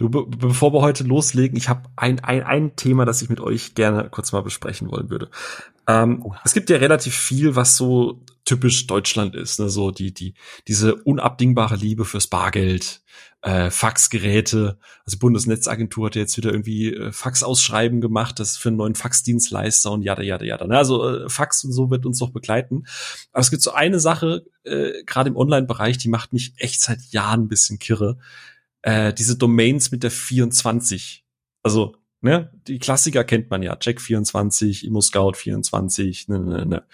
Du, be bevor wir heute loslegen, ich habe ein, ein, ein Thema, das ich mit euch gerne kurz mal besprechen wollen würde. Ähm, oh. Es gibt ja relativ viel, was so typisch Deutschland ist, ne? so die, die, diese unabdingbare Liebe fürs Bargeld, äh, Faxgeräte. Also Bundesnetzagentur hat jetzt wieder irgendwie äh, Faxausschreiben gemacht, das für einen neuen Faxdienstleister und jada, jada, jada. Ne? Also äh, Fax und so wird uns noch begleiten. Aber es gibt so eine Sache, äh, gerade im Online-Bereich, die macht mich echt seit Jahren ein bisschen kirre äh, diese Domains mit der 24. Also, ne, die Klassiker kennt man ja. Check 24, ImmoScout 24, ne, ne, ne.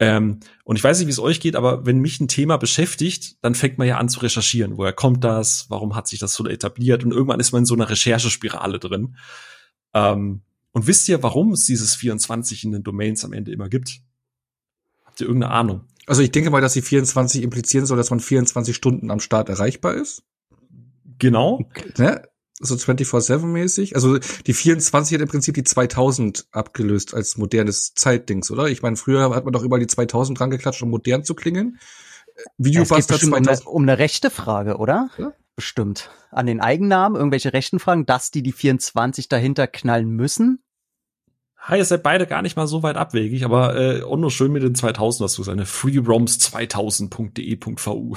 Ähm, und ich weiß nicht, wie es euch geht, aber wenn mich ein Thema beschäftigt, dann fängt man ja an zu recherchieren. Woher kommt das? Warum hat sich das so etabliert? Und irgendwann ist man in so einer Recherchespirale drin. Ähm, und wisst ihr, warum es dieses 24 in den Domains am Ende immer gibt? Habt ihr irgendeine Ahnung? Also ich denke mal, dass die 24 implizieren soll, dass man 24 Stunden am Start erreichbar ist. Genau. Ne? So 24-7-mäßig. Also die 24 hat im Prinzip die 2000 abgelöst als modernes Zeitdings, oder? Ich meine, früher hat man doch überall die 2000 dran geklatscht, um modern zu klingen. Videobuster 2000. Um eine, um eine rechte Frage, oder? Ja? Bestimmt. An den Eigennamen, irgendwelche rechten Fragen, dass die die 24 dahinter knallen müssen? Hi, ihr seid beide gar nicht mal so weit abwegig, aber äh, auch nur schön mit den 2000 dazu seine freeroms2000.de.vu.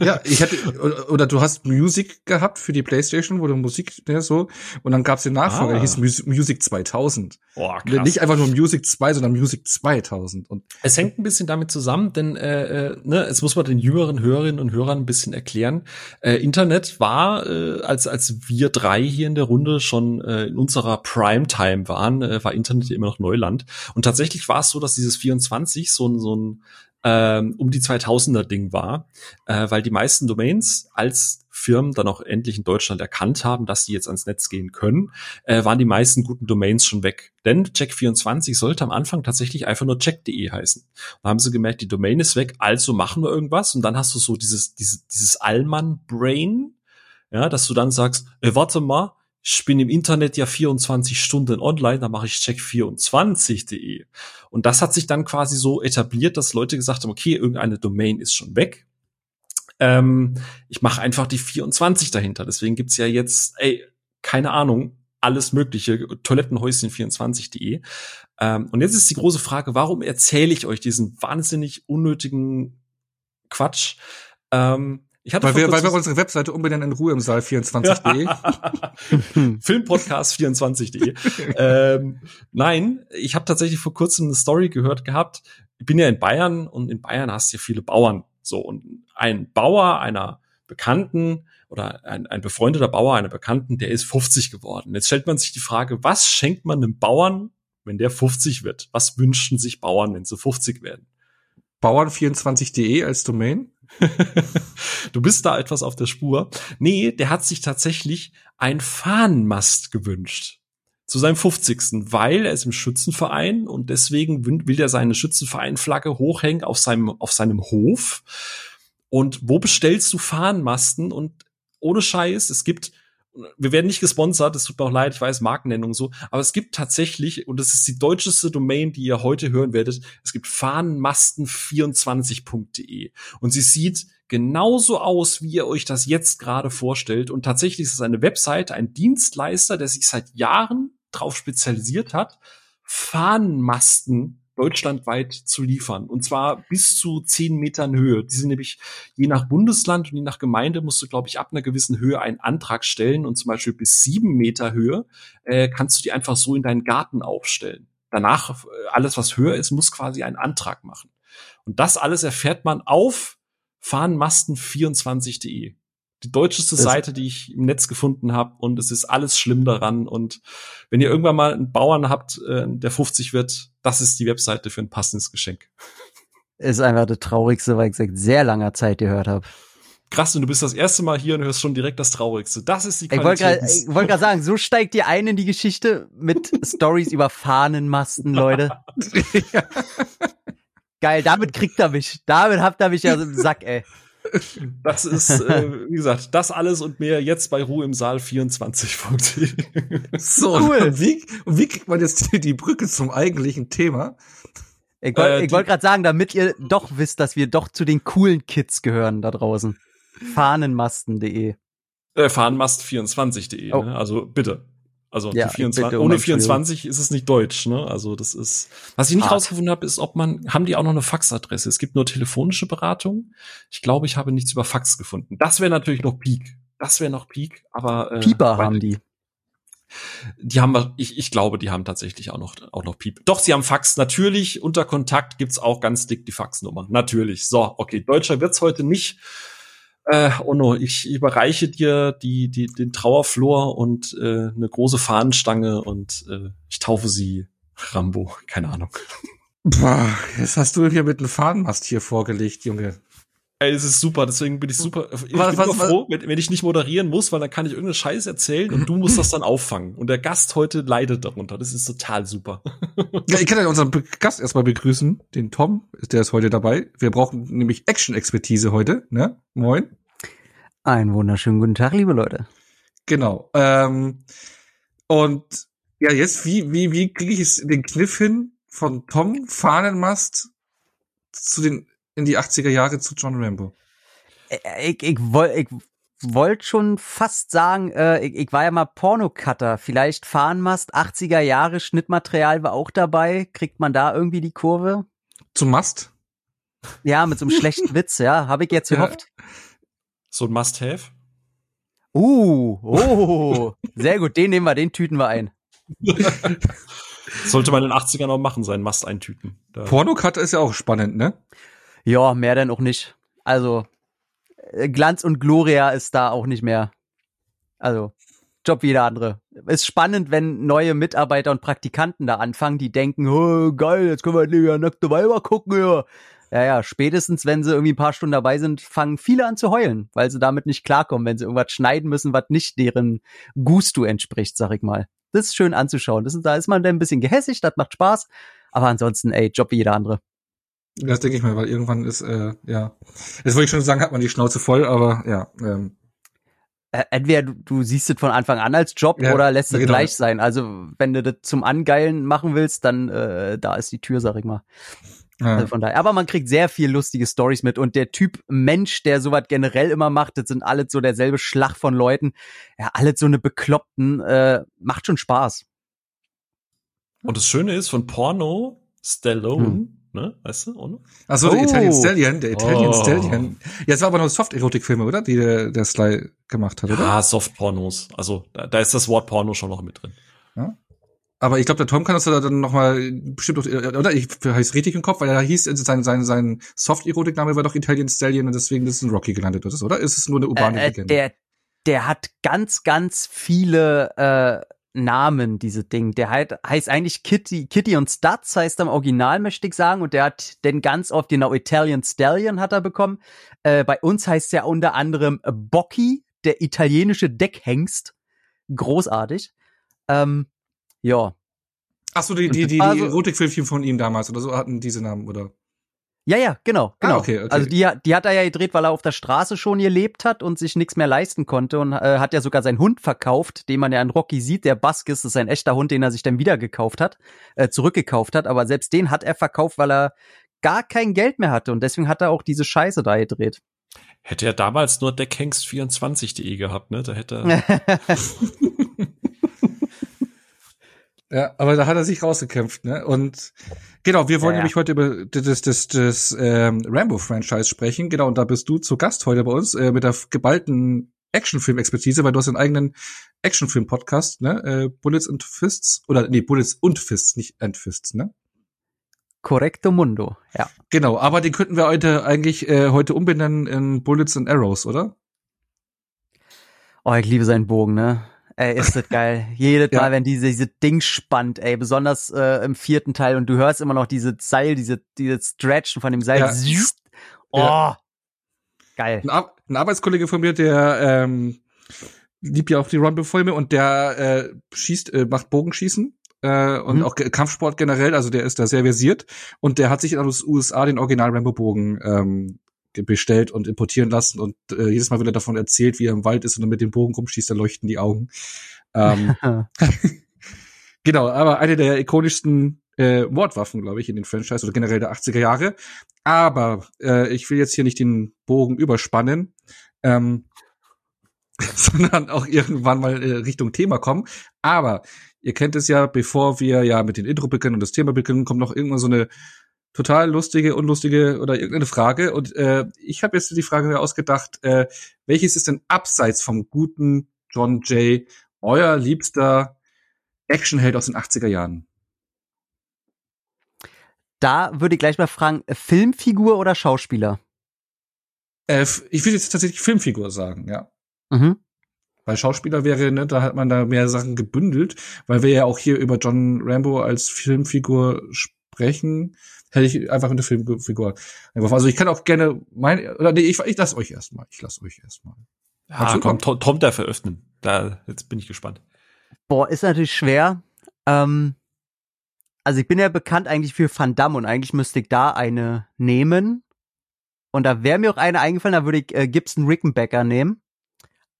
ja, ich hatte oder, oder, du hast Music gehabt für die Playstation, wo du Musik ja, so und dann gab's den Nachfolger, ah. der hieß Music 2000. Oh, krass. Nicht einfach nur Music 2, sondern Music 2000 und es hängt ein bisschen damit zusammen, denn äh, äh, ne, es muss man den jüngeren Hörerinnen und Hörern ein bisschen erklären. Äh, Internet war äh, als als wir drei hier in der Runde schon äh, in unserer Primetime waren, äh, war Internet Internet immer noch Neuland. Und tatsächlich war es so, dass dieses 24 so ein, so ein ähm, um die 2000er Ding war, äh, weil die meisten Domains als Firmen dann auch endlich in Deutschland erkannt haben, dass sie jetzt ans Netz gehen können, äh, waren die meisten guten Domains schon weg. Denn Check24 sollte am Anfang tatsächlich einfach nur check.de heißen. Da haben sie gemerkt, die Domain ist weg, also machen wir irgendwas und dann hast du so dieses, dieses, dieses Allmann-Brain, ja, dass du dann sagst, äh, warte mal, ich bin im Internet ja 24 Stunden online, da mache ich check24.de. Und das hat sich dann quasi so etabliert, dass Leute gesagt haben, okay, irgendeine Domain ist schon weg. Ähm, ich mache einfach die 24 dahinter. Deswegen gibt's ja jetzt, ey, keine Ahnung, alles mögliche, Toilettenhäuschen24.de. Ähm, und jetzt ist die große Frage, warum erzähle ich euch diesen wahnsinnig unnötigen Quatsch? Ähm, ich hatte weil, wir, weil wir unsere Webseite unbedingt in Ruhe im Saal 24.de. Filmpodcast 24.de. ähm, nein, ich habe tatsächlich vor kurzem eine Story gehört gehabt. Ich bin ja in Bayern und in Bayern hast du ja viele Bauern. So, und ein Bauer einer Bekannten oder ein, ein befreundeter Bauer einer Bekannten, der ist 50 geworden. Jetzt stellt man sich die Frage, was schenkt man einem Bauern, wenn der 50 wird? Was wünschen sich Bauern, wenn sie 50 werden? Bauern24.de als Domain? du bist da etwas auf der Spur. Nee, der hat sich tatsächlich ein Fahnenmast gewünscht zu seinem 50. Weil er ist im Schützenverein und deswegen will er seine Schützenverein-Flagge hochhängen auf seinem, auf seinem Hof. Und wo bestellst du Fahnenmasten? Und ohne Scheiß, es gibt wir werden nicht gesponsert, es tut mir auch leid, ich weiß Markennennung so, aber es gibt tatsächlich, und das ist die deutscheste Domain, die ihr heute hören werdet, es gibt fahnenmasten24.de und sie sieht genauso aus, wie ihr euch das jetzt gerade vorstellt. Und tatsächlich ist es eine Webseite, ein Dienstleister, der sich seit Jahren darauf spezialisiert hat, Fahnenmasten deutschlandweit zu liefern. Und zwar bis zu zehn Metern Höhe. Die sind nämlich je nach Bundesland und je nach Gemeinde musst du, glaube ich, ab einer gewissen Höhe einen Antrag stellen. Und zum Beispiel bis sieben Meter Höhe äh, kannst du die einfach so in deinen Garten aufstellen. Danach, äh, alles was höher ist, muss quasi einen Antrag machen. Und das alles erfährt man auf fahnenmasten24.de die deutscheste Seite, die ich im Netz gefunden habe und es ist alles schlimm daran und wenn ihr irgendwann mal einen Bauern habt, äh, der 50 wird, das ist die Webseite für ein passendes Geschenk. Ist einfach das traurigste, weil ich seit sehr langer Zeit gehört habe. Krass, und du bist das erste Mal hier und hörst schon direkt das Traurigste. Das ist die Qualität. Ich wollte gerade sagen, so steigt ihr ein in die Geschichte mit Stories über Fahnenmasten, Leute. Geil, damit kriegt er mich. Damit habt ihr mich ja im Sack, ey. Das ist, äh, wie gesagt, das alles und mehr jetzt bei Ruhe im Saal 24. so, cool. Wie, wie kriegt man jetzt die, die Brücke zum eigentlichen Thema? Ich wollte äh, wollt gerade sagen, damit ihr doch wisst, dass wir doch zu den coolen Kids gehören da draußen. Fahnenmasten.de Äh, Fahnenmast24.de, oh. ne? Also bitte. Also ja, 24, ohne 24 ist es nicht deutsch, ne? Also das ist. Was ich nicht Hart. rausgefunden habe, ist, ob man, haben die auch noch eine Faxadresse? Es gibt nur telefonische Beratung. Ich glaube, ich habe nichts über Fax gefunden. Das wäre natürlich noch Peak. Das wäre noch Peak, aber. Äh, Pieper haben die. Die haben ich, ich glaube, die haben tatsächlich auch noch, auch noch Piep. Doch, sie haben Fax. Natürlich, unter Kontakt gibt's auch ganz dick die Faxnummer. Natürlich. So, okay, Deutscher wird's heute nicht. Äh, Ono, ich überreiche dir die, die, den Trauerflor und äh, eine große Fahnenstange und äh, ich taufe sie Rambo. Keine Ahnung. Boah, jetzt hast du hier mit einem Fahnenmast hier vorgelegt, Junge. Ey, es ist super, deswegen bin ich super. Ich was, bin was, froh, wenn, wenn, ich nicht moderieren muss, weil dann kann ich irgendeine Scheiße erzählen und du musst das dann auffangen. Und der Gast heute leidet darunter. Das ist total super. ja, ich kann ja unseren Gast erstmal begrüßen, den Tom, der ist heute dabei. Wir brauchen nämlich Action-Expertise heute, ne? Moin. Einen wunderschönen guten Tag, liebe Leute. Genau. Ähm, und ja, jetzt, wie, wie, wie kriege ich es den Kniff hin von Tom Fahnenmast zu den in die 80er Jahre zu John Rambo? Ich, ich, wollte ich wollte schon fast sagen, äh, ich, ich war ja mal Pornocutter. Vielleicht Fahnenmast, 80er Jahre, Schnittmaterial war auch dabei. Kriegt man da irgendwie die Kurve? Zum Mast? Ja, mit so einem schlechten Witz, ja. Habe ich jetzt gehofft. Ja. So ein Must-Have? Uh, oh, sehr gut. Den nehmen wir, den tüten wir ein. Sollte man in den 80ern auch machen, seinen Mast eintüten. Pornocutter ist ja auch spannend, ne? Ja, mehr denn auch nicht. Also äh, Glanz und Gloria ist da auch nicht mehr. Also Job wie jeder andere. Ist spannend, wenn neue Mitarbeiter und Praktikanten da anfangen, die denken, oh, geil, jetzt können wir lieber nackte Weiber gucken, ja. Ja, ja, spätestens, wenn sie irgendwie ein paar Stunden dabei sind, fangen viele an zu heulen, weil sie damit nicht klarkommen, wenn sie irgendwas schneiden müssen, was nicht deren Gusto entspricht, sag ich mal. Das ist schön anzuschauen. Das ist, da ist man dann ein bisschen gehässig, das macht Spaß. Aber ansonsten, ey, Job wie jeder andere. Das denke ich mal, weil irgendwann ist, äh, ja. Jetzt wollte ich schon sagen, hat man die Schnauze voll, aber ja. Ähm. Äh, entweder du, du siehst es von Anfang an als Job ja, oder lässt es genau. gleich sein. Also wenn du das zum Angeilen machen willst, dann äh, da ist die Tür, sag ich mal. Ja. Also von daher. Aber man kriegt sehr viel lustige Stories mit und der Typ Mensch, der sowas generell immer macht, das sind alles so derselbe Schlag von Leuten. Ja, alles so eine Bekloppten, äh, macht schon Spaß. Und das Schöne ist, von Porno, Stallone, hm ne? Weißt du? Ohne? Ach so, oh. der Italian Stallion, der Italian oh. Stallion. Ja, es war aber nur Soft-Erotik-Filme, oder? Die der, der Sly gemacht hat, oder? Ah, Soft-Pornos. Also, da, da ist das Wort Porno schon noch mit drin. Ja? Aber ich glaube, der Tom kann das da dann noch mal bestimmt, auch, oder? Ich heißt richtig im Kopf, weil er hieß, sein, sein, sein Soft-Erotik-Name war doch Italian Stallion und deswegen ist es ein Rocky gelandet, oder? Ist es nur eine urbane äh, äh, Legende? Der, der hat ganz, ganz viele äh, Namen, diese Ding. Der halt, heißt eigentlich Kitty, Kitty und Studs heißt am Original, möchte ich sagen. Und der hat den ganz oft, genau, Italian Stallion hat er bekommen. Äh, bei uns heißt er unter anderem Bocchi, der italienische Deckhengst. Großartig. Ähm, ja. Ach so, die, die, die, die also, Erotikfilmchen von ihm damals oder so hatten diese Namen, oder? Ja, ja, genau, genau. Ah, okay, okay. Also die, die hat er ja gedreht, weil er auf der Straße schon gelebt hat und sich nichts mehr leisten konnte und äh, hat ja sogar seinen Hund verkauft, den man ja in Rocky sieht. Der Baskis ist ein echter Hund, den er sich dann wieder gekauft hat, äh, zurückgekauft hat. Aber selbst den hat er verkauft, weil er gar kein Geld mehr hatte und deswegen hat er auch diese Scheiße da gedreht. Hätte er damals nur deckhengst24.de gehabt, ne? Da hätte er. Ja, aber da hat er sich rausgekämpft, ne? Und genau, wir wollen ja, nämlich heute über das, das, das ähm, Rambo-Franchise sprechen. Genau, und da bist du zu Gast heute bei uns äh, mit der geballten Actionfilm-Expertise, weil du hast einen eigenen Actionfilm-Podcast, ne? Äh, Bullets and Fists. Oder nee, Bullets und Fists, nicht and Fists, ne? Correcto Mundo, ja. Genau, aber den könnten wir heute eigentlich äh, heute umbenennen in Bullets and Arrows, oder? Oh, ich liebe seinen Bogen, ne? Ey, ist das geil. Jedes ja. Mal, wenn diese, diese Ding spannt, ey, besonders äh, im vierten Teil und du hörst immer noch diese Seil, diese, diese Stretchen von dem Seil. Ja. Oh, ja. geil. Ein, Ar ein, Arbeitskollege von mir, der ähm, liebt ja auch die Rumble-Filme und der äh, schießt, äh, macht Bogenschießen äh, und mhm. auch Kampfsport generell, also der ist da sehr versiert und der hat sich aus den USA den Original Rambo-Bogen ähm, bestellt und importieren lassen und äh, jedes Mal, wenn er davon erzählt, wie er im Wald ist und dann mit dem Bogen rumschießt, da leuchten die Augen. Ähm, genau, aber eine der ikonischsten äh, Mordwaffen, glaube ich, in den Franchise oder generell der 80er Jahre. Aber äh, ich will jetzt hier nicht den Bogen überspannen. Ähm, sondern auch irgendwann mal äh, Richtung Thema kommen. Aber ihr kennt es ja, bevor wir ja mit dem Intro beginnen und das Thema beginnen, kommt noch irgendwann so eine total lustige, unlustige oder irgendeine Frage. Und äh, ich habe jetzt die Frage ausgedacht, äh, welches ist denn abseits vom guten John Jay euer liebster Actionheld aus den 80er Jahren? Da würde ich gleich mal fragen, Filmfigur oder Schauspieler? Äh, ich würde jetzt tatsächlich Filmfigur sagen, ja. Mhm. Weil Schauspieler wäre, ne, da hat man da mehr Sachen gebündelt, weil wir ja auch hier über John Rambo als Filmfigur sprechen, hätte ich einfach eine Filmfigur. Also ich kann auch gerne mein, oder nee, ich, ich lasse euch erstmal. Ich lasse euch erstmal. Ja, komm, Tom, Tom darf eröffnen. Da, jetzt bin ich gespannt. Boah, ist natürlich schwer. Ähm, also ich bin ja bekannt eigentlich für Van Damme und eigentlich müsste ich da eine nehmen. Und da wäre mir auch eine eingefallen, da würde ich äh, Gibson Rickenbacker nehmen.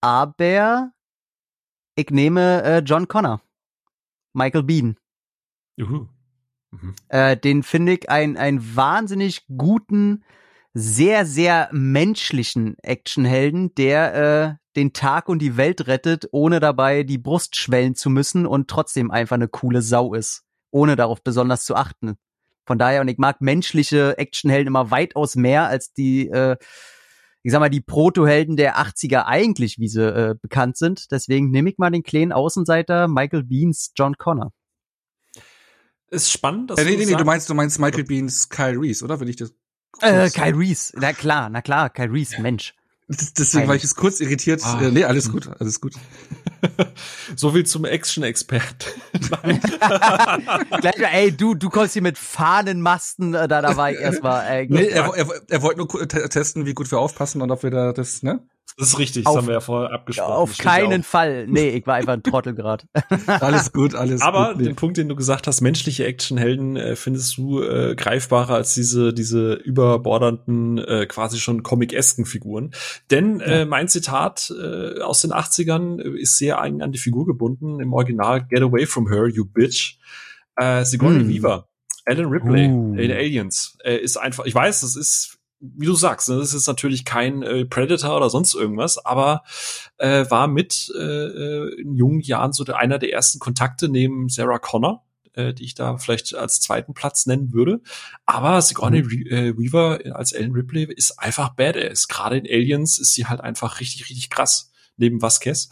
Aber ich nehme äh, John Connor. Michael Bean. Juhu. Mhm. Äh, den finde ich ein, ein wahnsinnig guten, sehr, sehr menschlichen Actionhelden, der äh, den Tag und die Welt rettet, ohne dabei die Brust schwellen zu müssen und trotzdem einfach eine coole Sau ist, ohne darauf besonders zu achten. Von daher, und ich mag menschliche Actionhelden immer weitaus mehr als die, äh, ich sag mal, die Protohelden der 80er eigentlich, wie sie äh, bekannt sind. Deswegen nehme ich mal den kleinen Außenseiter Michael Beans John Connor. Ist spannend, dass äh, nee, nee, nee, du meinst, du meinst Michael Beans Kyle Reese, oder? Wenn ich das. Äh, Kyle Reese, na klar, na klar, Kyle Reese, Mensch. Deswegen war ich jetzt kurz irritiert. Ah. Äh, nee, alles gut, alles gut. so viel zum Action-Expert. ey, du, du kommst hier mit Fahnenmasten, äh, da, da war ich erstmal. Äh, nee, er, er, er wollte nur testen, wie gut wir aufpassen und ob wir da das, ne? Das ist richtig, das auf, haben wir ja vorher abgesprochen. Auf keinen Fall. Nee, ich war einfach ein Trottel gerade. alles gut, alles Aber gut. Aber den Punkt, den du gesagt hast, menschliche Actionhelden, äh, findest du äh, greifbarer als diese diese überbordernden, äh, quasi schon comic-esken Figuren. Denn ja. äh, mein Zitat äh, aus den 80ern ist sehr an, an die Figur gebunden. Im Original Get away from her, you bitch. Äh, Sigourney hm. Weaver. Alan Ripley uh. in Aliens äh, ist einfach, ich weiß, das ist wie du sagst, ne, das ist natürlich kein äh, Predator oder sonst irgendwas, aber äh, war mit äh, äh, in jungen Jahren so der, einer der ersten Kontakte neben Sarah Connor, äh, die ich da vielleicht als zweiten Platz nennen würde. Aber Sigourney mhm. äh, Weaver als Ellen Ripley ist einfach badass. Gerade in Aliens ist sie halt einfach richtig, richtig krass neben Vasquez.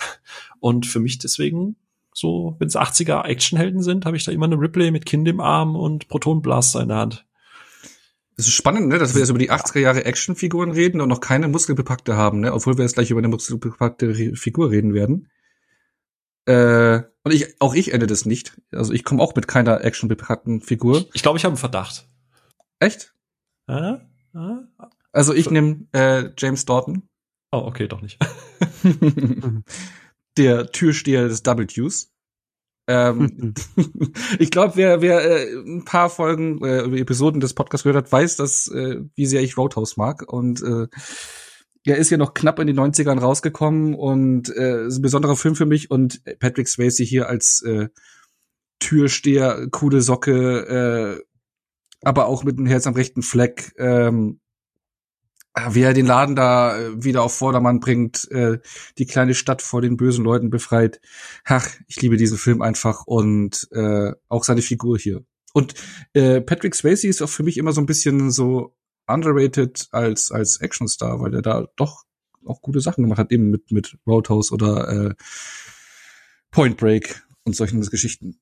Und für mich deswegen so, wenn es 80er Actionhelden sind, habe ich da immer eine Ripley mit Kind im Arm und Protonblaster in der Hand. Es ist spannend, ne, dass wir jetzt über die 80er Jahre Actionfiguren reden und noch keine muskelbepackte haben, ne, obwohl wir jetzt gleich über eine muskelbepackte Figur reden werden. Äh, und ich, auch ich ende das nicht. Also ich komme auch mit keiner actionbepackten Figur. Ich glaube, ich, habe einen Verdacht. Echt? Äh? Äh? Also ich nehme äh, James Dorton. Oh, okay, doch nicht. Der Türsteher des Double Deuce. Ähm, ich glaube, wer, wer äh, ein paar Folgen, äh, Episoden des Podcasts gehört hat, weiß, dass äh, wie sehr ich Roadhouse mag. Und äh, er ist ja noch knapp in den 90ern rausgekommen und äh, ist ein besonderer Film für mich. Und Patrick Swayze hier als äh, Türsteher, coole Socke, äh, aber auch mit einem Herz am rechten Fleck. Ähm, wie er den Laden da äh, wieder auf Vordermann bringt, äh, die kleine Stadt vor den bösen Leuten befreit. Ach, ich liebe diesen Film einfach und äh, auch seine Figur hier. Und äh, Patrick Swayze ist auch für mich immer so ein bisschen so underrated als als Actionstar, weil er da doch auch gute Sachen gemacht hat, eben mit mit Roadhouse oder äh, Point Break und solchen Geschichten.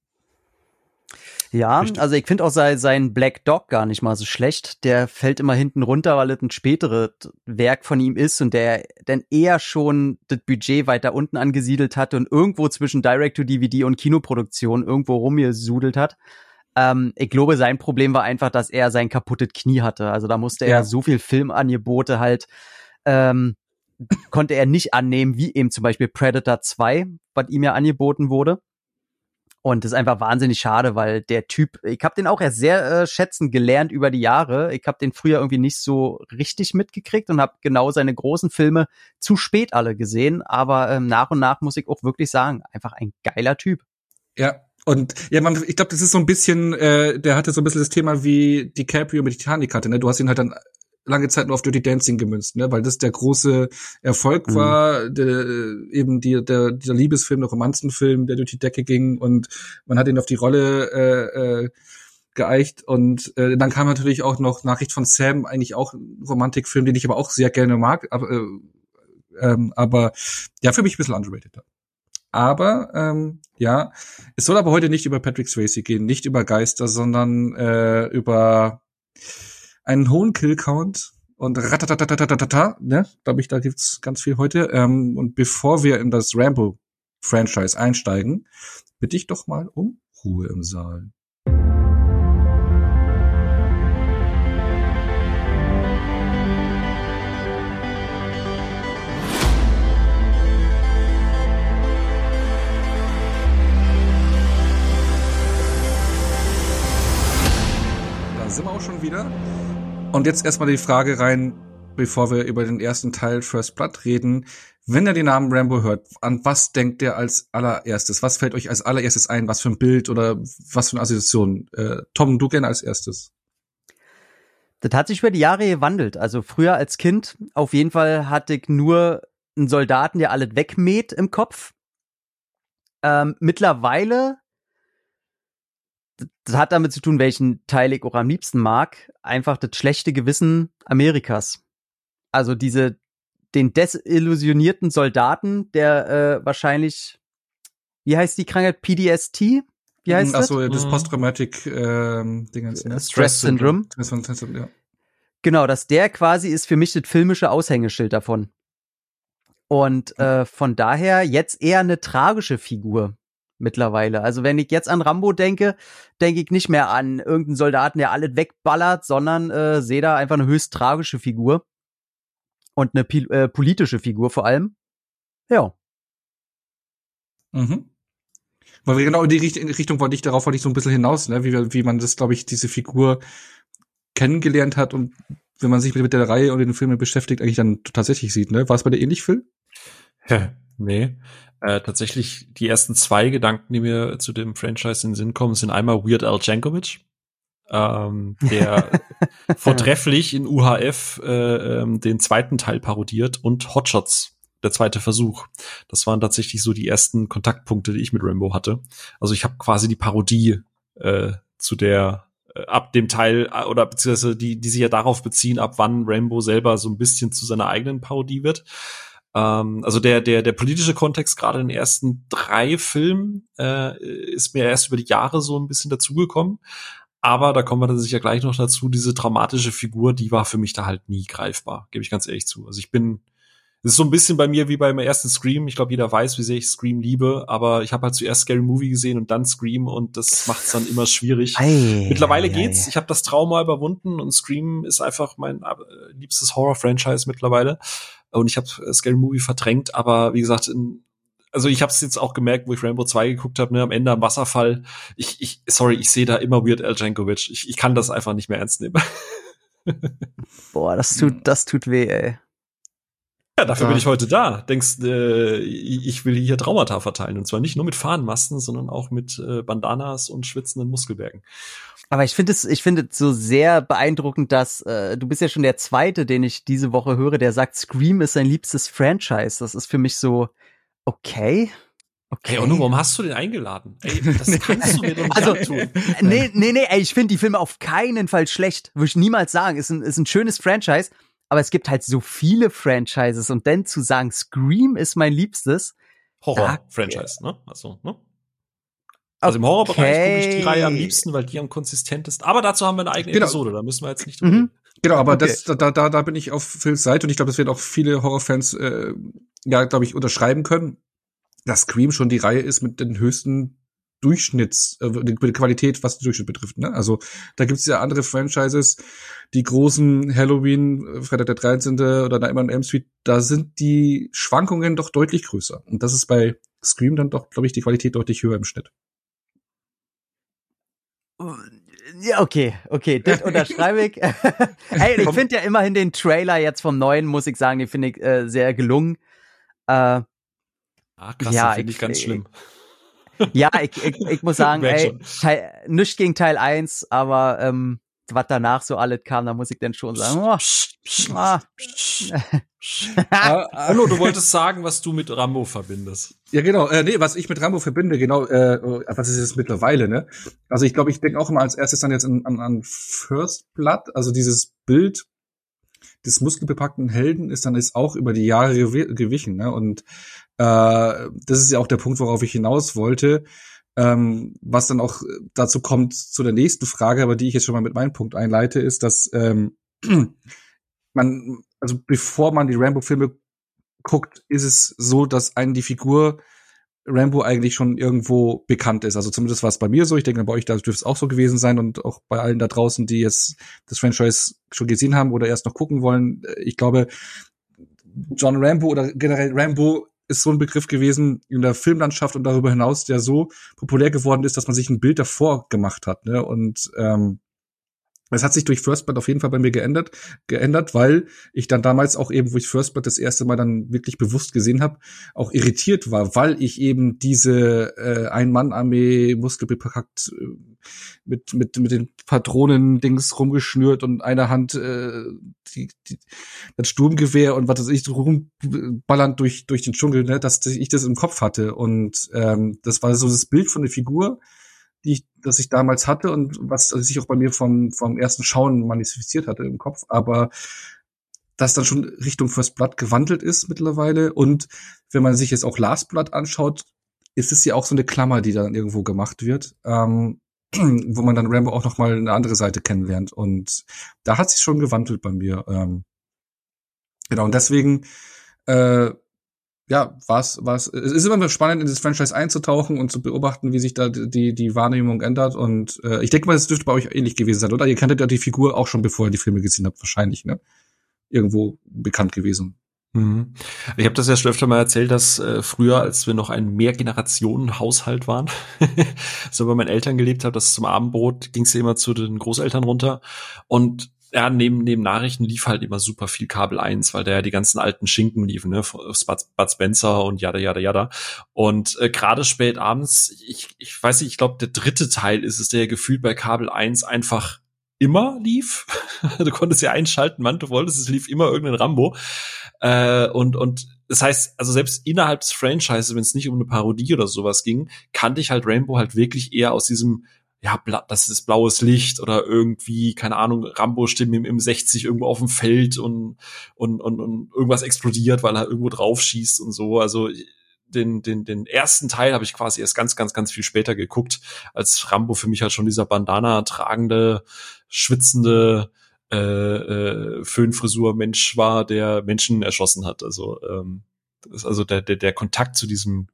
Ja, Richtig. also ich finde auch sein, sein Black Dog gar nicht mal so schlecht. Der fällt immer hinten runter, weil es ein späteres Werk von ihm ist und der dann eher schon das Budget weiter unten angesiedelt hat und irgendwo zwischen Direct-to-DVD und Kinoproduktion irgendwo rumgesudelt hat. Ähm, ich glaube, sein Problem war einfach, dass er sein kaputtes Knie hatte. Also da musste er ja. so viel Filmangebote halt ähm, konnte er nicht annehmen, wie eben zum Beispiel Predator 2, was ihm ja angeboten wurde. Und das ist einfach wahnsinnig schade, weil der Typ, ich habe den auch erst sehr äh, schätzen gelernt über die Jahre. Ich habe den früher irgendwie nicht so richtig mitgekriegt und habe genau seine großen Filme zu spät alle gesehen. Aber ähm, nach und nach muss ich auch wirklich sagen, einfach ein geiler Typ. Ja, und ja, man, ich glaube, das ist so ein bisschen, äh, der hatte so ein bisschen das Thema wie DiCaprio mit Titanic hatte. Ne? Du hast ihn halt dann lange Zeit nur auf Dirty Dancing gemünzt, ne? weil das der große Erfolg mhm. war, der, eben die, der, dieser Liebesfilm, der Romanzenfilm, der durch die Decke ging und man hat ihn auf die Rolle äh, äh, geeicht und äh, dann kam natürlich auch noch Nachricht von Sam, eigentlich auch ein Romantikfilm, den ich aber auch sehr gerne mag, aber, äh, ähm, aber ja, für mich ein bisschen underrated. Aber ähm, ja, es soll aber heute nicht über Patrick Swayze gehen, nicht über Geister, sondern äh, über einen hohen Killcount und ratatatatata, ne? Glaube ich, da gibt's ganz viel heute. Ähm, und bevor wir in das Rambo-Franchise einsteigen, bitte ich doch mal um Ruhe im Saal. sind wir auch schon wieder. Und jetzt erstmal die Frage rein, bevor wir über den ersten Teil First Blood reden. Wenn ihr den Namen Rambo hört, an was denkt ihr als allererstes? Was fällt euch als allererstes ein? Was für ein Bild oder was für eine Assoziation? Äh, Tom, du gerne als erstes. Das hat sich über die Jahre gewandelt. Also früher als Kind, auf jeden Fall hatte ich nur einen Soldaten, der alles wegmäht im Kopf. Ähm, mittlerweile das hat damit zu tun, welchen Teil ich auch am liebsten mag. Einfach das schlechte Gewissen Amerikas. Also diese, den desillusionierten Soldaten, der äh, wahrscheinlich, wie heißt die Krankheit? PDST? Wie heißt Ach so, das? das mhm. Post-Traumatic ähm, Dingens, ne? Stress Syndrome. Ja. Genau, dass der quasi ist für mich das filmische Aushängeschild davon. Und äh, von daher jetzt eher eine tragische Figur mittlerweile. Also wenn ich jetzt an Rambo denke, denke ich nicht mehr an irgendeinen Soldaten, der alles wegballert, sondern äh, sehe da einfach eine höchst tragische Figur und eine äh, politische Figur vor allem. Ja. Mhm. Weil wir genau in die Richtung wollte ich, darauf wollte ich so ein bisschen hinaus, ne? wie, wie man das, glaube ich, diese Figur kennengelernt hat und wenn man sich mit, mit der Reihe und den Filmen beschäftigt, eigentlich dann tatsächlich sieht, ne? War es bei dir ähnlich, Phil? Ja, nee. Äh, tatsächlich die ersten zwei Gedanken, die mir zu dem Franchise in den Sinn kommen, sind einmal Weird Al Jankovic, ähm, der vortrefflich in UHF äh, ähm, den zweiten Teil parodiert und Hotshots, der zweite Versuch. Das waren tatsächlich so die ersten Kontaktpunkte, die ich mit Rambo hatte. Also ich habe quasi die Parodie äh, zu der äh, ab dem Teil äh, oder beziehungsweise die, die sich ja darauf beziehen, ab wann Rambo selber so ein bisschen zu seiner eigenen Parodie wird. Ähm, also der, der, der politische Kontext gerade in den ersten drei Filmen äh, ist mir erst über die Jahre so ein bisschen dazugekommen. Aber da kommen wir dann sicher gleich noch dazu, diese dramatische Figur, die war für mich da halt nie greifbar, gebe ich ganz ehrlich zu. Also ich bin, es ist so ein bisschen bei mir wie beim ersten Scream. Ich glaube, jeder weiß, wie sehr ich Scream liebe, aber ich habe halt zuerst Scary Movie gesehen und dann Scream und das macht es dann immer schwierig. Ei, Mittlerweile ei, geht's. Ei. Ich habe das Trauma überwunden und Scream ist einfach mein äh, liebstes Horror-Franchise mittlerweile und ich habe Scary Movie verdrängt, aber wie gesagt, in, also ich habe es jetzt auch gemerkt, wo ich Rainbow 2 geguckt habe, ne, am Ende am Wasserfall. Ich, ich, sorry, ich sehe da immer Weird Al Jankovic. Ich, ich kann das einfach nicht mehr ernst nehmen. Boah, das tut, das tut weh, ey. Ja, dafür ja. bin ich heute da. Denkst, äh, ich will hier Traumata verteilen. Und zwar nicht nur mit Fahnenmasten, sondern auch mit äh, Bandanas und schwitzenden Muskelbergen. Aber ich finde es, ich finde es so sehr beeindruckend, dass äh, du bist ja schon der zweite, den ich diese Woche höre, der sagt, Scream ist sein liebstes Franchise. Das ist für mich so, okay. Okay. Ey, und warum hast du den eingeladen? Ey, das kannst du mir doch nicht also, tun. Nee, nee, nee, ey, ich finde die Filme auf keinen Fall schlecht. Würde ich niemals sagen. Ist ein, ist ein schönes Franchise aber es gibt halt so viele Franchises und dann zu sagen, Scream ist mein liebstes. Horror-Franchise, ne? Also, ne? Also im Horrorbereich okay. gucke ich die Reihe am liebsten, weil die am konsistentesten. Aber dazu haben wir eine eigene genau. Episode, da müssen wir jetzt nicht drüber mhm. Genau, aber okay. das, da, da, da bin ich auf Phils Seite und ich glaube, das werden auch viele Horrorfans, äh, ja, glaube ich, unterschreiben können, dass Scream schon die Reihe ist mit den höchsten Durchschnitts, äh, die Qualität, was den Durchschnitt betrifft. Ne? Also da gibt es ja andere Franchises, die großen Halloween, äh, Freitag der 13. oder Nightmare on Elm Street, da sind die Schwankungen doch deutlich größer. Und das ist bei Scream dann doch, glaube ich, die Qualität deutlich höher im Schnitt. Ja, okay, okay, das unterschreibe ich. hey, ich finde ja immerhin den Trailer jetzt vom neuen, muss ich sagen, den finde ich äh, sehr gelungen. Äh, ah, krass, ja, finde ich ganz schlimm. Ja, ich, ich, ich muss sagen, ey, Teil, nicht gegen Teil 1, aber ähm, was danach so alles kam, da muss ich dann schon sagen, oh, ah. Hallo, du wolltest sagen, was du mit Rambo verbindest. Ja, genau. Äh, nee, was ich mit Rambo verbinde, genau, äh, was ist es mittlerweile, ne? Also ich glaube, ich denke auch immer als erstes dann jetzt an, an, an First Blood, also dieses Bild des muskelbepackten Helden ist dann ist auch über die Jahre gewichen, ne? Und äh, das ist ja auch der Punkt, worauf ich hinaus wollte. Ähm, was dann auch dazu kommt zu der nächsten Frage, aber die ich jetzt schon mal mit meinem Punkt einleite, ist, dass ähm, man, also bevor man die Rambo-Filme guckt, ist es so, dass einen die Figur Rambo eigentlich schon irgendwo bekannt ist. Also zumindest war es bei mir so. Ich denke, bei euch da dürfte es auch so gewesen sein und auch bei allen da draußen, die jetzt das Franchise schon gesehen haben oder erst noch gucken wollen. Ich glaube, John Rambo oder generell Rambo ist so ein Begriff gewesen in der Filmlandschaft und darüber hinaus, der so populär geworden ist, dass man sich ein Bild davor gemacht hat. Ne? Und ähm, es hat sich durch First Blood auf jeden Fall bei mir geändert, geändert, weil ich dann damals auch eben, wo ich First Blood das erste Mal dann wirklich bewusst gesehen habe, auch irritiert war, weil ich eben diese äh, Ein-Mann-Armee muskelbepackt äh, mit mit mit den Patronen-Dings rumgeschnürt und einer Hand äh, die, die, das Sturmgewehr und was weiß ich rumballernd durch durch den Dschungel, ne, dass ich das im Kopf hatte. Und ähm, das war so das Bild von der Figur die ich, das ich damals hatte und was sich auch bei mir vom, vom ersten Schauen manifestiert hatte im Kopf, aber das dann schon Richtung First Blood gewandelt ist mittlerweile. Und wenn man sich jetzt auch Last Blood anschaut, ist es ja auch so eine Klammer, die dann irgendwo gemacht wird, ähm, wo man dann Rambo auch noch mal eine andere Seite kennenlernt und da hat sich schon gewandelt bei mir. Ähm, genau und deswegen äh, ja, was, was, es ist immer spannend, in das Franchise einzutauchen und zu beobachten, wie sich da die, die Wahrnehmung ändert. Und äh, ich denke mal, es dürfte bei euch ähnlich gewesen sein, oder? Ihr kanntet ja die Figur auch schon, bevor ihr die Filme gesehen habt, wahrscheinlich, ne? Irgendwo bekannt gewesen. Mhm. Ich habe das ja schon öfter mal erzählt, dass äh, früher, als wir noch ein Mehrgenerationen-Haushalt waren, so bei meinen Eltern gelebt habe, dass zum Abendbrot ging es ja immer zu den Großeltern runter und ja, neben, neben Nachrichten lief halt immer super viel Kabel 1, weil da ja die ganzen alten Schinken liefen, ne, Bud Spencer und jada, jada, jada. Und äh, gerade spät abends, ich, ich weiß nicht, ich glaube, der dritte Teil ist es, der gefühlt bei Kabel 1 einfach immer lief. du konntest ja einschalten, wann du wolltest, es lief immer irgendein Rambo. Äh, und, und das heißt, also selbst innerhalb des Franchises, wenn es nicht um eine Parodie oder sowas ging, kannte ich halt Rainbow halt wirklich eher aus diesem ja, das ist blaues Licht oder irgendwie, keine Ahnung, Rambo steht im, im 60 irgendwo auf dem Feld und, und, und, und irgendwas explodiert, weil er irgendwo drauf schießt und so. Also den, den, den ersten Teil habe ich quasi erst ganz, ganz, ganz viel später geguckt, als Rambo für mich halt schon dieser Bandana tragende, schwitzende äh, äh, Föhnfrisur-Mensch war, der Menschen erschossen hat. Also ähm, das ist also der, der, der Kontakt zu diesem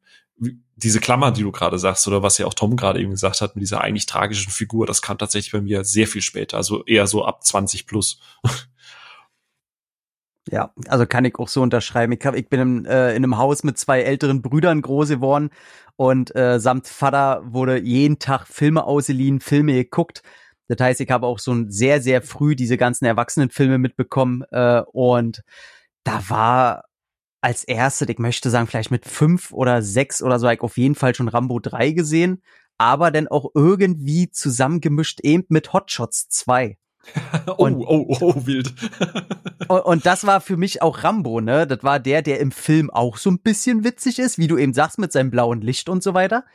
diese Klammer, die du gerade sagst, oder was ja auch Tom gerade eben gesagt hat, mit dieser eigentlich tragischen Figur, das kam tatsächlich bei mir sehr viel später, also eher so ab 20 plus. Ja, also kann ich auch so unterschreiben. Ich, hab, ich bin im, äh, in einem Haus mit zwei älteren Brüdern groß geworden und äh, samt Vater wurde jeden Tag Filme ausgeliehen, Filme geguckt. Das heißt, ich habe auch so ein sehr, sehr früh diese ganzen Erwachsenenfilme mitbekommen äh, und da war als erste, ich möchte sagen, vielleicht mit fünf oder sechs oder so, ich auf jeden Fall schon Rambo 3 gesehen, aber dann auch irgendwie zusammengemischt eben mit Hotshots 2. oh, und, oh, oh, oh, wild. und, und, das war für mich auch Rambo, ne? Das war der, der im Film auch so ein bisschen witzig ist, wie du eben sagst, mit seinem blauen Licht und so weiter.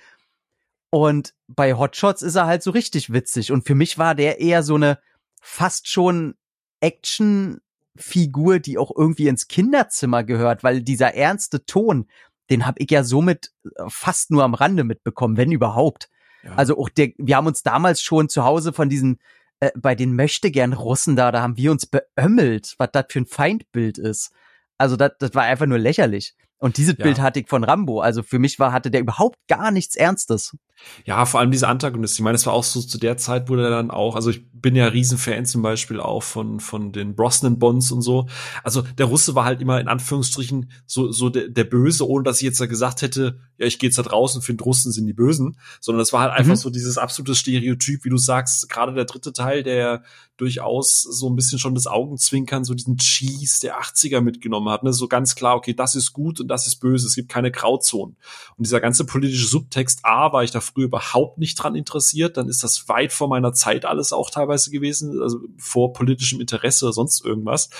Und bei Hotshots ist er halt so richtig witzig. Und für mich war der eher so eine fast schon Action Figur, die auch irgendwie ins Kinderzimmer gehört, weil dieser ernste Ton, den habe ich ja somit äh, fast nur am Rande mitbekommen, wenn überhaupt. Ja. Also auch der, wir haben uns damals schon zu Hause von diesen, äh, bei den möchtegern Russen da, da haben wir uns beömmelt, was das für ein Feindbild ist. Also das, das war einfach nur lächerlich. Und dieses ja. Bild hatte ich von Rambo. Also für mich war, hatte der überhaupt gar nichts Ernstes. Ja, vor allem diese Antagonist. Ich meine, es war auch so zu der Zeit, wo der dann auch, also ich bin ja Riesenfan zum Beispiel auch von, von den Brosnan-Bonds und so. Also der Russe war halt immer in Anführungsstrichen so, so der, der Böse, ohne dass ich jetzt da gesagt hätte, ja, ich gehe jetzt da draußen, finde Russen sind die Bösen, sondern es war halt einfach mhm. so dieses absolute Stereotyp, wie du sagst, gerade der dritte Teil, der durchaus so ein bisschen schon das Augenzwinkern, so diesen Cheese der 80er mitgenommen hat, ne? so ganz klar, okay, das ist gut und das ist böse, es gibt keine Grauzonen. Und dieser ganze politische Subtext, A, war ich da früher überhaupt nicht dran interessiert, dann ist das weit vor meiner Zeit alles auch teilweise gewesen, also vor politischem Interesse oder sonst irgendwas.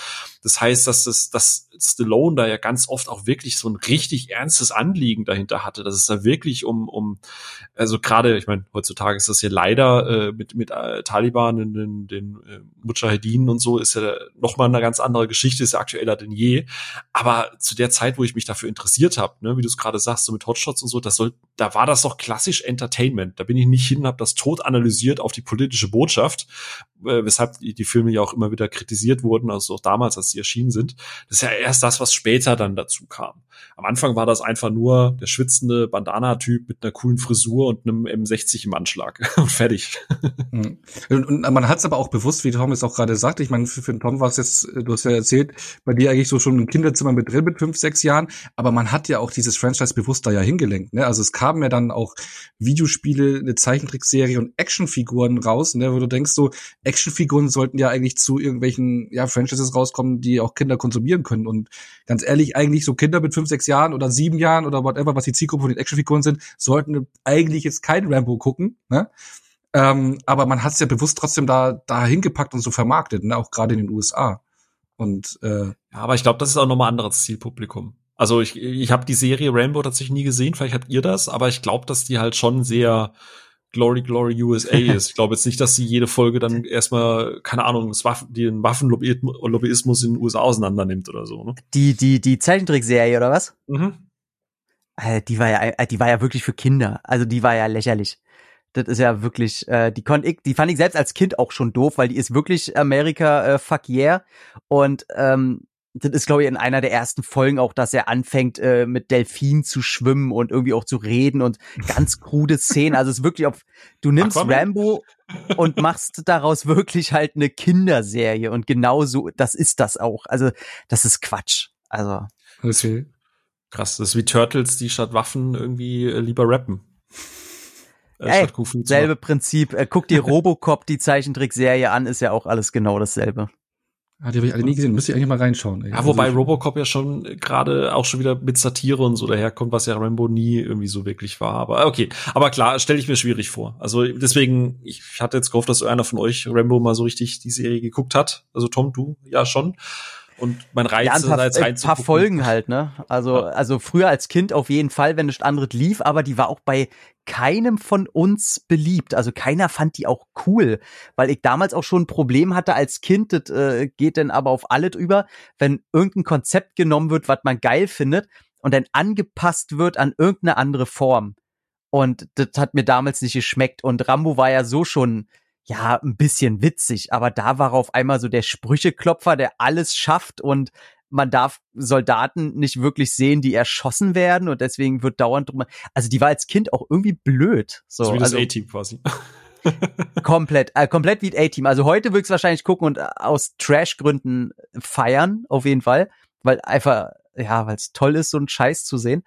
Das heißt, dass das, dass Stallone da ja ganz oft auch wirklich so ein richtig ernstes Anliegen dahinter hatte, dass es da wirklich um, um also gerade, ich meine, heutzutage ist das ja leider äh, mit, mit äh, Taliban, den, den äh, Mujahedin und so, ist ja noch mal eine ganz andere Geschichte, ist ja aktueller denn je. Aber zu der Zeit, wo ich mich dafür interessiert habe, ne, wie du es gerade sagst, so mit Hotshots und so, das soll, da war das doch klassisch Entertainment. Da bin ich nicht hin, habe das tot analysiert auf die politische Botschaft, äh, weshalb die, die Filme ja auch immer wieder kritisiert wurden, also auch damals, als sie erschienen sind. Das ist ja erst das, was später dann dazu kam. Am Anfang war das einfach nur der schwitzende Bandana-Typ mit einer coolen Frisur und einem M60 im Anschlag und fertig. Mhm. Und, und man hat es aber auch bewusst, wie Tom es auch gerade sagte, ich meine, für, für Tom war es jetzt, du hast ja erzählt, bei dir eigentlich so schon ein Kinderzimmer mit drin mit fünf, sechs Jahren, aber man hat ja auch dieses Franchise bewusst da ja hingelenkt. Ne? Also es kamen ja dann auch Videospiele, eine Zeichentrickserie und Actionfiguren raus, ne? wo du denkst so, Actionfiguren sollten ja eigentlich zu irgendwelchen ja, Franchises rauskommen, die auch Kinder konsumieren können. Und ganz ehrlich, eigentlich so Kinder mit fünf, sechs Jahren oder sieben Jahren oder whatever, was die Zielgruppe von den Actionfiguren sind, sollten eigentlich jetzt kein Rambo gucken. Ne? Ähm, aber man hat es ja bewusst trotzdem da, da hingepackt und so vermarktet, ne? auch gerade in den USA. Und äh, ja, aber ich glaube, das ist auch nochmal anderes Zielpublikum. Also ich, ich habe die Serie Rambo tatsächlich nie gesehen, vielleicht habt ihr das, aber ich glaube, dass die halt schon sehr Glory Glory USA ist. Ich glaube jetzt nicht, dass sie jede Folge dann erstmal, keine Ahnung, Waffen, den Waffenlobbyismus in den USA auseinander nimmt oder so. Ne? Die, die, die Zeichentrickserie oder was? Mhm. Äh, die war ja, äh, die war ja wirklich für Kinder. Also die war ja lächerlich. Das ist ja wirklich, äh, die konnte ich, die fand ich selbst als Kind auch schon doof, weil die ist wirklich Amerika äh, fuck yeah. Und ähm, das ist, glaube ich, in einer der ersten Folgen auch, dass er anfängt, äh, mit Delfinen zu schwimmen und irgendwie auch zu reden und ganz krude Szenen. Also es ist wirklich auf, du nimmst Aquaman? Rambo und machst daraus wirklich halt eine Kinderserie und genau so, das ist das auch. Also das ist Quatsch. Also. Okay. Krass, das ist wie Turtles, die statt Waffen irgendwie äh, lieber rappen. Äh, Ey, selbe Prinzip. Äh, guck dir Robocop, die Zeichentrickserie an, ist ja auch alles genau dasselbe. Ah, die habe ich alle nie gesehen. Müsste ich eigentlich mal reinschauen. Ey. Ja, wobei also, Robocop ja schon gerade auch schon wieder mit Satire und so daherkommt, was ja Rambo nie irgendwie so wirklich war. Aber okay, aber klar, stelle ich mir schwierig vor. Also deswegen, ich hatte jetzt gehofft, dass einer von euch Rambo mal so richtig die Serie geguckt hat. Also Tom, du ja schon. Und mein Reiz ja, ein paar, ist ein paar Folgen halt, ne? Also, ja. also früher als Kind auf jeden Fall, wenn nicht anderes lief, aber die war auch bei keinem von uns beliebt. Also keiner fand die auch cool, weil ich damals auch schon ein Problem hatte als Kind, das äh, geht dann aber auf alle drüber, wenn irgendein Konzept genommen wird, was man geil findet und dann angepasst wird an irgendeine andere Form. Und das hat mir damals nicht geschmeckt. Und Rambo war ja so schon ja, ein bisschen witzig, aber da war auf einmal so der Sprücheklopfer, der alles schafft und man darf Soldaten nicht wirklich sehen, die erschossen werden und deswegen wird dauernd drüber. Also die war als Kind auch irgendwie blöd. So, so wie das also, A-Team quasi. komplett, äh, komplett wie A-Team. Also heute würde ich wahrscheinlich gucken und äh, aus Trash-Gründen feiern, auf jeden Fall, weil einfach, ja, weil es toll ist, so einen Scheiß zu sehen.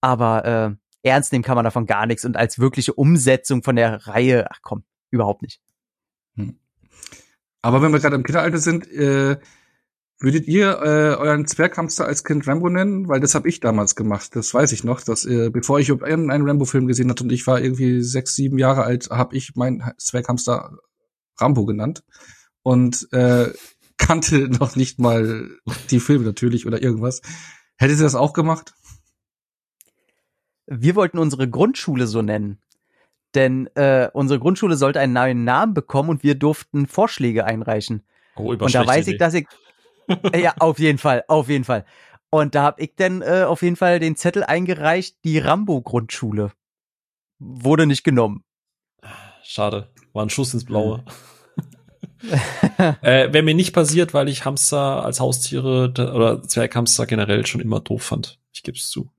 Aber äh, ernst nehmen kann man davon gar nichts und als wirkliche Umsetzung von der Reihe, ach komm, überhaupt nicht. Hm. Aber wenn wir gerade im Kinderalter sind, äh, würdet ihr äh, euren Zwerghamster als Kind Rambo nennen? Weil das habe ich damals gemacht. Das weiß ich noch, dass äh, bevor ich einen Rambo-Film gesehen hatte und ich war irgendwie sechs, sieben Jahre alt, habe ich meinen Zwerghamster Rambo genannt und äh, kannte noch nicht mal die Filme natürlich oder irgendwas. Hättet ihr das auch gemacht? Wir wollten unsere Grundschule so nennen. Denn äh, unsere Grundschule sollte einen neuen Namen bekommen und wir durften Vorschläge einreichen. Oh, und da weiß ich, dass ich. Äh, ja, auf jeden Fall, auf jeden Fall. Und da habe ich dann äh, auf jeden Fall den Zettel eingereicht, die Rambo-Grundschule. Wurde nicht genommen. Schade. War ein Schuss ins Blaue. äh, Wäre mir nicht passiert, weil ich Hamster als Haustiere oder Zwerghamster generell schon immer doof fand. Ich gebe es zu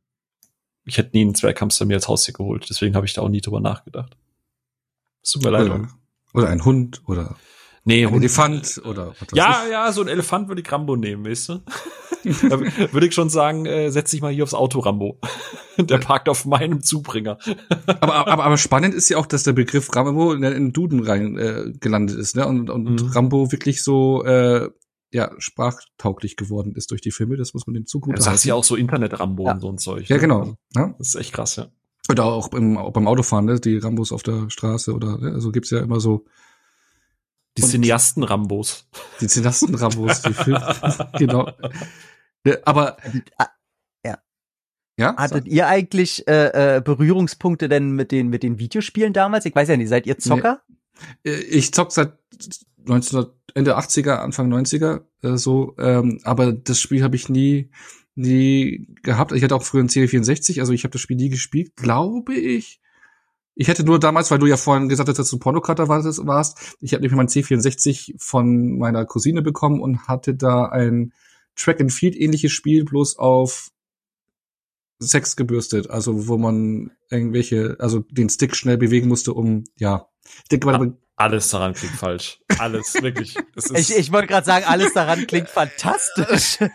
ich hätte nie einen Zwerghamster mir als Haustier geholt. Deswegen habe ich da auch nie drüber nachgedacht. Es tut mir leid. Oder, oder ein Hund oder. Nee, ein Elefant oder was Ja, ich? ja, so ein Elefant würde ich Rambo nehmen, weißt du? würde ich schon sagen, äh, setz dich mal hier aufs Auto, Rambo. der parkt auf meinem Zubringer. aber, aber, aber spannend ist ja auch, dass der Begriff Rambo in den Duden rein äh, gelandet ist, ne? Und, und mhm. Rambo wirklich so äh, ja, sprachtauglich geworden ist durch die Filme, das muss man dem zugute ja, Das ja auch so Internet-Rambo ja. und so ein Zeug. Ja, ne? genau. Also, ja? Das ist echt krass, ja. Oder auch beim, auch beim Autofahren, ne? die Rambos auf der Straße oder, ne? also gibt's ja immer so. Die Cineasten-Rambos. Die Cineasten-Rambos, die Filme, genau. Ne, aber, ja. Ja? Hattet so. ihr eigentlich äh, äh, Berührungspunkte denn mit den mit den Videospielen damals? Ich weiß ja nicht, seid ihr Zocker? Nee. Äh, ich zock seit 1900 Ende 80er, Anfang 90er äh, so, ähm, aber das Spiel habe ich nie nie gehabt. Ich hatte auch früher ein C64, also ich habe das Spiel nie gespielt, glaube ich. Ich hätte nur damals, weil du ja vorhin gesagt hast, dass du Pornocutter warst, ich habe nämlich mein C64 von meiner Cousine bekommen und hatte da ein Track and Field ähnliches Spiel bloß auf Sex gebürstet, also wo man irgendwelche, also den Stick schnell bewegen musste, um ja. Ich denke mal, alles daran klingt falsch. Alles, wirklich. ich ich wollte gerade sagen, alles daran klingt fantastisch.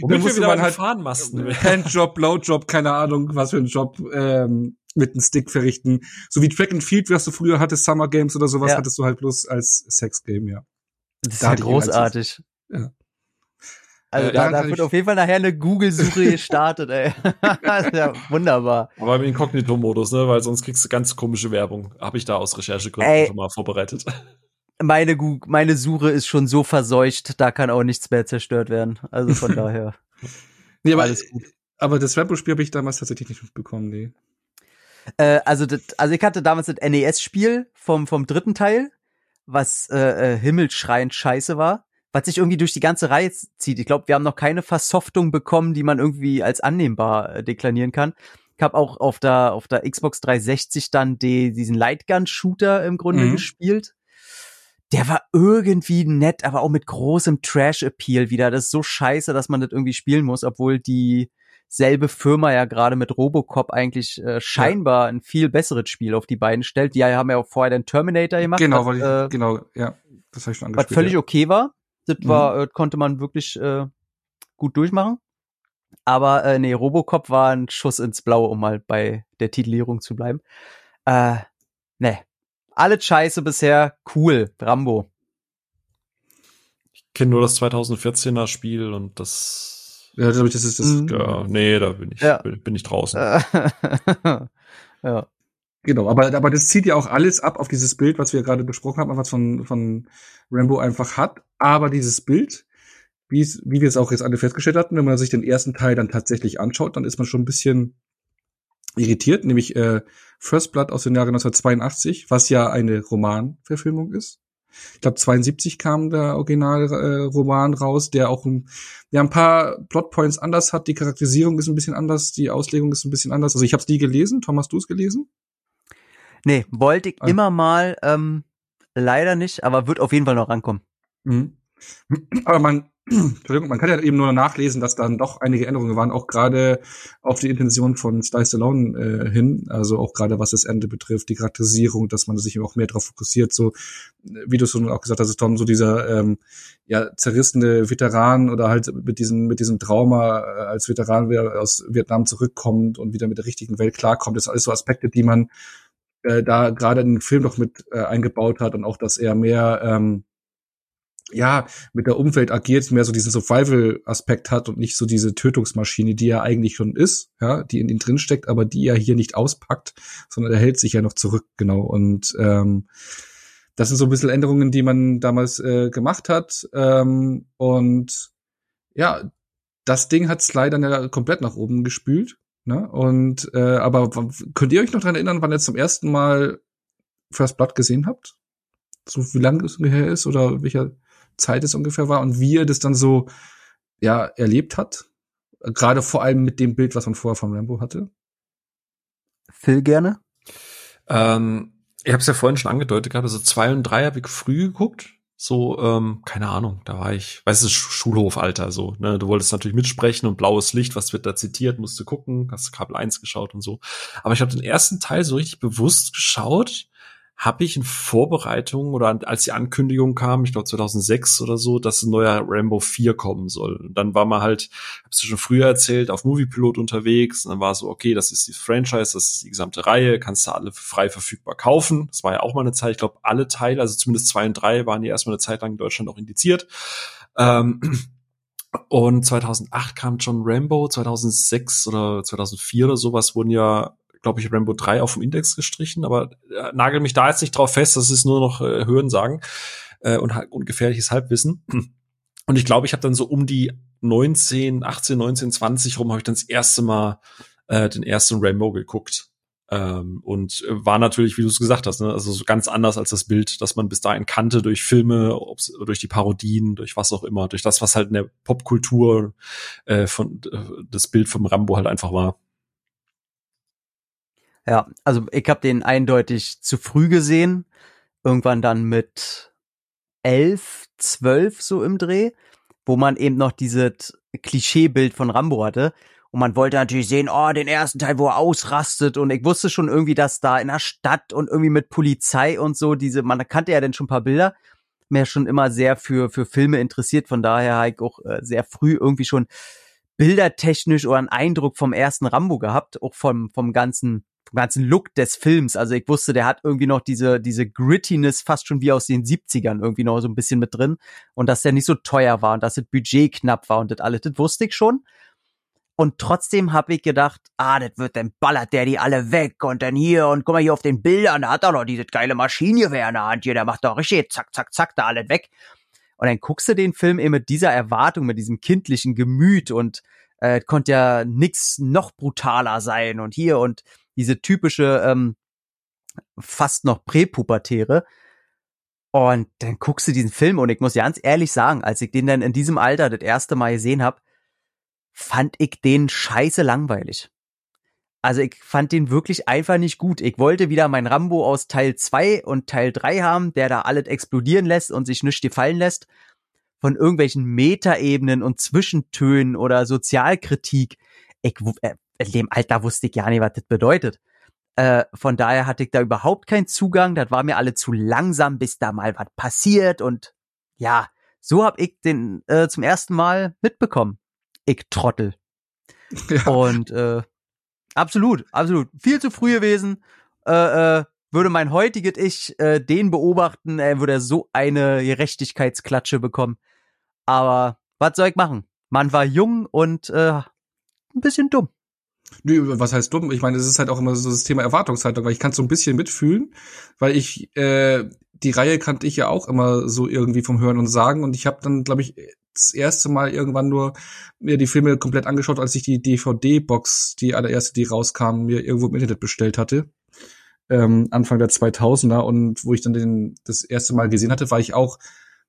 Womit musste man halt Fahnenmasten. Handjob, Blowjob, keine Ahnung, was für ein Job ähm, mit einem Stick verrichten. So wie Track and Field, was du früher hattest, Summer Games oder sowas, ja. hattest du halt bloß als Sex-Game, ja. Das ist da ja großartig. Ja. Also äh, da, da wird auf jeden Fall nachher eine Google-Suche gestartet, ey. das ist ja wunderbar. Aber im Inkognito-Modus, ne? Weil sonst kriegst du ganz komische Werbung. Habe ich da aus Recherchegründen ey, schon mal vorbereitet. Meine, meine Suche ist schon so verseucht, da kann auch nichts mehr zerstört werden. Also von daher. nee, aber, alles gut. aber das Rambo-Spiel habe ich damals tatsächlich nicht mitbekommen, nee. Äh, also, das, also ich hatte damals das NES-Spiel vom, vom dritten Teil, was äh, äh, himmelschreiend scheiße war was sich irgendwie durch die ganze Reihe zieht. Ich glaube, wir haben noch keine Versoftung bekommen, die man irgendwie als annehmbar äh, deklarieren kann. Ich habe auch auf der auf der Xbox 360 dann die, diesen Lightgun Shooter im Grunde mhm. gespielt. Der war irgendwie nett, aber auch mit großem Trash Appeal wieder. Das ist so scheiße, dass man das irgendwie spielen muss, obwohl die selbe Firma ja gerade mit Robocop eigentlich äh, scheinbar ja. ein viel besseres Spiel auf die beiden stellt. Die haben ja auch vorher den Terminator gemacht. Genau, was, äh, genau, ja. Das habe ich schon angespielt. Was völlig ja. okay war. Das mhm. war, äh, konnte man wirklich äh, gut durchmachen. Aber äh, nee, Robocop war ein Schuss ins Blaue, um mal bei der Titellierung zu bleiben. Äh, nee. Alles scheiße bisher. Cool. Rambo. Ich kenne nur das 2014er Spiel und das. Ja, glaube ich, das ist das. Mhm. Ja, nee, da bin ich, ja. bin, bin ich draußen. ja. Genau, aber, aber das zieht ja auch alles ab auf dieses Bild, was wir gerade besprochen haben, was von, von Rambo einfach hat. Aber dieses Bild, wie es, wie wir es auch jetzt alle festgestellt hatten, wenn man sich den ersten Teil dann tatsächlich anschaut, dann ist man schon ein bisschen irritiert, nämlich äh, First Blood aus dem Jahre 1982, was ja eine Romanverfilmung ist. Ich glaube, 72 kam der Originalroman äh, raus, der auch ein, ja, ein paar Plotpoints anders hat. Die Charakterisierung ist ein bisschen anders, die Auslegung ist ein bisschen anders. Also ich habe es nie gelesen. Thomas, du es gelesen? Nee, wollte ich ah. immer mal, ähm, leider nicht, aber wird auf jeden Fall noch rankommen. Mhm. Aber man, Entschuldigung, man kann ja eben nur nachlesen, dass dann doch einige Änderungen waren, auch gerade auf die Intention von Sly Stallone äh, hin, also auch gerade was das Ende betrifft, die Charakterisierung, dass man sich auch mehr darauf fokussiert, so wie du schon auch gesagt hast, Tom, so dieser ähm, ja zerrissene Veteran oder halt mit diesem mit diesem Trauma äh, als Veteran, wer aus Vietnam zurückkommt und wieder mit der richtigen Welt klarkommt, das sind alles so Aspekte, die man äh, da gerade den Film noch mit äh, eingebaut hat und auch, dass er mehr ähm, ja, mit der Umwelt agiert, mehr so diesen Survival-Aspekt hat und nicht so diese Tötungsmaschine, die er eigentlich schon ist, ja, die in ihm drin steckt, aber die er hier nicht auspackt, sondern er hält sich ja noch zurück, genau. Und ähm, das sind so ein bisschen Änderungen, die man damals äh, gemacht hat. Ähm, und ja, das Ding hat's leider komplett nach oben gespült. Ne? Und äh, aber könnt ihr euch noch dran erinnern, wann ihr zum ersten Mal First Blood gesehen habt? So wie lange es ungefähr ist oder welcher Zeit es ungefähr war und wie ihr das dann so ja erlebt hat? Gerade vor allem mit dem Bild, was man vorher von Rambo hatte. Phil gerne. Ähm, ich habe es ja vorhin schon angedeutet gehabt, also zwei und drei habe ich früh geguckt so, ähm, keine Ahnung, da war ich, weißt du, Schulhofalter, so, ne, du wolltest natürlich mitsprechen und blaues Licht, was wird da zitiert, musst du gucken, hast Kabel 1 geschaut und so. Aber ich habe den ersten Teil so richtig bewusst geschaut, habe ich in Vorbereitung oder als die Ankündigung kam, ich glaube 2006 oder so, dass ein neuer Rambo 4 kommen soll. Und dann war man halt, hab's du schon früher erzählt, auf Moviepilot unterwegs. Und dann war so, okay, das ist die Franchise, das ist die gesamte Reihe, kannst du alle frei verfügbar kaufen. Das war ja auch mal eine Zeit, ich glaube, alle Teile, also zumindest zwei und drei, waren ja erstmal eine Zeit lang in Deutschland auch indiziert. Ähm, und 2008 kam John Rambo, 2006 oder 2004 oder sowas wurden ja glaube ich, Rambo 3 auf dem Index gestrichen, aber äh, nagel mich da jetzt nicht drauf fest, das ist nur noch äh, Hörensagen äh, und, und gefährliches Halbwissen. Und ich glaube, ich habe dann so um die 19, 18, 19, 20 rum, habe ich dann das erste Mal äh, den ersten Rambo geguckt. Ähm, und war natürlich, wie du es gesagt hast, ne, also so ganz anders als das Bild, das man bis dahin kannte durch Filme, ob's, durch die Parodien, durch was auch immer, durch das, was halt in der Popkultur äh, von äh, das Bild vom Rambo halt einfach war. Ja, also ich habe den eindeutig zu früh gesehen. Irgendwann dann mit elf, zwölf so im Dreh, wo man eben noch dieses Klischeebild von Rambo hatte. Und man wollte natürlich sehen, oh, den ersten Teil, wo er ausrastet. Und ich wusste schon irgendwie, dass da in der Stadt und irgendwie mit Polizei und so diese, man kannte ja dann schon ein paar Bilder. Mir schon immer sehr für, für Filme interessiert. Von daher habe ich auch äh, sehr früh irgendwie schon bildertechnisch oder einen Eindruck vom ersten Rambo gehabt. Auch vom, vom ganzen vom ganzen Look des Films. Also ich wusste, der hat irgendwie noch diese, diese Grittiness fast schon wie aus den 70ern irgendwie noch so ein bisschen mit drin. Und dass der nicht so teuer war und dass das Budget knapp war und das alles, das wusste ich schon. Und trotzdem habe ich gedacht, ah, das wird, dann ballert der die alle weg und dann hier und guck mal hier auf den Bildern, da hat er noch diese geile Maschinengewehr in der Hand hier, der macht doch richtig zack, zack, zack, da alles weg. Und dann guckst du den Film eben mit dieser Erwartung, mit diesem kindlichen Gemüt und äh, konnte ja nix noch brutaler sein und hier und diese typische, ähm, fast noch Präpubertäre. Und dann guckst du diesen Film und ich muss ganz ehrlich sagen, als ich den dann in diesem Alter das erste Mal gesehen habe, fand ich den scheiße langweilig. Also ich fand den wirklich einfach nicht gut. Ich wollte wieder mein Rambo aus Teil 2 und Teil 3 haben, der da alles explodieren lässt und sich nichts gefallen lässt. Von irgendwelchen Metaebenen und Zwischentönen oder Sozialkritik. Ich, äh, in dem Alter wusste ich ja nicht, was das bedeutet. Äh, von daher hatte ich da überhaupt keinen Zugang. Das war mir alle zu langsam, bis da mal was passiert. Und ja, so hab ich den äh, zum ersten Mal mitbekommen. Ich Trottel. Ja. Und äh, absolut, absolut. Viel zu früh gewesen. Äh, äh, würde mein heutiges Ich äh, den beobachten, er würde so eine Gerechtigkeitsklatsche bekommen. Aber was soll ich machen? Man war jung und äh, ein bisschen dumm. Nö, was heißt dumm? Ich meine, es ist halt auch immer so das Thema Erwartungshaltung, weil ich kann so ein bisschen mitfühlen, weil ich äh, die Reihe kannte ich ja auch immer so irgendwie vom Hören und Sagen und ich habe dann, glaube ich, das erste Mal irgendwann nur mir die Filme komplett angeschaut, als ich die DVD-Box, die allererste, die rauskam, mir irgendwo im Internet bestellt hatte. Ähm, Anfang der 2000er und wo ich dann den das erste Mal gesehen hatte, war ich auch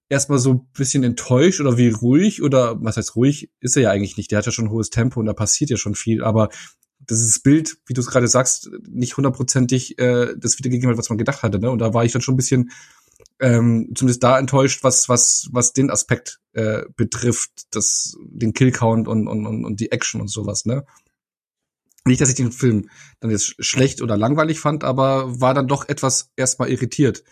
erstmal so ein bisschen enttäuscht oder wie ruhig oder was heißt ruhig ist er ja eigentlich nicht. Der hat ja schon ein hohes Tempo und da passiert ja schon viel, aber das Bild, wie du es gerade sagst, nicht hundertprozentig äh, das wiedergegeben hat, was man gedacht hatte. Ne? Und da war ich dann schon ein bisschen ähm, zumindest da enttäuscht, was was was den Aspekt äh, betrifft, das den Killcount und, und und und die Action und sowas. Ne? Nicht, dass ich den Film dann jetzt schlecht oder langweilig fand, aber war dann doch etwas erstmal irritiert.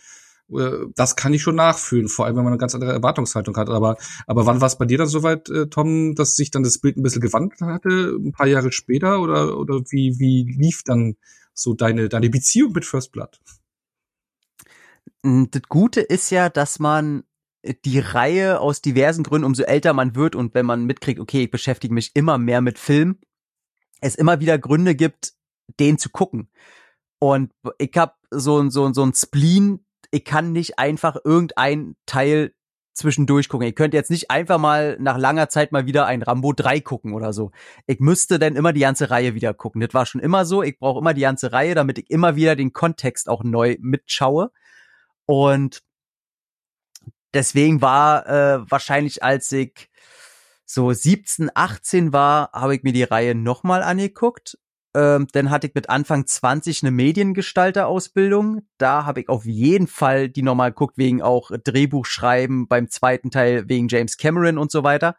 Äh, das kann ich schon nachfühlen, vor allem wenn man eine ganz andere Erwartungshaltung hat. Aber, aber wann war es bei dir dann soweit, äh, Tom, dass sich dann das Bild ein bisschen gewandelt hatte, ein paar Jahre später? Oder, oder wie, wie lief dann so deine, deine Beziehung mit First Blood? Das Gute ist ja, dass man die Reihe aus diversen Gründen, umso älter man wird und wenn man mitkriegt, okay, ich beschäftige mich immer mehr mit Film, es immer wieder Gründe gibt, den zu gucken. Und ich habe so, so, so ein Spleen, ich kann nicht einfach irgendein Teil zwischendurch gucken. Ich könnte jetzt nicht einfach mal nach langer Zeit mal wieder ein Rambo 3 gucken oder so. Ich müsste dann immer die ganze Reihe wieder gucken. Das war schon immer so. Ich brauche immer die ganze Reihe, damit ich immer wieder den Kontext auch neu mitschaue. Und deswegen war äh, wahrscheinlich, als ich so 17, 18 war, habe ich mir die Reihe nochmal angeguckt ähm, dann hatte ich mit Anfang 20 eine Mediengestalter-Ausbildung. Da habe ich auf jeden Fall die nochmal geguckt, wegen auch Drehbuchschreiben beim zweiten Teil, wegen James Cameron und so weiter.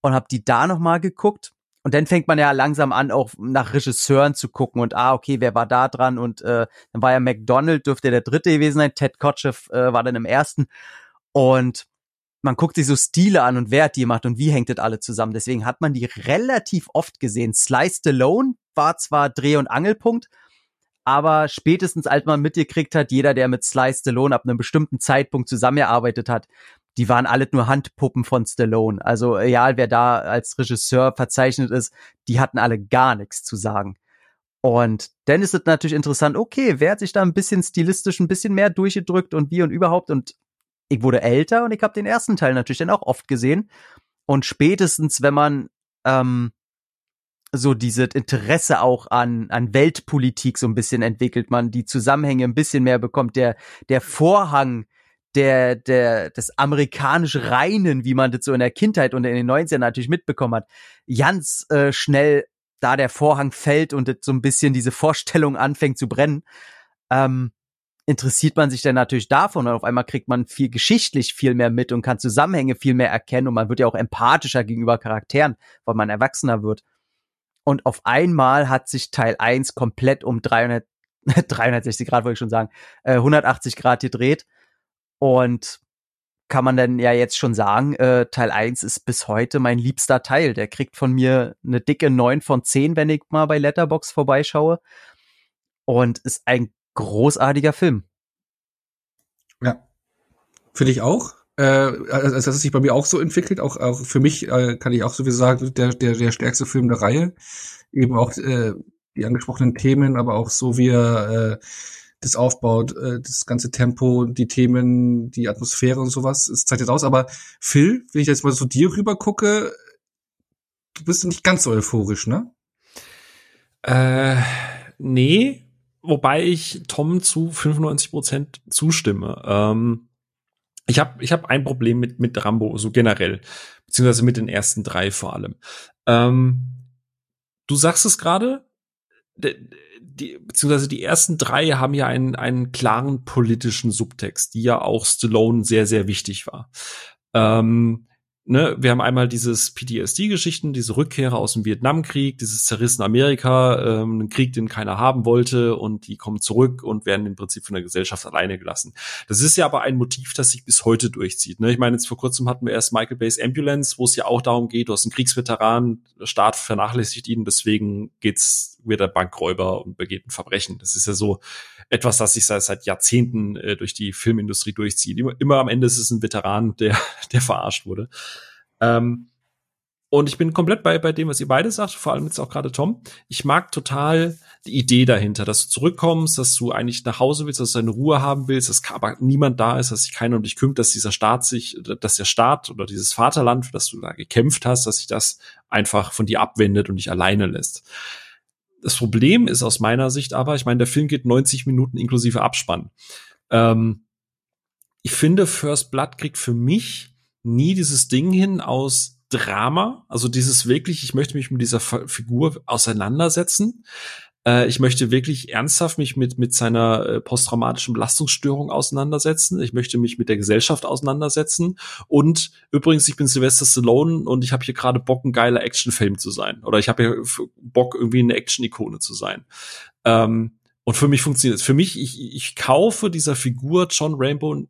Und habe die da nochmal geguckt. und dann fängt man ja langsam an, auch nach Regisseuren zu gucken und ah, okay, wer war da dran? Und äh, dann war ja McDonald, dürfte der dritte gewesen sein, Ted Kotcheff äh, war dann im ersten. Und man guckt sich so Stile an und wer hat die gemacht und wie hängt das alle zusammen. Deswegen hat man die relativ oft gesehen. Slice Stallone war zwar Dreh- und Angelpunkt, aber spätestens als man mitgekriegt hat, jeder, der mit Sly Stallone ab einem bestimmten Zeitpunkt zusammengearbeitet hat, die waren alle nur Handpuppen von Stallone. Also egal, wer da als Regisseur verzeichnet ist, die hatten alle gar nichts zu sagen. Und dann ist es natürlich interessant, okay, wer hat sich da ein bisschen stilistisch ein bisschen mehr durchgedrückt und wie und überhaupt. Und ich wurde älter und ich habe den ersten Teil natürlich dann auch oft gesehen. Und spätestens, wenn man ähm, so dieses Interesse auch an, an Weltpolitik so ein bisschen entwickelt, man die Zusammenhänge ein bisschen mehr bekommt, der, der Vorhang der, der, des amerikanisch Reinen, wie man das so in der Kindheit und in den 90ern natürlich mitbekommen hat, ganz äh, schnell da der Vorhang fällt und so ein bisschen diese Vorstellung anfängt zu brennen, ähm, interessiert man sich dann natürlich davon und auf einmal kriegt man viel geschichtlich viel mehr mit und kann Zusammenhänge viel mehr erkennen und man wird ja auch empathischer gegenüber Charakteren, weil man erwachsener wird. Und auf einmal hat sich Teil 1 komplett um 300, 360 Grad, wollte ich schon sagen, äh, 180 Grad gedreht und kann man denn ja jetzt schon sagen, äh, Teil 1 ist bis heute mein liebster Teil. Der kriegt von mir eine dicke 9 von 10, wenn ich mal bei Letterbox vorbeischaue. Und ist ein großartiger Film. Ja. Finde ich auch. Äh, also das hat sich bei mir auch so entwickelt. Auch, auch für mich äh, kann ich auch so wie sagen, der, der, der stärkste Film der Reihe. Eben auch äh, die angesprochenen Themen, aber auch so wie er äh, das aufbaut, äh, das ganze Tempo, die Themen, die Atmosphäre und sowas, es zeigt jetzt aus. Aber Phil, wenn ich jetzt mal so dir rüber gucke, du bist nicht ganz so euphorisch, ne? Äh, nee, wobei ich Tom zu 95 Prozent zustimme. Ähm, ich habe ich hab ein Problem mit, mit Rambo, so generell, beziehungsweise mit den ersten drei vor allem. Ähm, du sagst es gerade, die, beziehungsweise die ersten drei haben ja einen, einen klaren politischen Subtext, die ja auch Stallone sehr, sehr wichtig war. Ähm, ne, wir haben einmal dieses PTSD-Geschichten, diese Rückkehrer aus dem Vietnamkrieg, dieses zerrissene Amerika, ähm, einen Krieg, den keiner haben wollte und die kommen zurück und werden im Prinzip von der Gesellschaft alleine gelassen. Das ist ja aber ein Motiv, das sich bis heute durchzieht. Ne? Ich meine, jetzt vor kurzem hatten wir erst Michael Bay's Ambulance, wo es ja auch darum geht, du hast einen Kriegsveteran, der Staat vernachlässigt ihn, deswegen geht's wird er Bankräuber und begeht ein Verbrechen. Das ist ja so etwas, das sich seit, seit Jahrzehnten äh, durch die Filmindustrie durchzieht. Immer, immer am Ende ist es ein Veteran, der, der verarscht wurde. Ähm, und ich bin komplett bei, bei dem, was ihr beide sagt, vor allem jetzt auch gerade Tom. Ich mag total die Idee dahinter, dass du zurückkommst, dass du eigentlich nach Hause willst, dass du deine Ruhe haben willst, dass aber niemand da ist, dass sich keiner um dich kümmert, dass dieser Staat sich, dass der Staat oder dieses Vaterland, für das du da gekämpft hast, dass sich das einfach von dir abwendet und dich alleine lässt. Das Problem ist aus meiner Sicht aber, ich meine, der Film geht 90 Minuten inklusive Abspann. Ähm, ich finde, First Blood kriegt für mich nie dieses Ding hin aus Drama, also dieses wirklich, ich möchte mich mit dieser Figur auseinandersetzen. Äh, ich möchte wirklich ernsthaft mich mit, mit seiner äh, posttraumatischen Belastungsstörung auseinandersetzen. Ich möchte mich mit der Gesellschaft auseinandersetzen. Und übrigens, ich bin Sylvester Stallone und ich habe hier gerade Bock, ein geiler Actionfilm zu sein. Oder ich habe hier Bock, irgendwie eine Action-Ikone zu sein. Ähm, und für mich funktioniert es. Für mich, ich, ich kaufe dieser Figur John Rainbow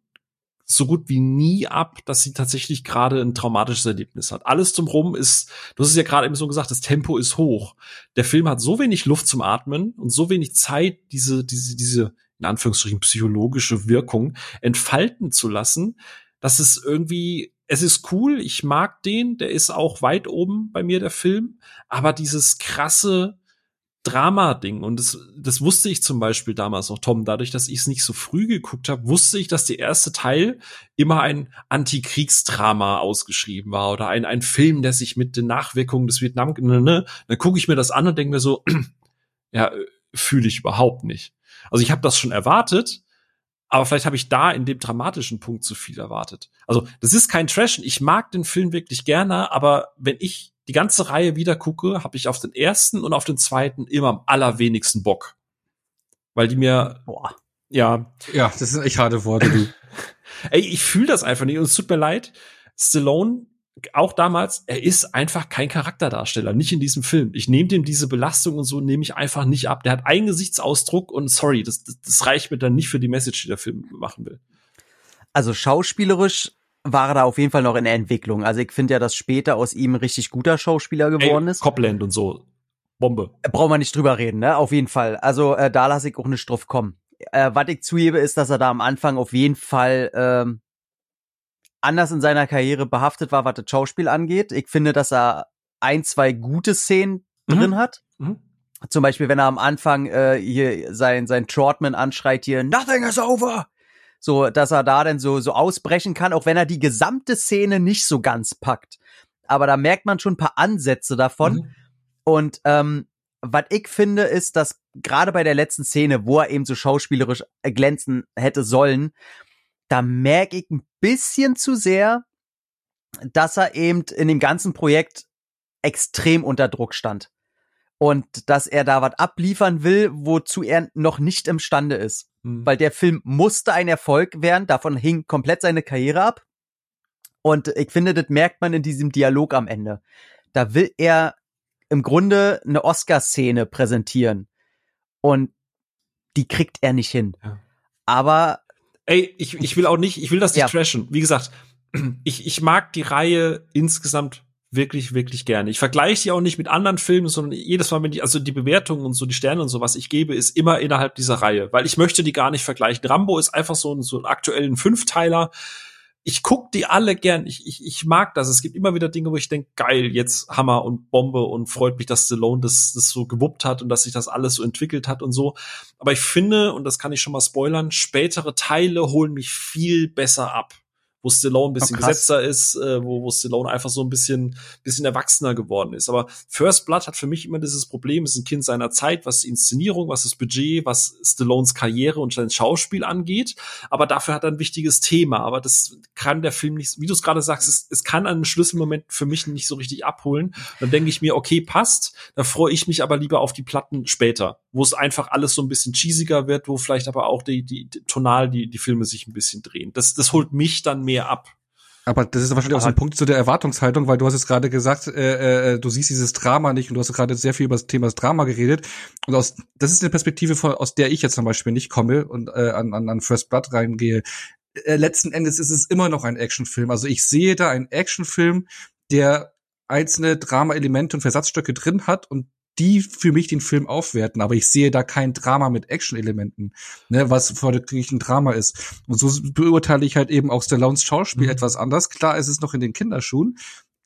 so gut wie nie ab, dass sie tatsächlich gerade ein traumatisches Erlebnis hat. Alles zum Rum ist, du hast es ja gerade eben so gesagt, das Tempo ist hoch. Der Film hat so wenig Luft zum Atmen und so wenig Zeit, diese, diese, diese, in Anführungsstrichen, psychologische Wirkung entfalten zu lassen, dass es irgendwie, es ist cool, ich mag den, der ist auch weit oben bei mir, der Film, aber dieses krasse, Drama-Ding. Und das, das wusste ich zum Beispiel damals noch, Tom. Dadurch, dass ich es nicht so früh geguckt habe, wusste ich, dass der erste Teil immer ein Antikriegsdrama ausgeschrieben war oder ein, ein Film, der sich mit den Nachwirkungen des Vietnam, ne, ne. Dann gucke ich mir das an und denke mir so, ja, fühle ich überhaupt nicht. Also ich habe das schon erwartet, aber vielleicht habe ich da in dem dramatischen Punkt zu viel erwartet. Also das ist kein Trash. Ich mag den Film wirklich gerne, aber wenn ich die ganze Reihe wieder gucke, habe ich auf den ersten und auf den zweiten immer am allerwenigsten Bock. Weil die mir, boah, ja. Ja, das sind echt harte Worte, du. Ey, ich fühle das einfach nicht und es tut mir leid. Stallone auch damals, er ist einfach kein Charakterdarsteller, nicht in diesem Film. Ich nehme dem diese Belastung und so nehme ich einfach nicht ab. Der hat einen Gesichtsausdruck und sorry, das, das, das reicht mir dann nicht für die Message, die der Film machen will. Also schauspielerisch war er da auf jeden Fall noch in der Entwicklung. Also ich finde ja, dass später aus ihm ein richtig guter Schauspieler geworden Ey, ist. Copland und so. Bombe. Äh, brauchen wir nicht drüber reden, ne? Auf jeden Fall. Also äh, da lasse ich auch nicht drauf kommen. Äh, was ich zugebe, ist, dass er da am Anfang auf jeden Fall ähm, anders in seiner Karriere behaftet war, was das Schauspiel angeht. Ich finde, dass er ein, zwei gute Szenen mhm. drin hat. Mhm. Zum Beispiel, wenn er am Anfang äh, hier sein, sein Trotman anschreit hier, nothing is over. So, dass er da dann so, so ausbrechen kann, auch wenn er die gesamte Szene nicht so ganz packt. Aber da merkt man schon ein paar Ansätze davon. Mhm. Und ähm, was ich finde, ist, dass gerade bei der letzten Szene, wo er eben so schauspielerisch glänzen hätte sollen, da merke ich ein bisschen zu sehr, dass er eben in dem ganzen Projekt extrem unter Druck stand. Und dass er da was abliefern will, wozu er noch nicht imstande ist. Mhm. Weil der Film musste ein Erfolg werden, davon hing komplett seine Karriere ab. Und ich finde, das merkt man in diesem Dialog am Ende. Da will er im Grunde eine Oscar-Szene präsentieren. Und die kriegt er nicht hin. Ja. Aber Ey, ich, ich will auch nicht, ich will das nicht ja. trashen. Wie gesagt, ich, ich mag die Reihe insgesamt wirklich, wirklich gerne. Ich vergleiche die auch nicht mit anderen Filmen, sondern jedes Mal, wenn die, also die Bewertungen und so, die Sterne und so, was ich gebe, ist immer innerhalb dieser Reihe, weil ich möchte die gar nicht vergleichen. Rambo ist einfach so ein, so ein aktuellen Fünfteiler ich guck die alle gern. Ich, ich, ich mag das. Es gibt immer wieder Dinge, wo ich denke, geil, jetzt Hammer und Bombe und freut mich, dass Stallone das, das so gewuppt hat und dass sich das alles so entwickelt hat und so. Aber ich finde, und das kann ich schon mal spoilern, spätere Teile holen mich viel besser ab wo Stallone ein bisschen oh, gesetzter ist, äh, wo, wo Stallone einfach so ein bisschen, bisschen erwachsener geworden ist. Aber First Blood hat für mich immer dieses Problem, ist ein Kind seiner Zeit, was die Inszenierung, was das Budget, was Stallones Karriere und sein Schauspiel angeht. Aber dafür hat er ein wichtiges Thema. Aber das kann der Film nicht, wie du es gerade sagst, es, es kann einen Schlüsselmoment für mich nicht so richtig abholen. Dann denke ich mir, okay, passt. Da freue ich mich aber lieber auf die Platten später, wo es einfach alles so ein bisschen cheesiger wird, wo vielleicht aber auch die, die, die tonal die, die Filme sich ein bisschen drehen. Das, das holt mich dann mehr ab. Aber das ist wahrscheinlich auch so ein Punkt zu der Erwartungshaltung, weil du hast jetzt gerade gesagt, äh, äh, du siehst dieses Drama nicht und du hast gerade sehr viel über das Thema Drama geredet. Und aus, das ist eine Perspektive, von, aus der ich jetzt zum Beispiel nicht komme und äh, an, an, an First Blood reingehe. Äh, letzten Endes ist es immer noch ein Actionfilm. Also ich sehe da einen Actionfilm, der einzelne Drama-Elemente und Versatzstücke drin hat und die für mich den Film aufwerten, aber ich sehe da kein Drama mit Action-Elementen, ne, was wirklich ein Drama ist. Und so beurteile ich halt eben auch Stallones Schauspiel mhm. etwas anders. Klar, es ist noch in den Kinderschuhen,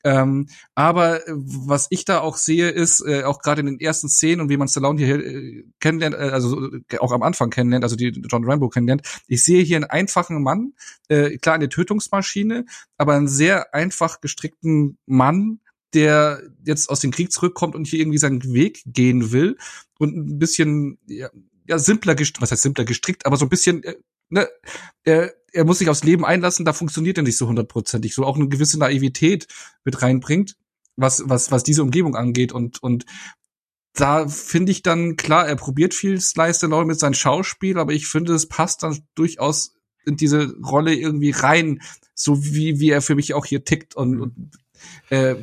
ähm, aber äh, was ich da auch sehe, ist, äh, auch gerade in den ersten Szenen und wie man Stallone hier äh, kennenlernt, äh, also äh, auch am Anfang kennenlernt, also die John Rambo kennenlernt, ich sehe hier einen einfachen Mann, äh, klar eine Tötungsmaschine, aber einen sehr einfach gestrickten Mann, der jetzt aus dem Krieg zurückkommt und hier irgendwie seinen Weg gehen will und ein bisschen ja, ja simpler gestrickt, was heißt simpler gestrickt, aber so ein bisschen äh, ne, er, er muss sich aufs Leben einlassen, da funktioniert er nicht so hundertprozentig, so auch eine gewisse Naivität mit reinbringt, was was was diese Umgebung angeht und und da finde ich dann klar, er probiert viel Slice Stallone mit seinem Schauspiel, aber ich finde, es passt dann durchaus in diese Rolle irgendwie rein, so wie wie er für mich auch hier tickt und, und äh,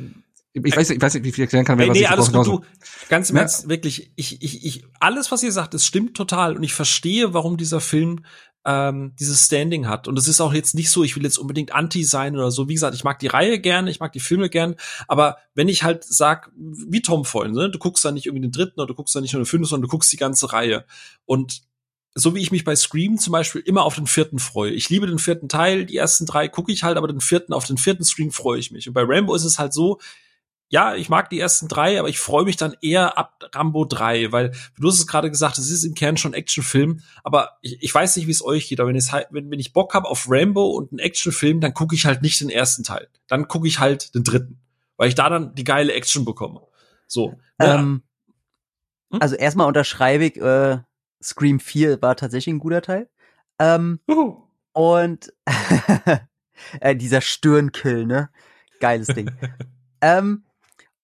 ich weiß, ich weiß nicht, wie viel erklären kann, wer nee, was nee, alles gut, du, ganz im Ernst, wirklich, ich, ich, ich, alles, was ihr sagt, das stimmt total und ich verstehe, warum dieser Film ähm, dieses Standing hat. Und es ist auch jetzt nicht so, ich will jetzt unbedingt anti sein oder so. Wie gesagt, ich mag die Reihe gerne, ich mag die Filme gern, aber wenn ich halt sag, wie Tom vorhin, ne, du guckst da nicht irgendwie den dritten oder du guckst da nicht nur den fünften, sondern du guckst die ganze Reihe. Und so wie ich mich bei Scream zum Beispiel immer auf den vierten freue. Ich liebe den vierten Teil, die ersten drei gucke ich halt, aber den vierten, auf den vierten Scream freue ich mich. Und bei Rambo ist es halt so, ja, ich mag die ersten drei, aber ich freue mich dann eher ab Rambo 3, weil du hast es gerade gesagt, es ist im Kern schon Actionfilm, aber ich, ich weiß nicht, wie es euch geht, aber wenn, es halt, wenn, wenn ich Bock habe auf Rambo und einen Actionfilm, dann gucke ich halt nicht den ersten Teil. Dann gucke ich halt den dritten, weil ich da dann die geile Action bekomme. So. Ähm, hm? Also erstmal unterschreibe ich, äh, Scream 4 war tatsächlich ein guter Teil. Ähm. Und äh, dieser Stirnkill, ne? Geiles Ding. ähm,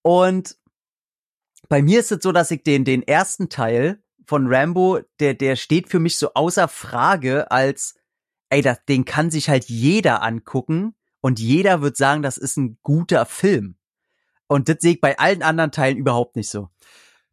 und bei mir ist es so, dass ich den, den ersten Teil von Rambo, der, der steht für mich so außer Frage als, ey, das, den kann sich halt jeder angucken Und jeder wird sagen, das ist ein guter Film. Und das sehe ich bei allen anderen Teilen überhaupt nicht so.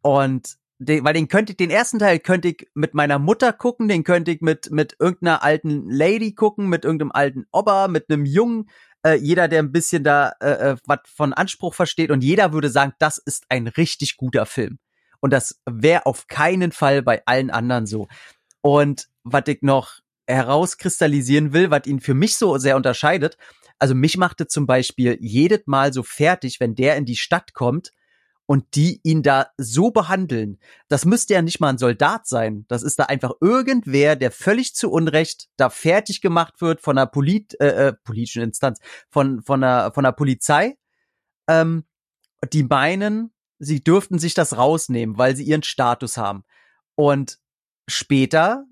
Und den, weil den könnte ich, den ersten Teil könnte ich mit meiner Mutter gucken, den könnte ich mit, mit irgendeiner alten Lady gucken, mit irgendeinem alten Opa, mit einem Jungen, äh, jeder, der ein bisschen da äh, äh was von Anspruch versteht und jeder würde sagen, das ist ein richtig guter Film. Und das wäre auf keinen Fall bei allen anderen so. Und was ich noch herauskristallisieren will, was ihn für mich so sehr unterscheidet, also mich machte zum Beispiel jedes Mal so fertig, wenn der in die Stadt kommt und die ihn da so behandeln. Das müsste ja nicht mal ein Soldat sein. Das ist da einfach irgendwer, der völlig zu Unrecht da fertig gemacht wird von einer Polit äh, äh, politischen Instanz, von von einer von einer Polizei. Ähm, die meinen, sie dürften sich das rausnehmen, weil sie ihren Status haben. Und später,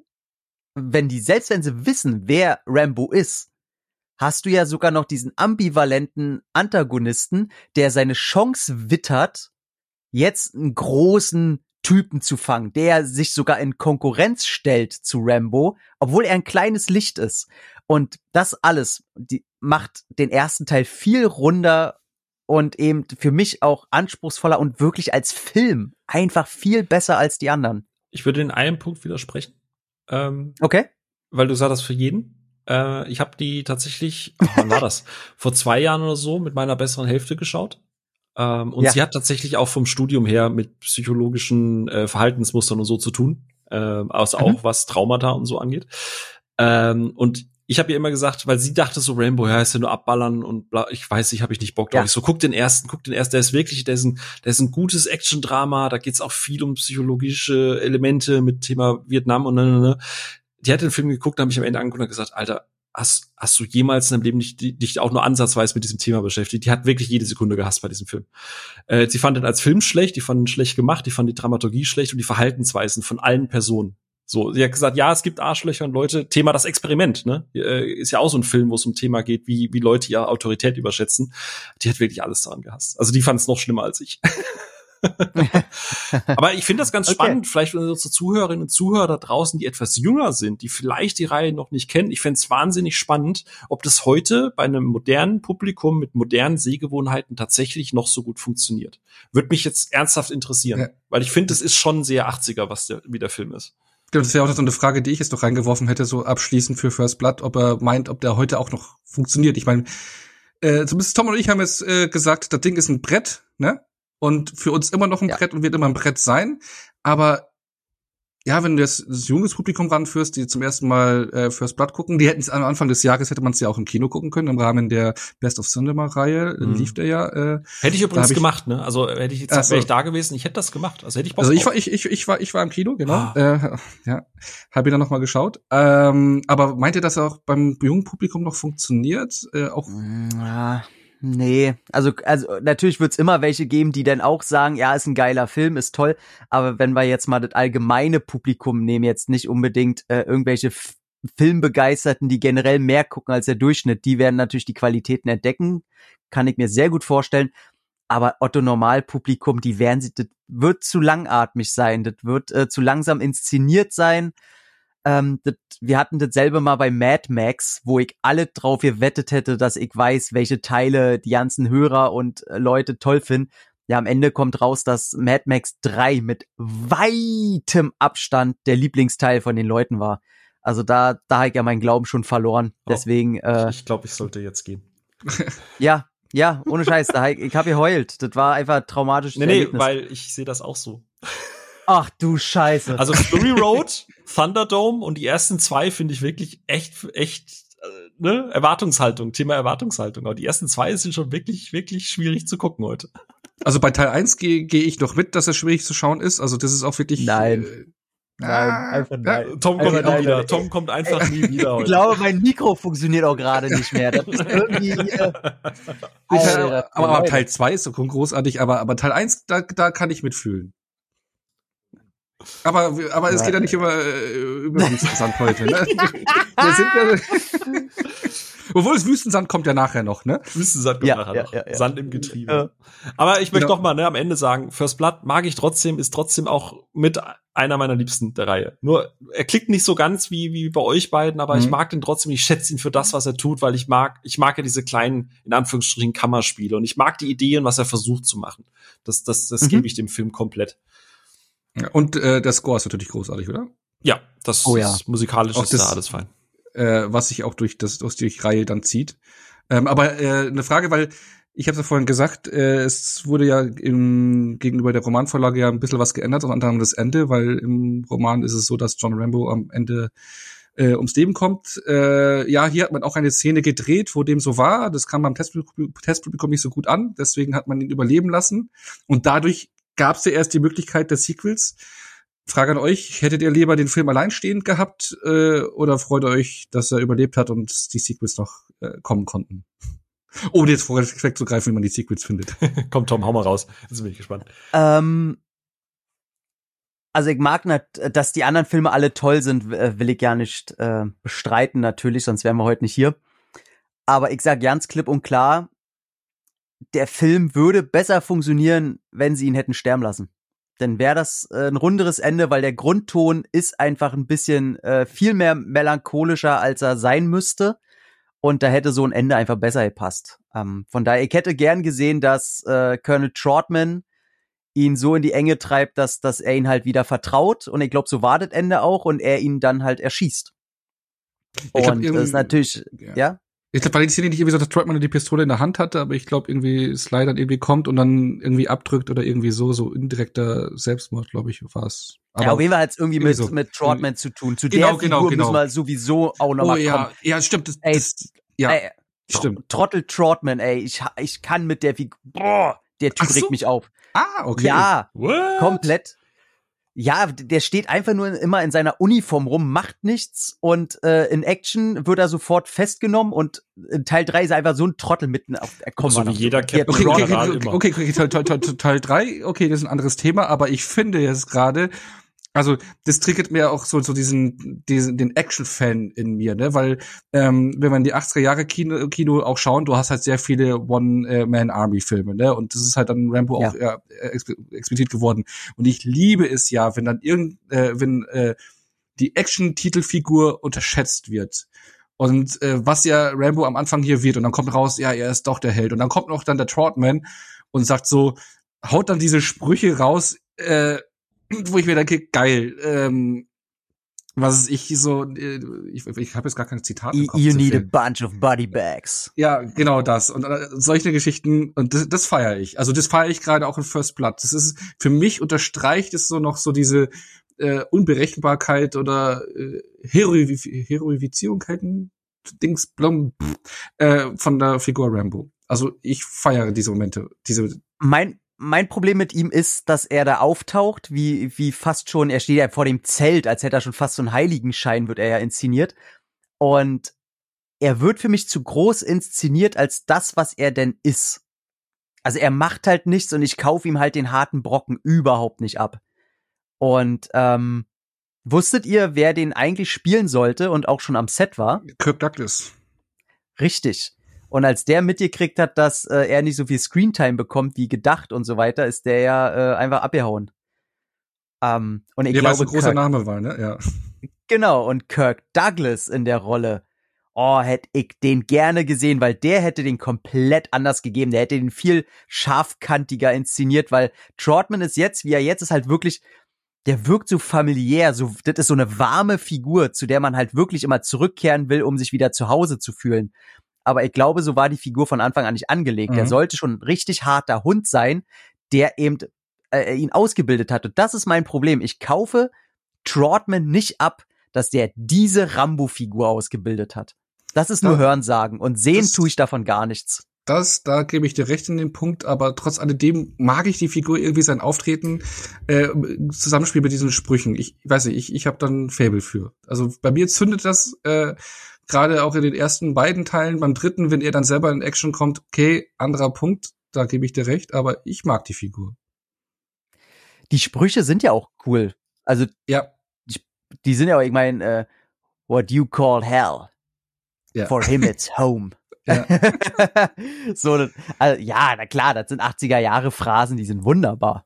wenn die selbst wenn sie wissen, wer Rambo ist, hast du ja sogar noch diesen ambivalenten Antagonisten, der seine Chance wittert, jetzt einen großen Typen zu fangen, der sich sogar in Konkurrenz stellt zu Rambo, obwohl er ein kleines Licht ist. Und das alles die, macht den ersten Teil viel runder und eben für mich auch anspruchsvoller und wirklich als Film einfach viel besser als die anderen. Ich würde in einem Punkt widersprechen. Ähm, okay. Weil du sagst das für jeden. Äh, ich habe die tatsächlich, oh, wann war das? Vor zwei Jahren oder so mit meiner besseren Hälfte geschaut. Ähm, und ja. sie hat tatsächlich auch vom Studium her mit psychologischen äh, Verhaltensmustern und so zu tun. Äh, also mhm. auch was Traumata und so angeht. Ähm, und ich habe ihr immer gesagt, weil sie dachte so Rainbow, ja, ist ja nur abballern und bla, ich weiß nicht, habe ich nicht Bock drauf. Ja. Ich so, guck den ersten, guck den ersten, der ist wirklich, der ist ein, der ist ein gutes Action-Drama, da geht's auch viel um psychologische Elemente mit Thema Vietnam und ne, ne, ne die hat den Film geguckt, habe ich am Ende angeguckt und gesagt, Alter, hast, hast du jemals in deinem Leben nicht, dich auch nur ansatzweise mit diesem Thema beschäftigt? Die hat wirklich jede Sekunde gehasst bei diesem Film. Äh, sie fand ihn als Film schlecht, die fand ihn schlecht gemacht, die fand die Dramaturgie schlecht und die Verhaltensweisen von allen Personen. So, sie hat gesagt, ja, es gibt Arschlöcher und Leute. Thema das Experiment, ne? Äh, ist ja auch so ein Film, wo es um Thema geht, wie, wie Leute ihre Autorität überschätzen. Die hat wirklich alles daran gehasst. Also die fand es noch schlimmer als ich. Aber ich finde das ganz okay. spannend, vielleicht für unsere Zuhörerinnen und Zuhörer da draußen, die etwas jünger sind, die vielleicht die Reihe noch nicht kennen. Ich fände es wahnsinnig spannend, ob das heute bei einem modernen Publikum mit modernen Sehgewohnheiten tatsächlich noch so gut funktioniert. Würde mich jetzt ernsthaft interessieren, ja. weil ich finde, es ist schon sehr 80er, was der, wie der Film ist. Das wäre auch so eine Frage, die ich jetzt noch reingeworfen hätte, so abschließend für First Blood, ob er meint, ob der heute auch noch funktioniert. Ich meine, äh, zumindest Tom und ich haben jetzt äh, gesagt, das Ding ist ein Brett, ne? Und für uns immer noch ein ja. Brett und wird immer ein Brett sein. Aber ja, wenn du das, das junges Publikum ranführst, die zum ersten Mal äh, First Blood gucken, die hätten es am Anfang des Jahres hätte man es ja auch im Kino gucken können im Rahmen der Best of Cinema Reihe mhm. lief der ja. Äh, hätte ich übrigens ich, gemacht, ne? Also hätte ich jetzt also, wäre ich da gewesen, ich hätte das gemacht. Also hätte ich Bock Also ich war ich, ich, ich war ich war im Kino, genau. Ah. Äh, ja, habe ich dann noch mal geschaut. Ähm, aber meint ihr, dass er auch beim jungen Publikum noch funktioniert? Äh, auch ja. Nee, also, also natürlich wird's immer welche geben, die dann auch sagen, ja, ist ein geiler Film, ist toll, aber wenn wir jetzt mal das allgemeine Publikum nehmen, jetzt nicht unbedingt äh, irgendwelche Filmbegeisterten, die generell mehr gucken als der Durchschnitt, die werden natürlich die Qualitäten entdecken, kann ich mir sehr gut vorstellen, aber Otto Normalpublikum, die werden sie, das wird zu langatmig sein, das wird äh, zu langsam inszeniert sein, ähm, das, wir hatten dasselbe mal bei Mad Max, wo ich alle drauf gewettet hätte, dass ich weiß, welche Teile die ganzen Hörer und äh, Leute toll finden. Ja, am Ende kommt raus, dass Mad Max 3 mit weitem Abstand der Lieblingsteil von den Leuten war. Also da, da habe ich ja meinen Glauben schon verloren. Oh, Deswegen. Äh, ich glaube, ich sollte jetzt gehen. ja, ja, ohne Scheiß. Da, ich habe geheult. Das war einfach traumatisch. Nee, nee, weil ich sehe das auch so. Ach du Scheiße. Also Fury Road, Thunderdome und die ersten zwei finde ich wirklich echt, echt, äh, ne, Erwartungshaltung, Thema Erwartungshaltung. Aber die ersten zwei sind schon wirklich, wirklich schwierig zu gucken heute. Also bei Teil 1 gehe geh ich noch mit, dass er schwierig zu schauen ist. Also das ist auch wirklich. Nein. Äh, Nein, einfach nein. Tom kommt einfach nie wieder. Tom kommt einfach nie wieder heute. Ich glaube, mein Mikro funktioniert auch gerade nicht mehr. Das ist irgendwie. Äh, Alter, aber, aber Teil 2 ist so großartig, aber, aber Teil 1, da, da kann ich mitfühlen. Aber, aber es geht ja nicht immer äh, über Wüstensand heute. Ne? Wir sind ja, obwohl es Wüstensand kommt ja nachher noch, ne? Wüstensand kommt ja, nachher ja, noch. Ja, Sand im Getriebe. Aber ich möchte genau. doch mal ne, am Ende sagen, First Blood mag ich trotzdem, ist trotzdem auch mit einer meiner Liebsten der Reihe. Nur er klickt nicht so ganz wie wie bei euch beiden, aber mhm. ich mag den trotzdem. Ich schätze ihn für das, was er tut, weil ich mag ich mag ja diese kleinen in Anführungsstrichen Kammerspiele und ich mag die Ideen, was er versucht zu machen. Das das das mhm. gebe ich dem Film komplett. Und äh, der Score ist natürlich großartig, oder? Ja, das oh, ja. ist musikalisch auch ist das, da alles fein. Äh, was sich auch durch das durch die Reihe dann zieht. Ähm, aber äh, eine Frage, weil ich habe ja vorhin gesagt, äh, es wurde ja im, gegenüber der Romanvorlage ja ein bisschen was geändert, unter anderem das Ende, weil im Roman ist es so, dass John Rambo am Ende äh, ums Leben kommt. Äh, ja, hier hat man auch eine Szene gedreht, wo dem so war. Das kam beim Testpublikum nicht so gut an, deswegen hat man ihn überleben lassen. Und dadurch gab es ja erst die Möglichkeit des Sequels. Frage an euch, hättet ihr lieber den Film alleinstehend gehabt äh, oder freut ihr euch, dass er überlebt hat und die Sequels noch äh, kommen konnten? Ohne jetzt vorwegzugreifen, wie man die Sequels findet. Komm, Tom, hau mal raus. Jetzt bin ich gespannt. Ähm, also ich mag nicht, dass die anderen Filme alle toll sind, will ich ja nicht äh, bestreiten natürlich, sonst wären wir heute nicht hier. Aber ich sag ganz klipp und klar, der Film würde besser funktionieren, wenn sie ihn hätten sterben lassen. Denn wäre das äh, ein runderes Ende, weil der Grundton ist einfach ein bisschen äh, viel mehr melancholischer, als er sein müsste. Und da hätte so ein Ende einfach besser gepasst. Ähm, von daher, ich hätte gern gesehen, dass äh, Colonel Trotman ihn so in die Enge treibt, dass, dass er ihn halt wieder vertraut. Und ich glaube, so war das Ende auch und er ihn dann halt erschießt. Ich und das ist natürlich, ja. ja? Ich glaube, weil die Szene nicht irgendwie so, dass Trotman die Pistole in der Hand hatte, aber ich glaube, irgendwie Sly dann irgendwie kommt und dann irgendwie abdrückt oder irgendwie so, so indirekter Selbstmord, glaube ich, war es. Ja, auf jeden Fall hat es irgendwie, irgendwie mit, so. mit Trotman zu tun. Zu genau, der genau, Figur genau. müssen wir sowieso auch nochmal oh, ja. kommen. Ja, stimmt. Das, ey, das, ja, ey, stimmt. Trottel Trotman, ey, ich, ich kann mit der Figur, boah, der Typ so? regt mich auf. Ah, okay. Ja, What? komplett. Ja, der steht einfach nur immer in seiner Uniform rum, macht nichts und äh, in Action wird er sofort festgenommen und in Teil 3 ist er einfach so ein Trottel mitten auf der. So wie jeder Captain okay, okay, okay, okay, okay, okay, Teil, Teil, Teil, Teil 3, okay, das ist ein anderes Thema, aber ich finde jetzt gerade, also das triggert mir auch so so diesen diesen den Action-Fan in mir, ne, weil ähm, wenn man die 80er Jahre Kino, Kino auch schauen, du hast halt sehr viele One-Man-Army-Filme, ne, und das ist halt dann Rambo ja. auch eher explizit geworden. Und ich liebe es ja, wenn dann irgend äh, wenn äh, die Action-Titelfigur unterschätzt wird. Und äh, was ja Rambo am Anfang hier wird und dann kommt raus, ja, er ist doch der Held und dann kommt noch dann der Trotman und sagt so, haut dann diese Sprüche raus, äh, wo ich mir denke, geil, ähm, was ich so, äh, ich, ich habe jetzt gar kein Zitat. Im Kopf you need a bunch of body bags. Ja, genau das. Und äh, solche Geschichten, und das, das feiere ich. Also das feiere ich gerade auch in First Blood. Das ist, für mich unterstreicht es so noch so diese äh, Unberechenbarkeit oder äh, Heroifizierungkeiten, Dings, blum, äh, von der Figur Rambo. Also ich feiere diese Momente, diese. Mein, mein Problem mit ihm ist, dass er da auftaucht, wie, wie fast schon, er steht ja vor dem Zelt, als hätte er schon fast so einen Heiligenschein, wird er ja inszeniert. Und er wird für mich zu groß inszeniert als das, was er denn ist. Also er macht halt nichts und ich kaufe ihm halt den harten Brocken überhaupt nicht ab. Und ähm, wusstet ihr, wer den eigentlich spielen sollte und auch schon am Set war? Kirk Douglas. Richtig. Und als der mitgekriegt hat, dass äh, er nicht so viel Screentime bekommt wie gedacht und so weiter, ist der ja äh, einfach abgehauen. Ähm, und ich der glaube, ein großer Kirk, Name war, ne? Ja. Genau, und Kirk Douglas in der Rolle. Oh, hätte ich den gerne gesehen, weil der hätte den komplett anders gegeben. Der hätte den viel scharfkantiger inszeniert, weil Trotman ist jetzt, wie er jetzt ist, halt wirklich, der wirkt so familiär, so, das ist so eine warme Figur, zu der man halt wirklich immer zurückkehren will, um sich wieder zu Hause zu fühlen aber ich glaube, so war die Figur von Anfang an nicht angelegt. Mhm. Er sollte schon ein richtig harter Hund sein, der eben äh, ihn ausgebildet hat. Und das ist mein Problem. Ich kaufe Trotman nicht ab, dass der diese Rambo-Figur ausgebildet hat. Das ist nur Hörensagen und sehen tue ich davon gar nichts. Das, da gebe ich dir recht in den Punkt, aber trotz alledem mag ich die Figur irgendwie sein Auftreten, äh, Zusammenspiel mit diesen Sprüchen. Ich weiß nicht, ich, ich habe dann Fable für. Also bei mir zündet das äh, gerade auch in den ersten beiden Teilen, beim dritten, wenn er dann selber in Action kommt, okay, anderer Punkt, da gebe ich dir recht, aber ich mag die Figur. Die Sprüche sind ja auch cool. Also, ja. Die, die sind ja auch, ich meine, äh, what you call hell. Ja. For him it's home. Ja. so, also, ja, na klar, das sind 80er Jahre Phrasen, die sind wunderbar.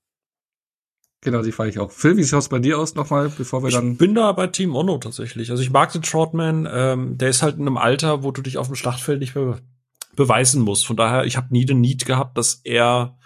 Genau, die fahre ich auch. Phil, wie schaut's bei dir aus nochmal, bevor wir ich dann. Ich bin da bei Team Ono tatsächlich. Also ich mag den Trotman, ähm, der ist halt in einem Alter, wo du dich auf dem Schlachtfeld nicht mehr beweisen musst. Von daher, ich habe nie den Need gehabt, dass er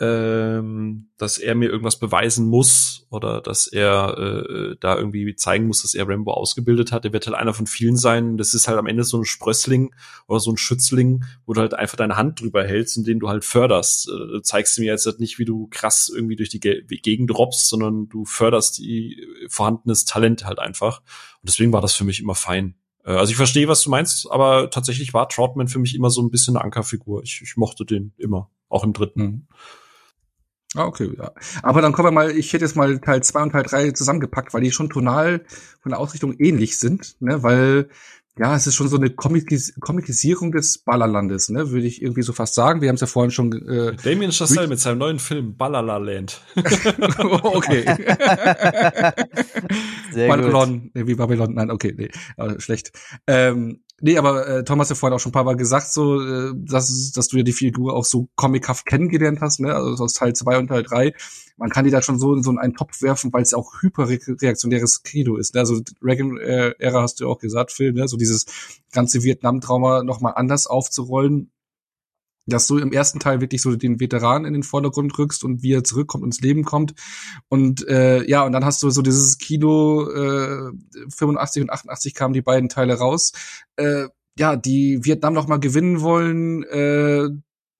ähm, dass er mir irgendwas beweisen muss oder dass er äh, da irgendwie zeigen muss, dass er Rambo ausgebildet hat. Er wird halt einer von vielen sein. Das ist halt am Ende so ein Sprössling oder so ein Schützling, wo du halt einfach deine Hand drüber hältst und den du halt förderst. Äh, du zeigst mir jetzt halt nicht, wie du krass irgendwie durch die Ge Gegend robbst, sondern du förderst die vorhandenes Talent halt einfach. Und deswegen war das für mich immer fein. Äh, also ich verstehe, was du meinst, aber tatsächlich war Troutman für mich immer so ein bisschen eine Ankerfigur. Ich, ich mochte den immer, auch im dritten. Mhm. Ah, okay, ja. Aber dann kommen wir mal, ich hätte jetzt mal Teil 2 und Teil 3 zusammengepackt, weil die schon tonal von der Ausrichtung ähnlich sind, ne, weil ja, es ist schon so eine Komikis Komikisierung des Ballerlandes, ne, würde ich irgendwie so fast sagen. Wir haben es ja vorhin schon. Äh, Damien Chazelle mit seinem neuen Film Ballerland. okay. Sehr Babylon, gut. Nee, wie Babylon, nein, okay, nee, äh, schlecht. Ähm, Nee, aber äh, Thomas hat vorhin auch schon ein paar Mal gesagt, so, äh, dass, dass du ja die Figur auch so comichaft kennengelernt hast, ne? Also aus Teil 2 und Teil 3. Man kann die da schon so in so einen Topf werfen, weil es auch hyperreaktionäres Kino ist. Ne? Also Reagan-Ära hast du auch gesagt, Phil, ne? So dieses ganze Vietnam-Trauma nochmal anders aufzurollen dass du im ersten Teil wirklich so den Veteran in den Vordergrund rückst und wie er zurückkommt und ins Leben kommt. Und äh, ja, und dann hast du so dieses Kino äh, 85 und 88 kamen die beiden Teile raus. Äh, ja, die Vietnam noch mal gewinnen wollen, äh,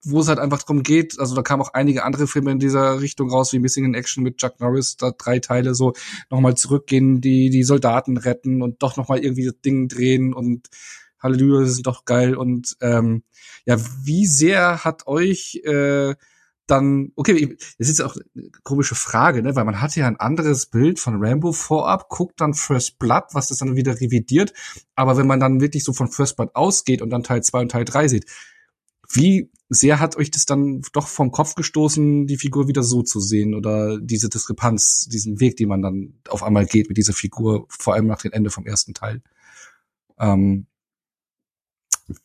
wo es halt einfach drum geht, also da kamen auch einige andere Filme in dieser Richtung raus, wie Missing in Action mit Chuck Norris, da drei Teile so nochmal zurückgehen, die die Soldaten retten und doch nochmal irgendwie das Ding drehen und Halleluja, das ist doch geil. Und ähm, ja, wie sehr hat euch äh, dann, okay, das ist auch eine komische Frage, ne? weil man hatte ja ein anderes Bild von Rambo vorab, guckt dann First Blood, was das dann wieder revidiert. Aber wenn man dann wirklich so von First Blood ausgeht und dann Teil 2 und Teil 3 sieht, wie sehr hat euch das dann doch vom Kopf gestoßen, die Figur wieder so zu sehen oder diese Diskrepanz, diesen Weg, den man dann auf einmal geht mit dieser Figur, vor allem nach dem Ende vom ersten Teil? Ähm,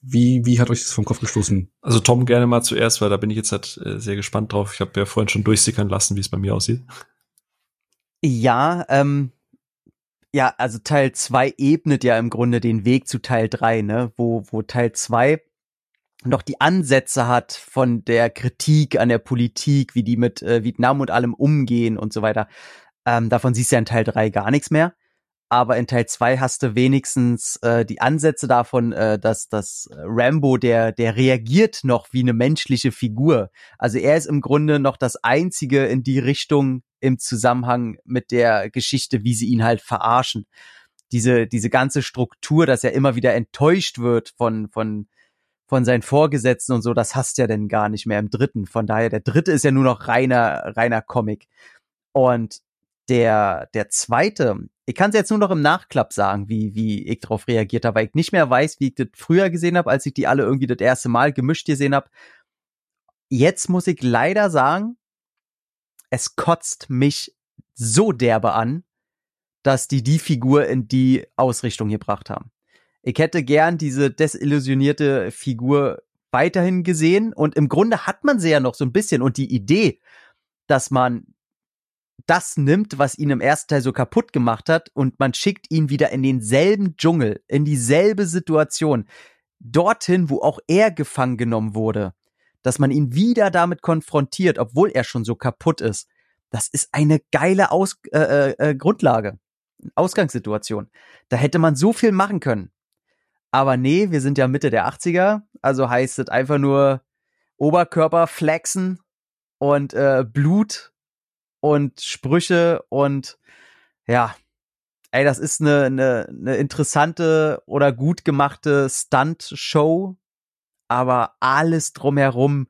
wie, wie hat euch das vom Kopf gestoßen? Also Tom gerne mal zuerst, weil da bin ich jetzt halt äh, sehr gespannt drauf. Ich habe ja vorhin schon durchsickern lassen, wie es bei mir aussieht. Ja, ähm, ja, also Teil 2 ebnet ja im Grunde den Weg zu Teil 3, ne? Wo, wo Teil 2 noch die Ansätze hat von der Kritik an der Politik, wie die mit äh, Vietnam und allem umgehen und so weiter. Ähm, davon siehst du ja in Teil 3 gar nichts mehr aber in Teil 2 hast du wenigstens äh, die Ansätze davon, äh, dass dass Rambo, der, der reagiert noch wie eine menschliche Figur. Also er ist im Grunde noch das Einzige in die Richtung im Zusammenhang mit der Geschichte, wie sie ihn halt verarschen. Diese, diese ganze Struktur, dass er immer wieder enttäuscht wird von, von, von seinen Vorgesetzten und so, das hast du ja denn gar nicht mehr im dritten. Von daher, der dritte ist ja nur noch reiner, reiner Comic. Und der, der zweite, ich kann es jetzt nur noch im Nachklapp sagen, wie, wie ich darauf reagiert habe, weil ich nicht mehr weiß, wie ich das früher gesehen habe, als ich die alle irgendwie das erste Mal gemischt gesehen habe. Jetzt muss ich leider sagen, es kotzt mich so derbe an, dass die die Figur in die Ausrichtung gebracht haben. Ich hätte gern diese desillusionierte Figur weiterhin gesehen und im Grunde hat man sie ja noch so ein bisschen und die Idee, dass man das nimmt, was ihn im ersten Teil so kaputt gemacht hat, und man schickt ihn wieder in denselben Dschungel, in dieselbe Situation, dorthin, wo auch er gefangen genommen wurde, dass man ihn wieder damit konfrontiert, obwohl er schon so kaputt ist. Das ist eine geile Aus äh, äh, äh Grundlage, Ausgangssituation. Da hätte man so viel machen können. Aber nee, wir sind ja Mitte der 80er, also heißt es einfach nur Oberkörper flexen und äh, Blut und Sprüche und ja, ey, das ist eine, eine, eine interessante oder gut gemachte Stunt-Show, aber alles drumherum,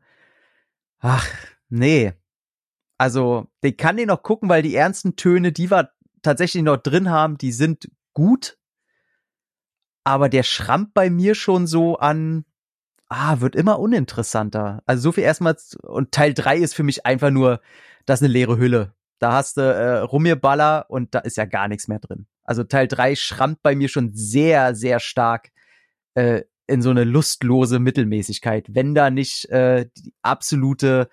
ach, nee. Also, ich kann den noch gucken, weil die ernsten Töne, die wir tatsächlich noch drin haben, die sind gut. Aber der schrammt bei mir schon so an, ah, wird immer uninteressanter. Also so viel erstmal, und Teil drei ist für mich einfach nur, das ist eine leere Hülle. Da hast du äh, Rummirballer und da ist ja gar nichts mehr drin. Also Teil 3 schrammt bei mir schon sehr, sehr stark äh, in so eine lustlose Mittelmäßigkeit. Wenn da nicht äh, die absolute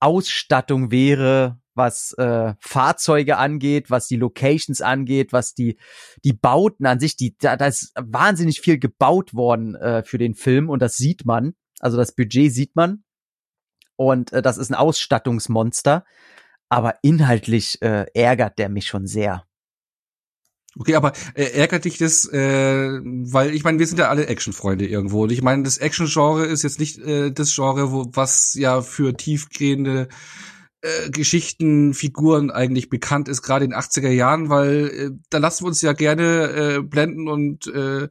Ausstattung wäre, was äh, Fahrzeuge angeht, was die Locations angeht, was die die Bauten an sich, die da, da ist wahnsinnig viel gebaut worden äh, für den Film und das sieht man. Also das Budget sieht man und äh, das ist ein Ausstattungsmonster, aber inhaltlich äh, ärgert der mich schon sehr. Okay, aber äh, ärgert dich das, äh, weil ich meine, wir sind ja alle Actionfreunde irgendwo. Und ich meine, das Action-Genre ist jetzt nicht äh, das Genre, wo was ja für tiefgehende äh, Geschichten, Figuren eigentlich bekannt ist, gerade in 80er Jahren, weil äh, da lassen wir uns ja gerne äh, blenden und äh, äh,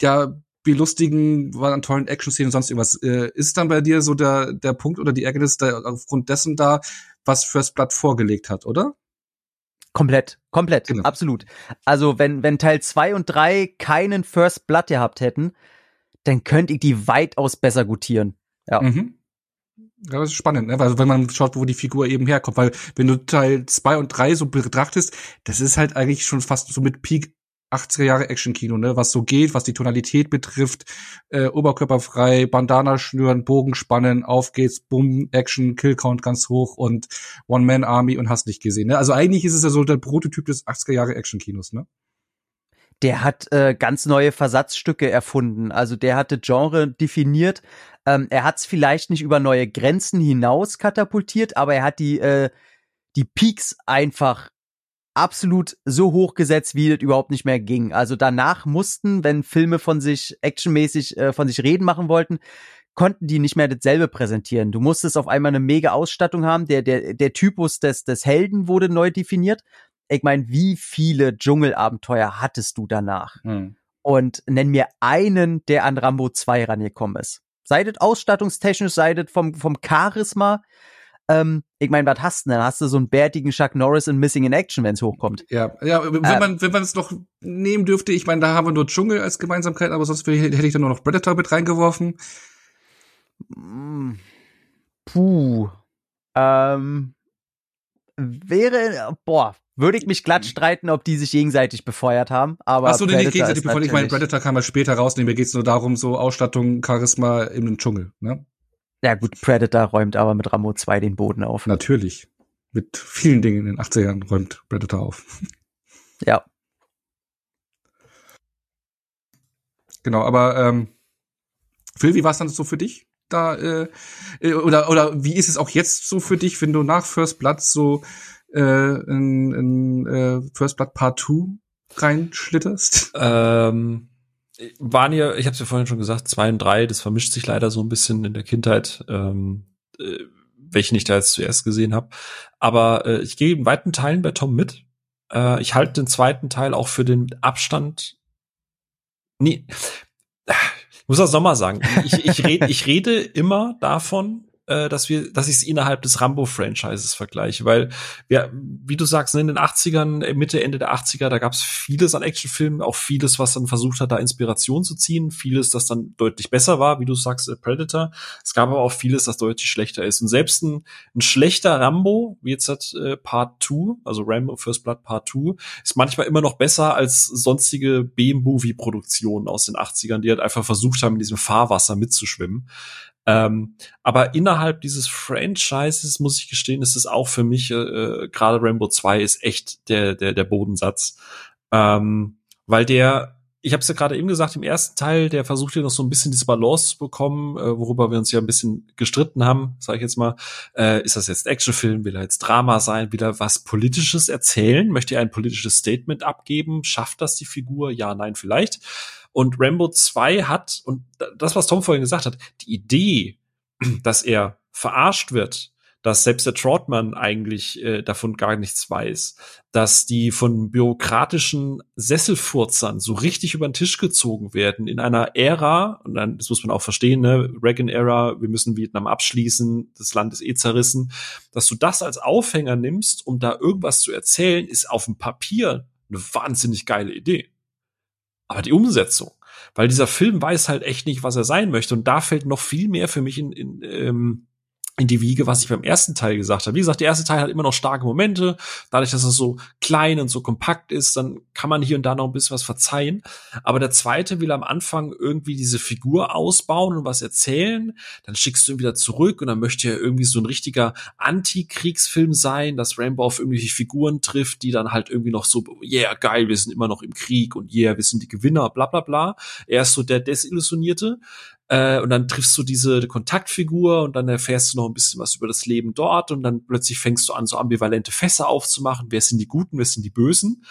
ja belustigen, war an tollen Action-Szenen und sonst irgendwas. Äh, ist dann bei dir so der, der Punkt oder die Ärgernis da aufgrund dessen da, was First Blood vorgelegt hat, oder? Komplett, komplett, genau. absolut. Also wenn, wenn Teil zwei und drei keinen First Blood gehabt hätten, dann könnte ich die weitaus besser gutieren. Ja. Mhm. Ja, das ist spannend, ne? Also wenn man schaut, wo die Figur eben herkommt, weil wenn du Teil zwei und drei so betrachtest, das ist halt eigentlich schon fast so mit Peak 80er Jahre Action-Kino, ne? Was so geht, was die Tonalität betrifft, äh, oberkörperfrei, Bandana schnüren, Bogen spannen, auf geht's, Bumm, Action, Killcount ganz hoch und One-Man-Army und hast nicht gesehen, ne? Also eigentlich ist es ja so der Prototyp des 80er Jahre Action-Kinos, ne? Der hat äh, ganz neue Versatzstücke erfunden. Also der hatte Genre definiert. Ähm, er hat es vielleicht nicht über neue Grenzen hinaus katapultiert, aber er hat die äh, die Peaks einfach absolut so hochgesetzt, wie das überhaupt nicht mehr ging. Also danach mussten, wenn Filme von sich actionmäßig äh, von sich reden machen wollten, konnten die nicht mehr dasselbe präsentieren. Du musstest auf einmal eine mega Ausstattung haben. Der, der, der Typus des, des Helden wurde neu definiert. Ich meine, wie viele Dschungelabenteuer hattest du danach? Hm. Und nenn mir einen, der an Rambo 2 rangekommen ist. Sei das ausstattungstechnisch, sei das vom, vom Charisma, ähm, ich meine, was hast du denn? Hast du so einen bärtigen Chuck Norris in Missing in Action, wenn es hochkommt? Ja, ja, wenn ähm, man wenn man es noch nehmen dürfte, ich meine, da haben wir nur Dschungel als Gemeinsamkeit, aber sonst hätte ich dann nur noch Predator mit reingeworfen. Mm, puh. Ähm, wäre, boah, würde ich mich glatt streiten, ob die sich gegenseitig befeuert haben. Aber Ach so, nee, gegenseitig befeuert. Ich meine, Predator kam ja später raus. Nee, mir geht's nur darum, so Ausstattung, Charisma im Dschungel, ne? Ja gut, Predator räumt aber mit Rambo 2 den Boden auf. Natürlich. Mit vielen Dingen in den 80ern räumt Predator auf. Ja. Genau, aber ähm, Phil, wie war es dann so für dich? Da, äh, äh, oder, oder wie ist es auch jetzt so für dich, wenn du nach First Blood so äh, in, in äh, First Blood Part 2 reinschlitterst? Ähm, waren ja, ich habe es ja vorhin schon gesagt, zwei und drei, das vermischt sich leider so ein bisschen in der Kindheit, ähm, äh, welchen ich da jetzt zuerst gesehen habe. Aber äh, ich gehe in weiten Teilen bei Tom mit. Äh, ich halte den zweiten Teil auch für den Abstand. Nee, ich muss das nochmal sagen. Ich, ich, red, ich rede immer davon, äh, dass wir, dass ich es innerhalb des Rambo-Franchises vergleiche, weil wir, wie du sagst, ne, in den 80ern, äh, Mitte, Ende der 80er, da gab es vieles an Actionfilmen, auch vieles, was dann versucht hat, da Inspiration zu ziehen, vieles, das dann deutlich besser war, wie du sagst, äh, Predator. Es gab aber auch vieles, das deutlich schlechter ist. Und selbst ein, ein schlechter Rambo, wie jetzt hat äh, Part 2, also Rambo First Blood Part 2, ist manchmal immer noch besser als sonstige B-Movie-Produktionen aus den 80ern, die halt einfach versucht haben, in diesem Fahrwasser mitzuschwimmen. Ähm, aber innerhalb dieses Franchises muss ich gestehen, ist es auch für mich, äh, gerade Rainbow 2 ist echt der, der, der Bodensatz. Ähm, weil der, ich habe es ja gerade eben gesagt, im ersten Teil, der versucht ja noch so ein bisschen diese Balance zu bekommen, äh, worüber wir uns ja ein bisschen gestritten haben, sage ich jetzt mal. Äh, ist das jetzt Actionfilm? Will er jetzt Drama sein? Will er was Politisches erzählen? Möchte er ein politisches Statement abgeben? Schafft das die Figur? Ja, nein, vielleicht. Und Rambo 2 hat, und das, was Tom vorhin gesagt hat, die Idee, dass er verarscht wird, dass selbst der Trotman eigentlich äh, davon gar nichts weiß, dass die von bürokratischen Sesselfurzern so richtig über den Tisch gezogen werden in einer Ära, und dann, das muss man auch verstehen, ne, Reagan-Ära, wir müssen Vietnam abschließen, das Land ist eh zerrissen, dass du das als Aufhänger nimmst, um da irgendwas zu erzählen, ist auf dem Papier eine wahnsinnig geile Idee. Aber die Umsetzung, weil dieser Film weiß halt echt nicht, was er sein möchte. Und da fällt noch viel mehr für mich in, in, ähm, in die Wiege, was ich beim ersten Teil gesagt habe. Wie gesagt, der erste Teil hat immer noch starke Momente. Dadurch, dass er so klein und so kompakt ist, dann kann man hier und da noch ein bisschen was verzeihen. Aber der zweite will am Anfang irgendwie diese Figur ausbauen und was erzählen. Dann schickst du ihn wieder zurück und dann möchte er irgendwie so ein richtiger Antikriegsfilm sein, dass Rambo auf irgendwelche Figuren trifft, die dann halt irgendwie noch so, yeah, geil, wir sind immer noch im Krieg und yeah, wir sind die Gewinner, bla bla bla. Er ist so der Desillusionierte. Äh, und dann triffst du diese Kontaktfigur und dann erfährst du noch ein bisschen was über das Leben dort und dann plötzlich fängst du an, so ambivalente Fässer aufzumachen. Wer sind die Guten, wer sind die Bösen?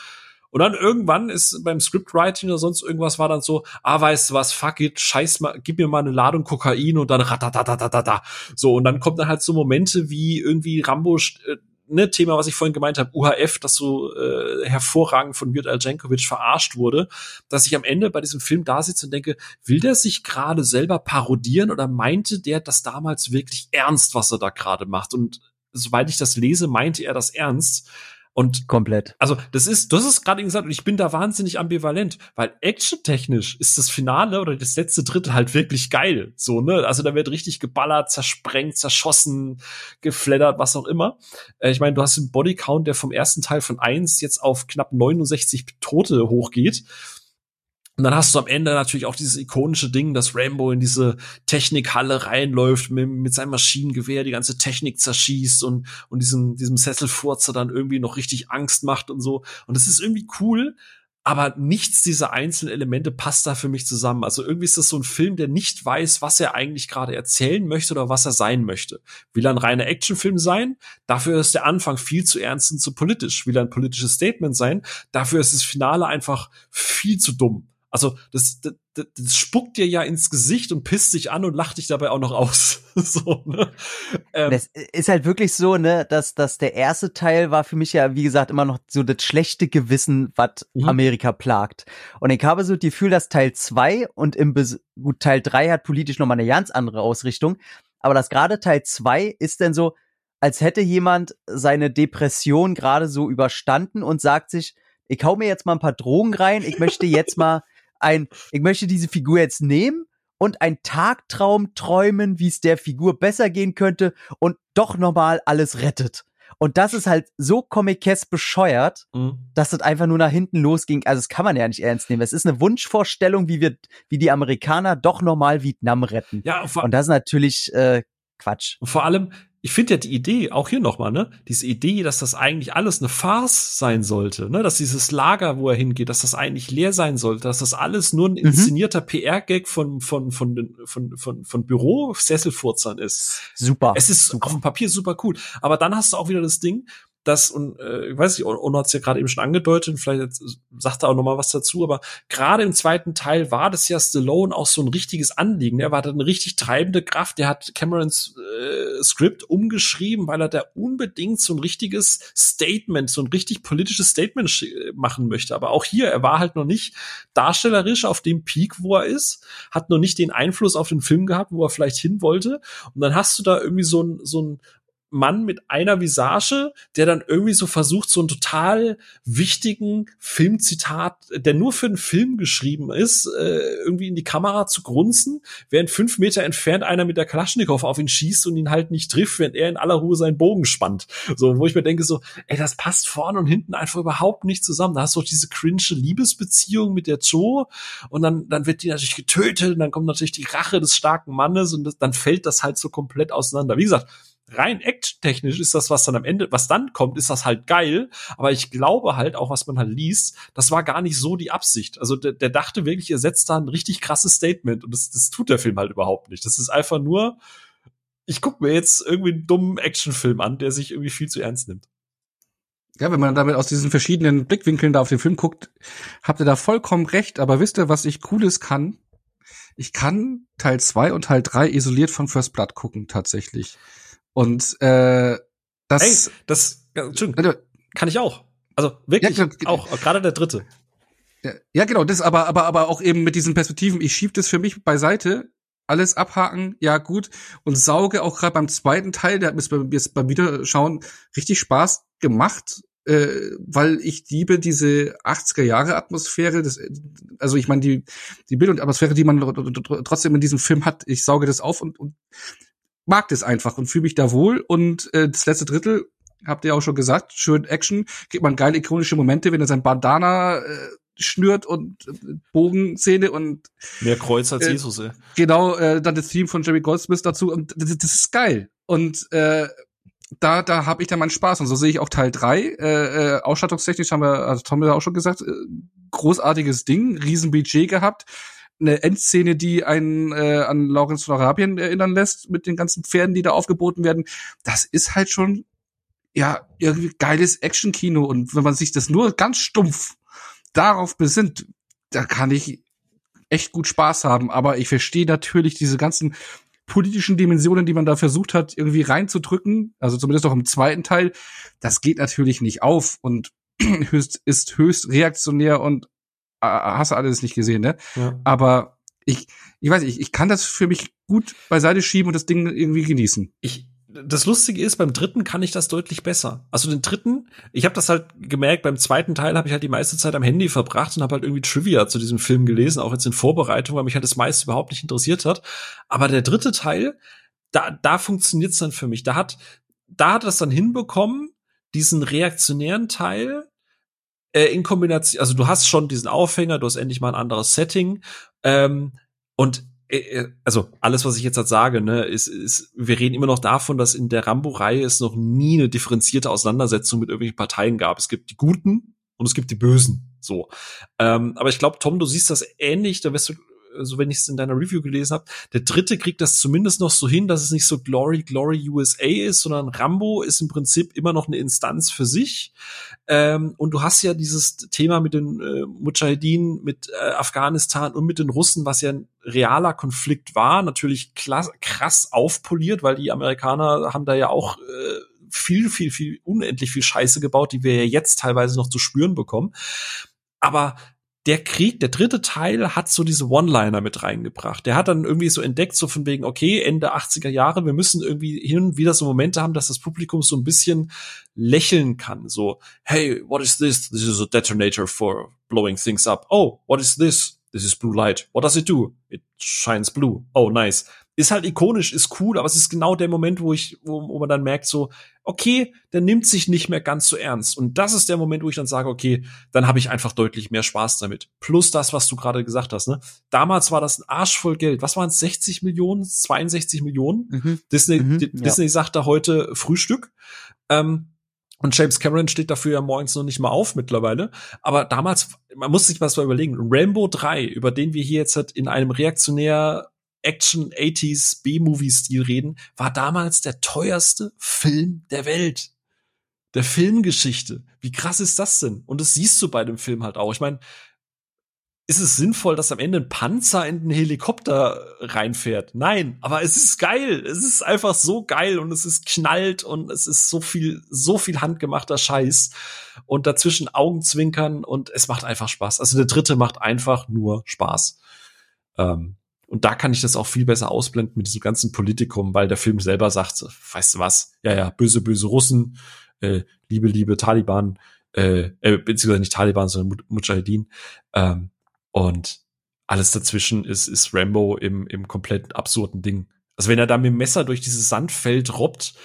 Und dann irgendwann ist beim Scriptwriting oder sonst irgendwas war dann so, ah, weißt du was, fuck it, scheiß mal, gib mir mal eine Ladung Kokain und dann ratatatatata. So, und dann kommt dann halt so Momente wie irgendwie Rambo äh, ne, Thema, was ich vorhin gemeint habe, UHF, das so äh, hervorragend von Jurt Aljankovic verarscht wurde, dass ich am Ende bei diesem Film da sitze und denke, will der sich gerade selber parodieren oder meinte der das damals wirklich ernst, was er da gerade macht? Und soweit ich das lese, meinte er das ernst. Und komplett. Also, das ist, du hast es gerade gesagt, und ich bin da wahnsinnig ambivalent, weil actiontechnisch ist das Finale oder das letzte Drittel halt wirklich geil. So, ne? Also da wird richtig geballert, zersprengt, zerschossen, gefleddert, was auch immer. Äh, ich meine, du hast einen Bodycount, der vom ersten Teil von eins jetzt auf knapp 69 Tote hochgeht. Und dann hast du am Ende natürlich auch dieses ikonische Ding, dass Rambo in diese Technikhalle reinläuft mit, mit seinem Maschinengewehr, die ganze Technik zerschießt und, und diesem, diesem Sesselfurzer dann irgendwie noch richtig Angst macht und so. Und das ist irgendwie cool, aber nichts dieser einzelnen Elemente passt da für mich zusammen. Also irgendwie ist das so ein Film, der nicht weiß, was er eigentlich gerade erzählen möchte oder was er sein möchte. Will er ein reiner Actionfilm sein? Dafür ist der Anfang viel zu ernst und zu politisch. Will er ein politisches Statement sein? Dafür ist das Finale einfach viel zu dumm. Also das, das, das spuckt dir ja ins Gesicht und pisst dich an und lacht dich dabei auch noch aus. so, ne? ähm, das ist halt wirklich so, ne, dass, dass der erste Teil war für mich ja, wie gesagt, immer noch so das schlechte Gewissen, was mhm. Amerika plagt. Und ich habe so das Gefühl, dass Teil zwei und im Bes gut, Teil drei hat politisch nochmal eine ganz andere Ausrichtung. Aber das gerade Teil zwei ist denn so, als hätte jemand seine Depression gerade so überstanden und sagt sich, ich hau mir jetzt mal ein paar Drogen rein, ich möchte jetzt mal ein, ich möchte diese Figur jetzt nehmen und ein Tagtraum träumen, wie es der Figur besser gehen könnte und doch nochmal alles rettet. Und das ist halt so comic bescheuert, mhm. dass das einfach nur nach hinten losging. Also das kann man ja nicht ernst nehmen. Es ist eine Wunschvorstellung, wie wir, wie die Amerikaner doch nochmal Vietnam retten. Ja, und das ist natürlich äh, Quatsch. Und vor allem, ich finde ja die Idee, auch hier nochmal, ne, diese Idee, dass das eigentlich alles eine Farce sein sollte, ne, dass dieses Lager, wo er hingeht, dass das eigentlich leer sein sollte, dass das alles nur ein mhm. inszenierter mhm. PR-Gag von, von, von, von, von, von Büro-Sesselfurzern ist. Super. Es ist super. auf dem Papier super cool. Aber dann hast du auch wieder das Ding, das, und äh, ich weiß nicht, Ono hat es ja gerade eben schon angedeutet, vielleicht sagt er auch noch mal was dazu, aber gerade im zweiten Teil war das ja Stallone auch so ein richtiges Anliegen. Er war da eine richtig treibende Kraft. Der hat Camerons äh, Skript umgeschrieben, weil er da unbedingt so ein richtiges Statement, so ein richtig politisches Statement machen möchte. Aber auch hier, er war halt noch nicht darstellerisch auf dem Peak, wo er ist, hat noch nicht den Einfluss auf den Film gehabt, wo er vielleicht hin wollte. Und dann hast du da irgendwie so ein, so ein Mann mit einer Visage, der dann irgendwie so versucht, so einen total wichtigen Filmzitat, der nur für einen Film geschrieben ist, äh, irgendwie in die Kamera zu grunzen, während fünf Meter entfernt einer mit der Kalaschnikow auf ihn schießt und ihn halt nicht trifft, während er in aller Ruhe seinen Bogen spannt. So, wo ich mir denke so, ey, das passt vorne und hinten einfach überhaupt nicht zusammen. Da hast du auch diese cringe Liebesbeziehung mit der Joe und dann, dann wird die natürlich getötet und dann kommt natürlich die Rache des starken Mannes und das, dann fällt das halt so komplett auseinander. Wie gesagt, rein act-technisch ist das, was dann am Ende, was dann kommt, ist das halt geil. Aber ich glaube halt, auch was man halt liest, das war gar nicht so die Absicht. Also der, der dachte wirklich, er setzt da ein richtig krasses Statement und das, das tut der Film halt überhaupt nicht. Das ist einfach nur, ich guck mir jetzt irgendwie einen dummen Actionfilm an, der sich irgendwie viel zu ernst nimmt. Ja, wenn man damit aus diesen verschiedenen Blickwinkeln da auf den Film guckt, habt ihr da vollkommen recht. Aber wisst ihr, was ich Cooles kann? Ich kann Teil 2 und Teil 3 isoliert von First Blood gucken, tatsächlich. Und äh, das. Ey, das ja, Entschuldigung, kann ich auch. Also wirklich. Ja, auch, gerade der dritte. Ja, ja, genau, das aber, aber, aber auch eben mit diesen Perspektiven, ich schieb das für mich beiseite, alles abhaken, ja gut, und sauge auch gerade beim zweiten Teil, der hat mir jetzt beim Wiederschauen richtig Spaß gemacht, äh, weil ich liebe diese 80er Jahre Atmosphäre, das, also ich meine die die Bild und Atmosphäre, die man trotzdem in diesem Film hat, ich sauge das auf und, und mag das einfach und fühle mich da wohl. Und äh, das letzte Drittel, habt ihr auch schon gesagt, schön Action, gibt man geile ikonische Momente, wenn er sein Bandana äh, schnürt und äh, Bogenszene und mehr Kreuz als äh, Jesus. Ey. Genau, äh, dann das Theme von Jerry Goldsmith dazu und das, das ist geil. Und äh, da, da habe ich dann meinen Spaß. Und so sehe ich auch Teil drei Äh, äh, ausstattungstechnisch haben wir, also Tom hat auch schon gesagt, äh, großartiges Ding, Riesenbudget gehabt. Eine Endszene, die einen äh, an Lawrence von Arabien erinnern lässt, mit den ganzen Pferden, die da aufgeboten werden. Das ist halt schon, ja, irgendwie geiles Action-Kino. Und wenn man sich das nur ganz stumpf darauf besinnt, da kann ich echt gut Spaß haben. Aber ich verstehe natürlich diese ganzen politischen Dimensionen, die man da versucht hat, irgendwie reinzudrücken, also zumindest auch im zweiten Teil, das geht natürlich nicht auf und höchst, ist höchst reaktionär und hast du alles nicht gesehen, ne? Ja. Aber ich, ich weiß nicht, ich kann das für mich gut beiseite schieben und das Ding irgendwie genießen. Ich, das Lustige ist, beim dritten kann ich das deutlich besser. Also den dritten, ich habe das halt gemerkt, beim zweiten Teil habe ich halt die meiste Zeit am Handy verbracht und habe halt irgendwie Trivia zu diesem Film gelesen, auch jetzt in Vorbereitung, weil mich halt das meiste überhaupt nicht interessiert hat. Aber der dritte Teil, da, da funktioniert's dann für mich. Da hat, da hat das dann hinbekommen, diesen reaktionären Teil äh, in Kombination, also du hast schon diesen Aufhänger, du hast endlich mal ein anderes Setting ähm, und äh, äh, also alles, was ich jetzt halt sage, ne, ist, ist, wir reden immer noch davon, dass in der Rambo-Reihe es noch nie eine differenzierte Auseinandersetzung mit irgendwelchen Parteien gab. Es gibt die Guten und es gibt die Bösen. So. Ähm, aber ich glaube, Tom, du siehst das ähnlich, da wirst du so wenn ich es in deiner Review gelesen habe, der dritte kriegt das zumindest noch so hin, dass es nicht so Glory, Glory USA ist, sondern Rambo ist im Prinzip immer noch eine Instanz für sich. Ähm, und du hast ja dieses Thema mit den äh, Mujahideen, mit äh, Afghanistan und mit den Russen, was ja ein realer Konflikt war, natürlich krass, krass aufpoliert, weil die Amerikaner haben da ja auch äh, viel, viel, viel, unendlich viel Scheiße gebaut, die wir ja jetzt teilweise noch zu spüren bekommen. Aber der Krieg, der dritte Teil hat so diese One-Liner mit reingebracht. Der hat dann irgendwie so entdeckt, so von wegen, okay, Ende 80er Jahre, wir müssen irgendwie hin und wieder so Momente haben, dass das Publikum so ein bisschen lächeln kann. So, hey, what is this? This is a detonator for blowing things up. Oh, what is this? This is blue light. What does it do? It shines blue. Oh, nice ist halt ikonisch, ist cool, aber es ist genau der Moment, wo ich, wo, wo man dann merkt, so, okay, der nimmt sich nicht mehr ganz so ernst. Und das ist der Moment, wo ich dann sage, okay, dann habe ich einfach deutlich mehr Spaß damit. Plus das, was du gerade gesagt hast, ne? Damals war das ein Arsch voll Geld. Was waren es? 60 Millionen, 62 Millionen? Mhm. Disney, mhm, Disney ja. sagt da heute Frühstück. Ähm, und James Cameron steht dafür ja morgens noch nicht mal auf mittlerweile. Aber damals, man muss sich was mal überlegen. Rambo 3, über den wir hier jetzt halt in einem reaktionär Action 80s B-Movie-Stil reden, war damals der teuerste Film der Welt. Der Filmgeschichte. Wie krass ist das denn? Und das siehst du bei dem Film halt auch. Ich meine, ist es sinnvoll, dass am Ende ein Panzer in den Helikopter reinfährt? Nein, aber es ist geil. Es ist einfach so geil und es ist knallt und es ist so viel, so viel handgemachter Scheiß und dazwischen Augenzwinkern und es macht einfach Spaß. Also der dritte macht einfach nur Spaß. Ähm, und da kann ich das auch viel besser ausblenden mit diesem ganzen Politikum, weil der Film selber sagt, weißt du was, ja, ja, böse, böse Russen, äh, liebe, liebe Taliban, äh, äh, beziehungsweise nicht Taliban, sondern Mujahideen. Ähm, und alles dazwischen ist, ist Rambo im, im komplett absurden Ding. Also wenn er da mit dem Messer durch dieses Sandfeld robbt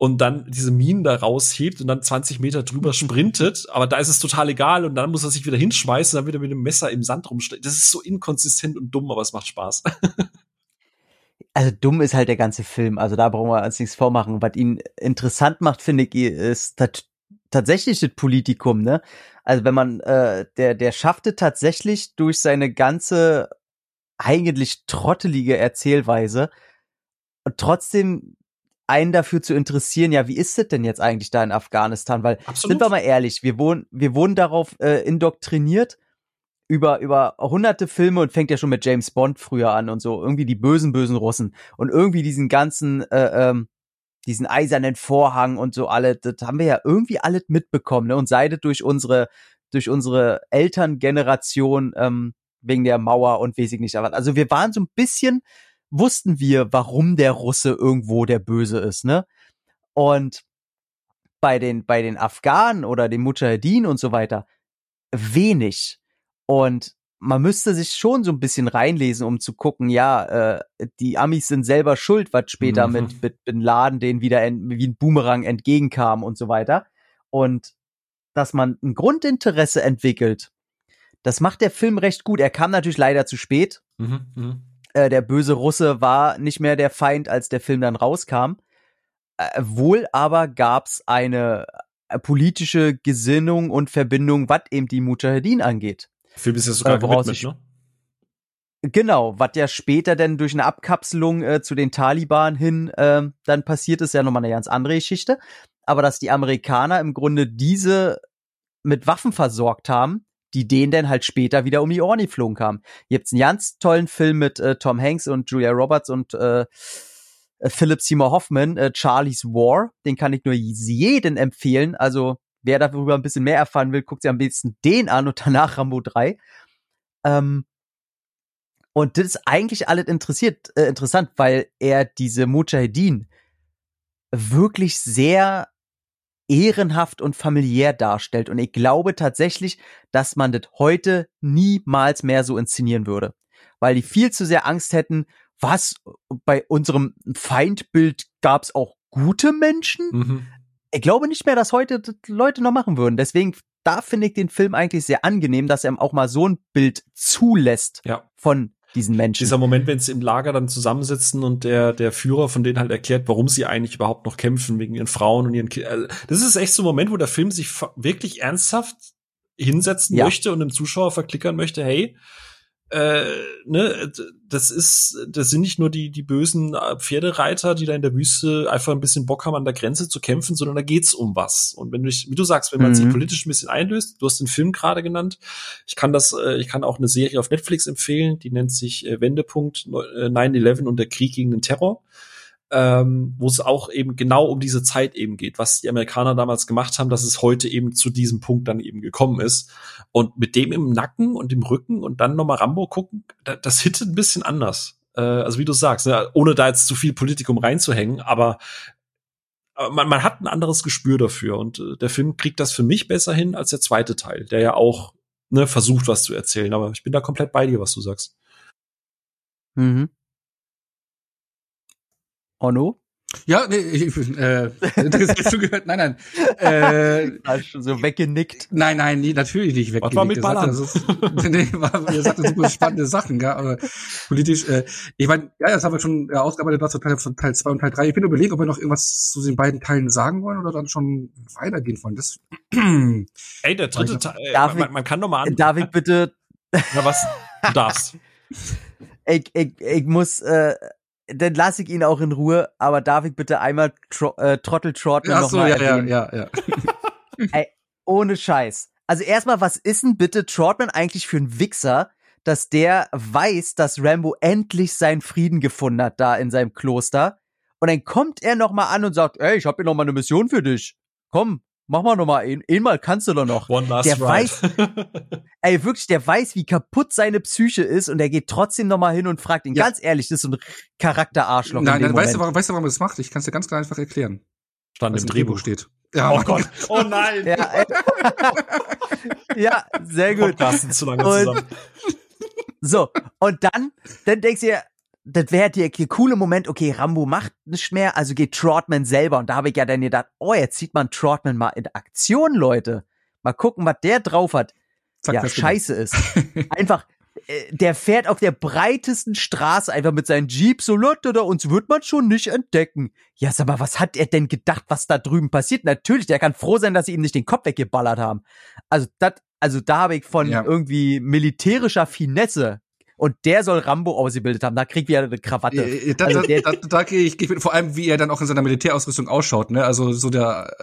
und dann diese Minen da raushebt und dann 20 Meter drüber sprintet, aber da ist es total egal und dann muss er sich wieder hinschmeißen und dann wieder mit dem Messer im Sand rumsteht. Das ist so inkonsistent und dumm, aber es macht Spaß. also dumm ist halt der ganze Film, also da brauchen wir uns nichts vormachen. Was ihn interessant macht, finde ich, ist tatsächlich das Politikum, ne? Also wenn man, äh, der, der schaffte tatsächlich durch seine ganze eigentlich trottelige Erzählweise und trotzdem einen dafür zu interessieren, ja, wie ist es denn jetzt eigentlich da in Afghanistan? Weil, Absolut. sind wir mal ehrlich, wir wurden, wir wurden darauf äh, indoktriniert über, über hunderte Filme und fängt ja schon mit James Bond früher an und so, irgendwie die bösen, bösen Russen und irgendwie diesen ganzen, äh, ähm, diesen eisernen Vorhang und so alle, das haben wir ja irgendwie alles mitbekommen, ne? Und seidet durch unsere, durch unsere Elterngeneration, ähm, wegen der Mauer und weiß ich nicht. Aber also wir waren so ein bisschen wussten wir, warum der Russe irgendwo der Böse ist, ne? Und bei den, bei den Afghanen oder den Mujahedin und so weiter wenig. Und man müsste sich schon so ein bisschen reinlesen, um zu gucken, ja, äh, die Amis sind selber schuld, was später mhm. mit, mit Bin Laden denen wieder wie ein Boomerang entgegenkam und so weiter. Und dass man ein Grundinteresse entwickelt, das macht der Film recht gut. Er kam natürlich leider zu spät. Mhm, mh. Äh, der böse Russe war nicht mehr der Feind, als der Film dann rauskam. Äh, wohl aber gab's eine äh, politische Gesinnung und Verbindung, was eben die Mujahedin angeht. Film ist ja sogar äh, gewidmet, ne? Genau, was ja später denn durch eine Abkapselung äh, zu den Taliban hin äh, dann passiert ist, ja nochmal eine ganz andere Geschichte. Aber dass die Amerikaner im Grunde diese mit Waffen versorgt haben, die denen dann halt später wieder um die Ohren geflogen kamen. Ihr habt einen ganz tollen Film mit äh, Tom Hanks und Julia Roberts und äh, Philip Seymour Hoffman, äh, Charlie's War. Den kann ich nur jeden empfehlen. Also wer darüber ein bisschen mehr erfahren will, guckt sich am besten den an und danach Rambo 3. Ähm, und das ist eigentlich alles interessiert, äh, interessant, weil er diese Mujahedin wirklich sehr ehrenhaft und familiär darstellt. Und ich glaube tatsächlich, dass man das heute niemals mehr so inszenieren würde. Weil die viel zu sehr Angst hätten, was, bei unserem Feindbild gab es auch gute Menschen? Mhm ich glaube nicht mehr, dass heute Leute noch machen würden. Deswegen, da finde ich den Film eigentlich sehr angenehm, dass er auch mal so ein Bild zulässt ja. von diesen Menschen. Dieser Moment, wenn sie im Lager dann zusammensitzen und der, der Führer von denen halt erklärt, warum sie eigentlich überhaupt noch kämpfen, wegen ihren Frauen und ihren Kindern. Das ist echt so ein Moment, wo der Film sich wirklich ernsthaft hinsetzen ja. möchte und dem Zuschauer verklickern möchte, hey, äh, ne, das ist, das sind nicht nur die, die bösen äh, Pferdereiter, die da in der Wüste einfach ein bisschen Bock haben, an der Grenze zu kämpfen, sondern da geht's um was. Und wenn du, wie du sagst, wenn man mhm. sich politisch ein bisschen einlöst, du hast den Film gerade genannt, ich kann das, äh, ich kann auch eine Serie auf Netflix empfehlen, die nennt sich äh, Wendepunkt 9-11 und der Krieg gegen den Terror ähm, wo es auch eben genau um diese Zeit eben geht, was die Amerikaner damals gemacht haben, dass es heute eben zu diesem Punkt dann eben gekommen ist. Und mit dem im Nacken und im Rücken und dann nochmal Rambo gucken, das, das hittet ein bisschen anders. Äh, also wie du sagst, ne, ohne da jetzt zu viel Politikum reinzuhängen, aber man, man hat ein anderes Gespür dafür und äh, der Film kriegt das für mich besser hin als der zweite Teil, der ja auch ne, versucht, was zu erzählen. Aber ich bin da komplett bei dir, was du sagst. Mhm. Onno? Ja, nee, ich, äh, das hast du gehört. Nein, nein. Äh, Hast schon so weggenickt. Nein, nein, nee, natürlich nicht weggenickt. Was war mit Ballern? Sagte, ist, nee, war, ihr sagte super spannende Sachen, gell, aber politisch, äh, ich meine, ja, das haben wir schon äh, ausgearbeitet, was Teil, von Teil 2 und Teil 3. Ich bin überlegen, ob wir noch irgendwas zu den beiden Teilen sagen wollen oder dann schon weitergehen wollen. Das, Ey, der dritte Teil, äh, darf man, man, kann doch mal an. Darf ich bitte? Na was? Du darfst. ich, ich, ich muss, äh, dann lasse ich ihn auch in Ruhe, aber darf ich bitte einmal Tro äh, Trottel Trotman ja, noch so, ja, erwähnen? Ja, ja, ja. Ey, ohne Scheiß. Also erstmal, was ist denn bitte Trotman eigentlich für ein Wichser, dass der weiß, dass Rambo endlich seinen Frieden gefunden hat da in seinem Kloster und dann kommt er noch mal an und sagt, ey, ich habe hier noch mal eine Mission für dich. Komm, mach mal noch mal ein, einmal kannst du doch noch. One last der ride. weiß, ey, wirklich, der weiß, wie kaputt seine Psyche ist und er geht trotzdem noch mal hin und fragt ihn ja. ganz ehrlich, das ist so ein Charakterarschloch. Nein, nein, weißt du, warum, weißt du, warum er das macht? Ich kann es dir ganz klar einfach erklären. Stand im Drehbuch steht. Ja, oh Gott. Oh nein. Ja, ja sehr gut. zu lange zusammen. So, und dann, dann denkst du dir, das wäre der coole Moment, okay, Rambo macht nicht mehr, also geht Trotman selber. Und da habe ich ja dann gedacht, oh, jetzt sieht man Trotman mal in Aktion, Leute. Mal gucken, was der drauf hat. Zack, ja, scheiße ist. Einfach, äh, der fährt auf der breitesten Straße einfach mit seinem Jeep so, Leute, da uns wird man schon nicht entdecken. Ja, sag mal, was hat er denn gedacht, was da drüben passiert? Natürlich, der kann froh sein, dass sie ihm nicht den Kopf weggeballert haben. Also, das, also da habe ich von ja. irgendwie militärischer Finesse und der soll Rambo ausgebildet haben. Da kriegt er eine Krawatte. Ja, da, also da, da, da gehe ich, ich vor allem, wie er dann auch in seiner Militärausrüstung ausschaut. Ne? Also so der,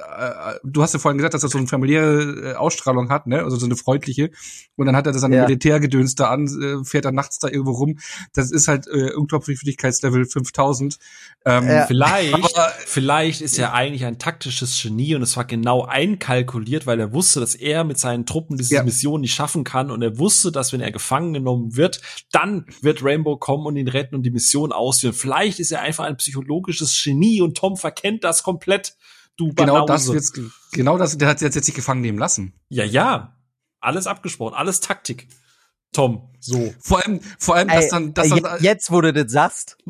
äh, du hast ja vorhin gesagt, dass er so eine familiäre äh, Ausstrahlung hat, ne? also so eine freundliche. Und dann hat er seine ja. Militärgedöns da an, äh, fährt dann nachts da irgendwo rum. Das ist halt äh, Unglaubwürdigkeitslevel 5000. Ähm, ja. Vielleicht, aber, vielleicht ist er eigentlich ein taktisches Genie und es war genau einkalkuliert, weil er wusste, dass er mit seinen Truppen diese Mission nicht schaffen kann und er wusste, dass wenn er gefangen genommen wird, dann wird Rainbow kommen und ihn retten und die Mission ausführen. Vielleicht ist er einfach ein psychologisches Genie und Tom verkennt das komplett. Du genau das wird's, genau das, der hat jetzt jetzt sich gefangen nehmen lassen. Ja, ja. Alles abgesprochen, alles Taktik. Tom, so. Vor allem, vor allem, dass dann, dass dann, jetzt, wo du das sagst.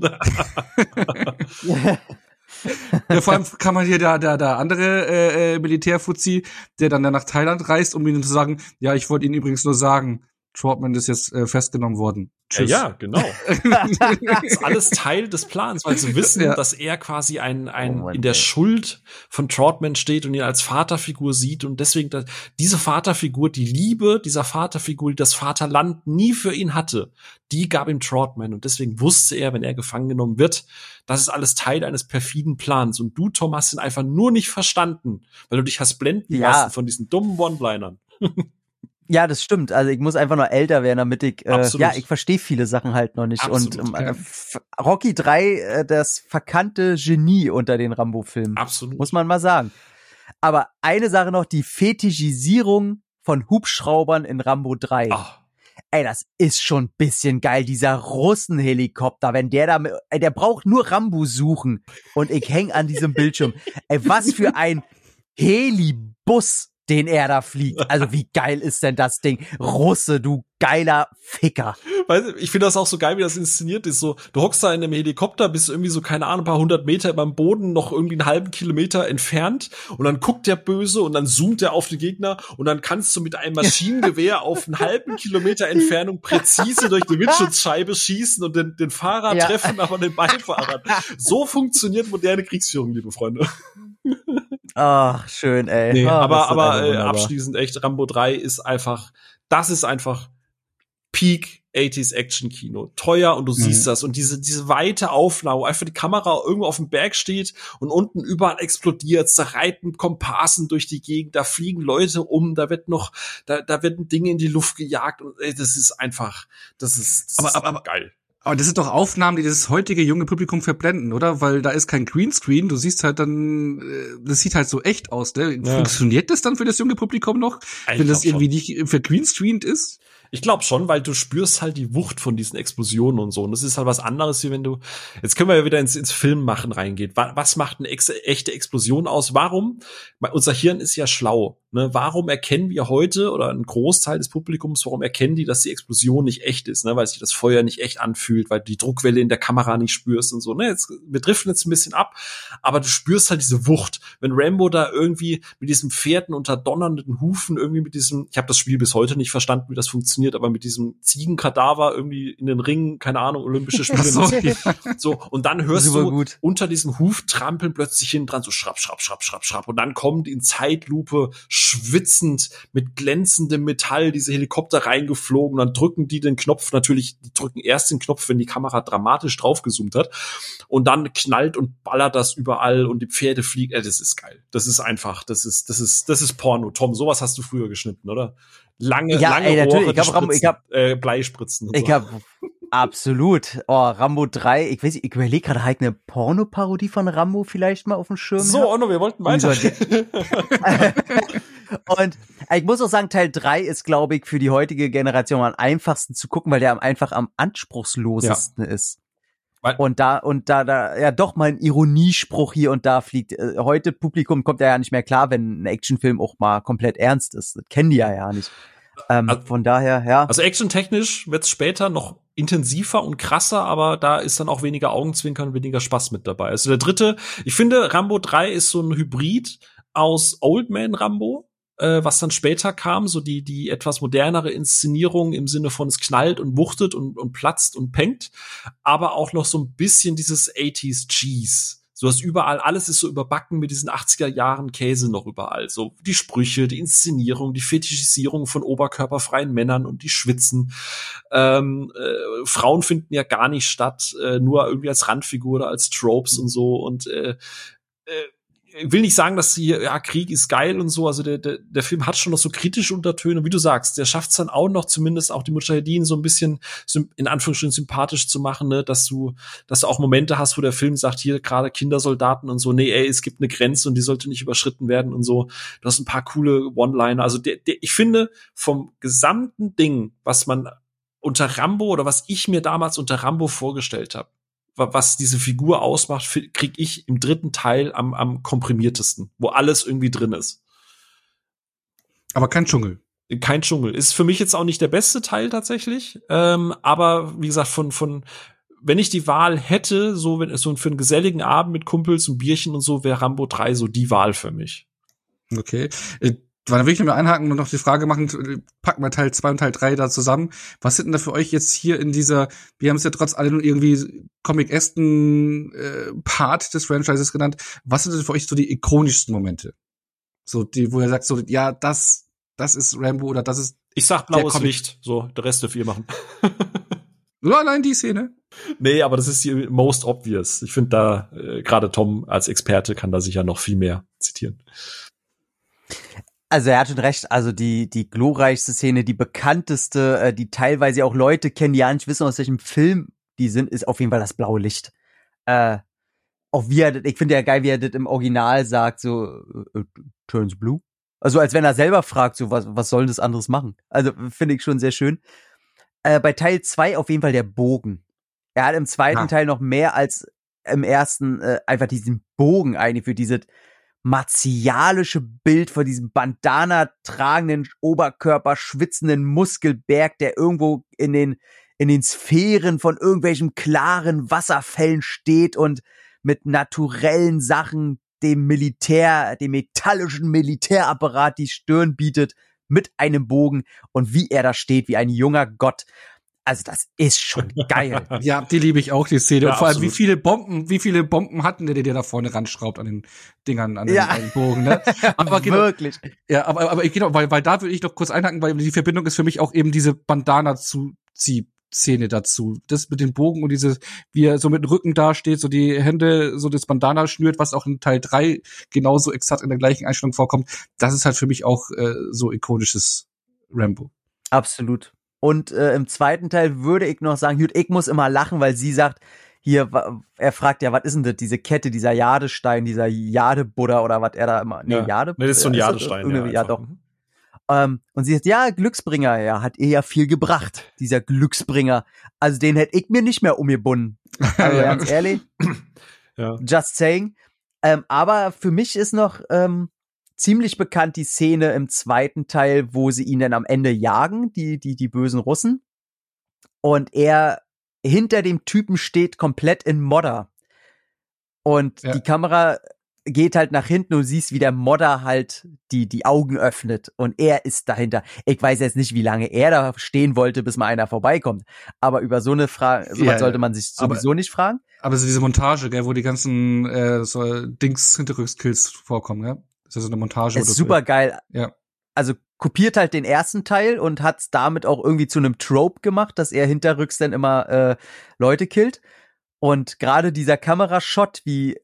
ja, vor allem kann man hier da, da, da andere äh, äh Militärfuzzi, der dann nach Thailand reist, um ihnen zu sagen, ja, ich wollte Ihnen übrigens nur sagen, Trotman ist jetzt äh, festgenommen worden. Tschüss. Ja, genau. das ist alles Teil des Plans, weil sie wissen, ja. dass er quasi ein, ein oh in der Schuld von Trotman steht und ihn als Vaterfigur sieht und deswegen dass diese Vaterfigur, die Liebe dieser Vaterfigur, die das Vaterland nie für ihn hatte, die gab ihm Trotman und deswegen wusste er, wenn er gefangen genommen wird, das ist alles Teil eines perfiden Plans und du, Tom, hast ihn einfach nur nicht verstanden, weil du dich hast blenden ja. lassen von diesen dummen One-Linern. Ja, das stimmt. Also ich muss einfach nur älter werden, damit ich äh, ja, ich verstehe viele Sachen halt noch nicht. Absolut, und ja. Rocky 3, äh, das verkannte Genie unter den Rambo-Filmen. Absolut. Muss man mal sagen. Aber eine Sache noch, die Fetischisierung von Hubschraubern in Rambo 3. Ach. Ey, das ist schon bisschen geil, dieser Russenhelikopter, wenn der da, ey, der braucht nur Rambo suchen und ich häng an diesem Bildschirm. Ey, was für ein Helibus den er da fliegt. Also wie geil ist denn das Ding? Russe, du geiler Ficker. Weißt, ich finde das auch so geil, wie das inszeniert ist. So, du hockst da in einem Helikopter, bist irgendwie so, keine Ahnung, ein paar hundert Meter beim Boden, noch irgendwie einen halben Kilometer entfernt und dann guckt der böse und dann zoomt er auf die Gegner und dann kannst du mit einem Maschinengewehr auf einen halben Kilometer Entfernung präzise durch die Windschutzscheibe schießen und den, den Fahrer ja. treffen, aber den Beifahrer. So funktioniert moderne Kriegsführung, liebe Freunde. Ach, schön, ey. Nee, oh, aber aber äh, abschließend echt, Rambo 3 ist einfach, das ist einfach Peak 80s Action Kino. Teuer und du mhm. siehst das. Und diese, diese weite Aufnahme, wo einfach die Kamera irgendwo auf dem Berg steht und unten überall explodiert, da reiten Komparsen durch die Gegend, da fliegen Leute um, da wird noch, da, da werden Dinge in die Luft gejagt und ey, das ist einfach, das ist, das aber, ist aber, aber, geil. Aber das sind doch Aufnahmen, die das heutige junge Publikum verblenden, oder? Weil da ist kein Greenscreen, du siehst halt dann, äh, das sieht halt so echt aus, ne? Ja. Funktioniert das dann für das junge Publikum noch, ich wenn das irgendwie schon. nicht vergreenscreened ist? Ich glaube schon, weil du spürst halt die Wucht von diesen Explosionen und so. Und das ist halt was anderes, wie wenn du. Jetzt können wir ja wieder ins, ins Filmmachen reingehen. Was macht eine ex echte Explosion aus? Warum? Unser Hirn ist ja schlau. Ne? Warum erkennen wir heute oder ein Großteil des Publikums, warum erkennen die, dass die Explosion nicht echt ist? Ne? Weil sich das Feuer nicht echt anfühlt, weil du die Druckwelle in der Kamera nicht spürst und so. Ne? Jetzt, wir driften jetzt ein bisschen ab, aber du spürst halt diese Wucht. Wenn Rambo da irgendwie mit diesen Pferden unter donnernden Hufen irgendwie mit diesem, ich habe das Spiel bis heute nicht verstanden, wie das funktioniert, aber mit diesem Ziegenkadaver irgendwie in den Ringen, keine Ahnung, Olympische Spiele. So. so, und dann hörst du gut. unter diesem Huftrampeln plötzlich hinten dran so schrapp, schrapp, schrapp, schrapp, schrapp. Und dann kommen in Zeitlupe schwitzend mit glänzendem Metall diese Helikopter reingeflogen. Dann drücken die den Knopf natürlich, die drücken erst den Knopf, wenn die Kamera dramatisch draufgezoomt hat. Und dann knallt und ballert das überall und die Pferde fliegen. Äh, das ist geil. Das ist einfach, das ist, das ist, das ist Porno. Tom, sowas hast du früher geschnitten, oder? Lange, ja, lange ey, natürlich. ich hab Rambo, ich hab, äh, Bleispritzen. ich so. hab absolut. Oh, Rambo 3, ich weiß, ich überlege gerade halt eine Pornoparodie von Rambo vielleicht mal auf dem Schirm. So, Onno, wir wollten weiter. Und ich muss auch sagen, Teil 3 ist, glaube ich, für die heutige Generation am einfachsten zu gucken, weil der einfach am anspruchslosesten ja. ist. Und da, und da, da, ja doch mal ein Ironiespruch hier und da fliegt. Äh, heute Publikum kommt ja nicht mehr klar, wenn ein Actionfilm auch mal komplett ernst ist. Das kennen die ja ja nicht. Ähm, also, von daher, ja. Also actiontechnisch wird es später noch intensiver und krasser, aber da ist dann auch weniger Augenzwinkern, weniger Spaß mit dabei. Also der dritte, ich finde, Rambo 3 ist so ein Hybrid aus Old Man Rambo, äh, was dann später kam, so die, die etwas modernere Inszenierung im Sinne von es knallt und wuchtet und, und platzt und pengt, aber auch noch so ein bisschen dieses 80s Cheese. So hast überall, alles ist so überbacken mit diesen 80er Jahren Käse noch überall. So die Sprüche, die Inszenierung, die Fetischisierung von oberkörperfreien Männern und die Schwitzen. Ähm, äh, Frauen finden ja gar nicht statt, äh, nur irgendwie als Randfigur oder als Tropes und so. Und äh, äh, will nicht sagen, dass hier, ja, Krieg ist geil und so. Also der, der, der Film hat schon noch so kritische Untertöne, wie du sagst. Der schafft es dann auch noch, zumindest auch die Mujahedin so ein bisschen in Anführungsstrichen sympathisch zu machen, ne? dass du, dass du auch Momente hast, wo der Film sagt, hier gerade Kindersoldaten und so, nee, ey, es gibt eine Grenze und die sollte nicht überschritten werden und so. Du hast ein paar coole One-Liner. Also der, der, ich finde, vom gesamten Ding, was man unter Rambo oder was ich mir damals unter Rambo vorgestellt habe, was diese Figur ausmacht, krieg ich im dritten Teil am, am komprimiertesten, wo alles irgendwie drin ist. Aber kein Dschungel. kein Dschungel. Ist für mich jetzt auch nicht der beste Teil tatsächlich. Ähm, aber wie gesagt, von, von, wenn ich die Wahl hätte, so, wenn, so für einen geselligen Abend mit Kumpels und Bierchen und so, wäre Rambo 3 so die Wahl für mich. Okay. Da will ich mal einhaken und noch die Frage machen, packen wir Teil 2 und Teil 3 da zusammen. Was sind denn da für euch jetzt hier in dieser, wir haben es ja trotz allem irgendwie Comic-esten äh, Part des Franchises genannt, was sind denn für euch so die ikonischsten Momente? So, die, wo er sagt so, ja, das, das ist Rambo oder das ist. Ich sag blaues Licht, so, der Rest dürfen wir machen. Nur allein die Szene. Nee, aber das ist die most obvious. Ich finde da, äh, gerade Tom als Experte kann da sicher noch viel mehr zitieren. Also er hat schon recht, also die, die glorreichste Szene, die bekannteste, äh, die teilweise auch Leute kennen, die ja nicht wissen, aus welchem Film die sind, ist auf jeden Fall das blaue Licht. Äh, auch wie er, ich finde ja geil, wie er das im Original sagt, so, äh, turns blue. Also als wenn er selber fragt, so was, was soll das anderes machen? Also finde ich schon sehr schön. Äh, bei Teil zwei auf jeden Fall der Bogen. Er hat im zweiten ja. Teil noch mehr als im ersten äh, einfach diesen Bogen eingeführt, dieses martialische Bild von diesem Bandana tragenden Oberkörper schwitzenden Muskelberg, der irgendwo in den in den Sphären von irgendwelchen klaren Wasserfällen steht und mit naturellen Sachen dem Militär, dem metallischen Militärapparat die Stirn bietet mit einem Bogen und wie er da steht, wie ein junger Gott. Also das ist schon geil. ja, die liebe ich auch, die Szene. Ja, und vor allem, wie viele Bomben, wie viele Bomben hatten der, der da vorne ranschraubt an den Dingern, an den, ja. den Bogen, ne? Aber genau, Wirklich. Ja, aber, aber genau, weil, weil da würde ich doch kurz einhaken, weil die Verbindung ist für mich auch eben diese Bandana zu zieh Szene dazu. Das mit dem Bogen und dieses, wie er so mit dem Rücken dasteht, so die Hände, so das Bandana schnürt, was auch in Teil drei genauso exakt in der gleichen Einstellung vorkommt. Das ist halt für mich auch äh, so ikonisches Rambo. Absolut. Und äh, im zweiten Teil würde ich noch sagen, Jut, ich muss immer lachen, weil sie sagt, hier, er fragt ja, was ist denn das, diese Kette, dieser Jadestein, dieser Jadebuddha oder was er da immer, nee, ja. Jade? Nee, das ist so ein Jadestein. Ja, ja, doch. Mhm. Ähm, und sie sagt, ja, Glücksbringer, ja, hat ihr ja viel gebracht, dieser Glücksbringer. Also den hätte ich mir nicht mehr umgebunden. Also ganz ehrlich. ja. Just saying. Ähm, aber für mich ist noch ähm, ziemlich bekannt die Szene im zweiten Teil, wo sie ihn dann am Ende jagen, die, die, die bösen Russen. Und er hinter dem Typen steht komplett in Modder. Und ja. die Kamera geht halt nach hinten und siehst, wie der Modder halt die, die Augen öffnet und er ist dahinter. Ich weiß jetzt nicht, wie lange er da stehen wollte, bis mal einer vorbeikommt. Aber über so eine Frage, sowas ja, sollte man sich sowieso aber, nicht fragen. Aber so diese Montage, gell, wo die ganzen äh, so Dings Hinterrückskills vorkommen, ja? Das ist ja so eine Montage. Ist super geil. Ja. Also kopiert halt den ersten Teil und hat's damit auch irgendwie zu einem Trope gemacht, dass er hinterrücks dann immer äh, Leute killt. Und gerade dieser Kamerashot, wie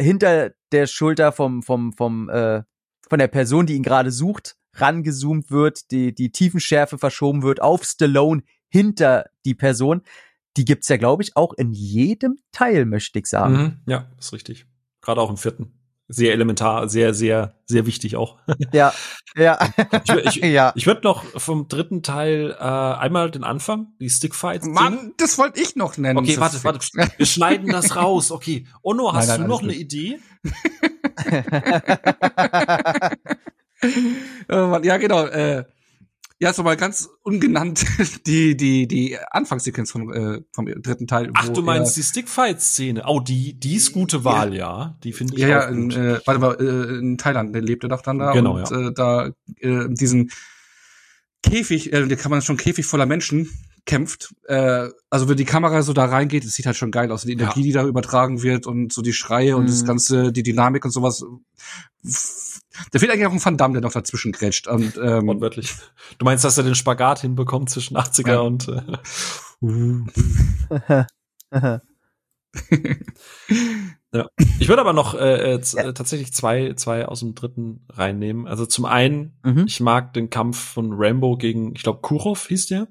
hinter der Schulter vom, vom, vom, äh, von der Person, die ihn gerade sucht, rangezoomt wird, die, die Tiefenschärfe verschoben wird auf Stallone hinter die Person. Die gibt's ja, glaube ich, auch in jedem Teil, möchte ich sagen. Mhm, ja, ist richtig. Gerade auch im vierten sehr elementar, sehr, sehr, sehr wichtig auch. Ja, ja. Ich, ich, ja. ich würde noch vom dritten Teil äh, einmal den Anfang, die Stickfights. Mann, das wollte ich noch nennen. Okay, warte, warte. Wir schneiden das raus. Okay. Ono, hast nein, nein, du noch eine Idee? oh ja, genau. Äh, ja, so mal ganz ungenannt die die die Anfangssequenz vom äh, vom dritten Teil. Ach, du meinst die Stickfight-Szene? Oh, die die ist gute Wahl, ja. ja. Die finde ich ja, auch ja, gut. In, äh, warte mal, äh, in Thailand der lebte doch dann da genau, und ja. äh, da äh, diesen Käfig, äh, da kann man schon Käfig voller Menschen kämpft. Äh, also wenn die Kamera so da reingeht, es sieht halt schon geil aus. Die Energie, ja. die da übertragen wird und so die Schreie mhm. und das mhm. ganze, die Dynamik und sowas da fehlt eigentlich auch ein Van Damme, der noch dazwischen grätscht. Und, ähm, Wortwörtlich. Du meinst, dass er den Spagat hinbekommt zwischen 80er ja. und äh, ja. Ich würde aber noch äh, äh, ja. tatsächlich zwei, zwei aus dem dritten reinnehmen. Also zum einen, mhm. ich mag den Kampf von Rambo gegen, ich glaube, Kurov hieß der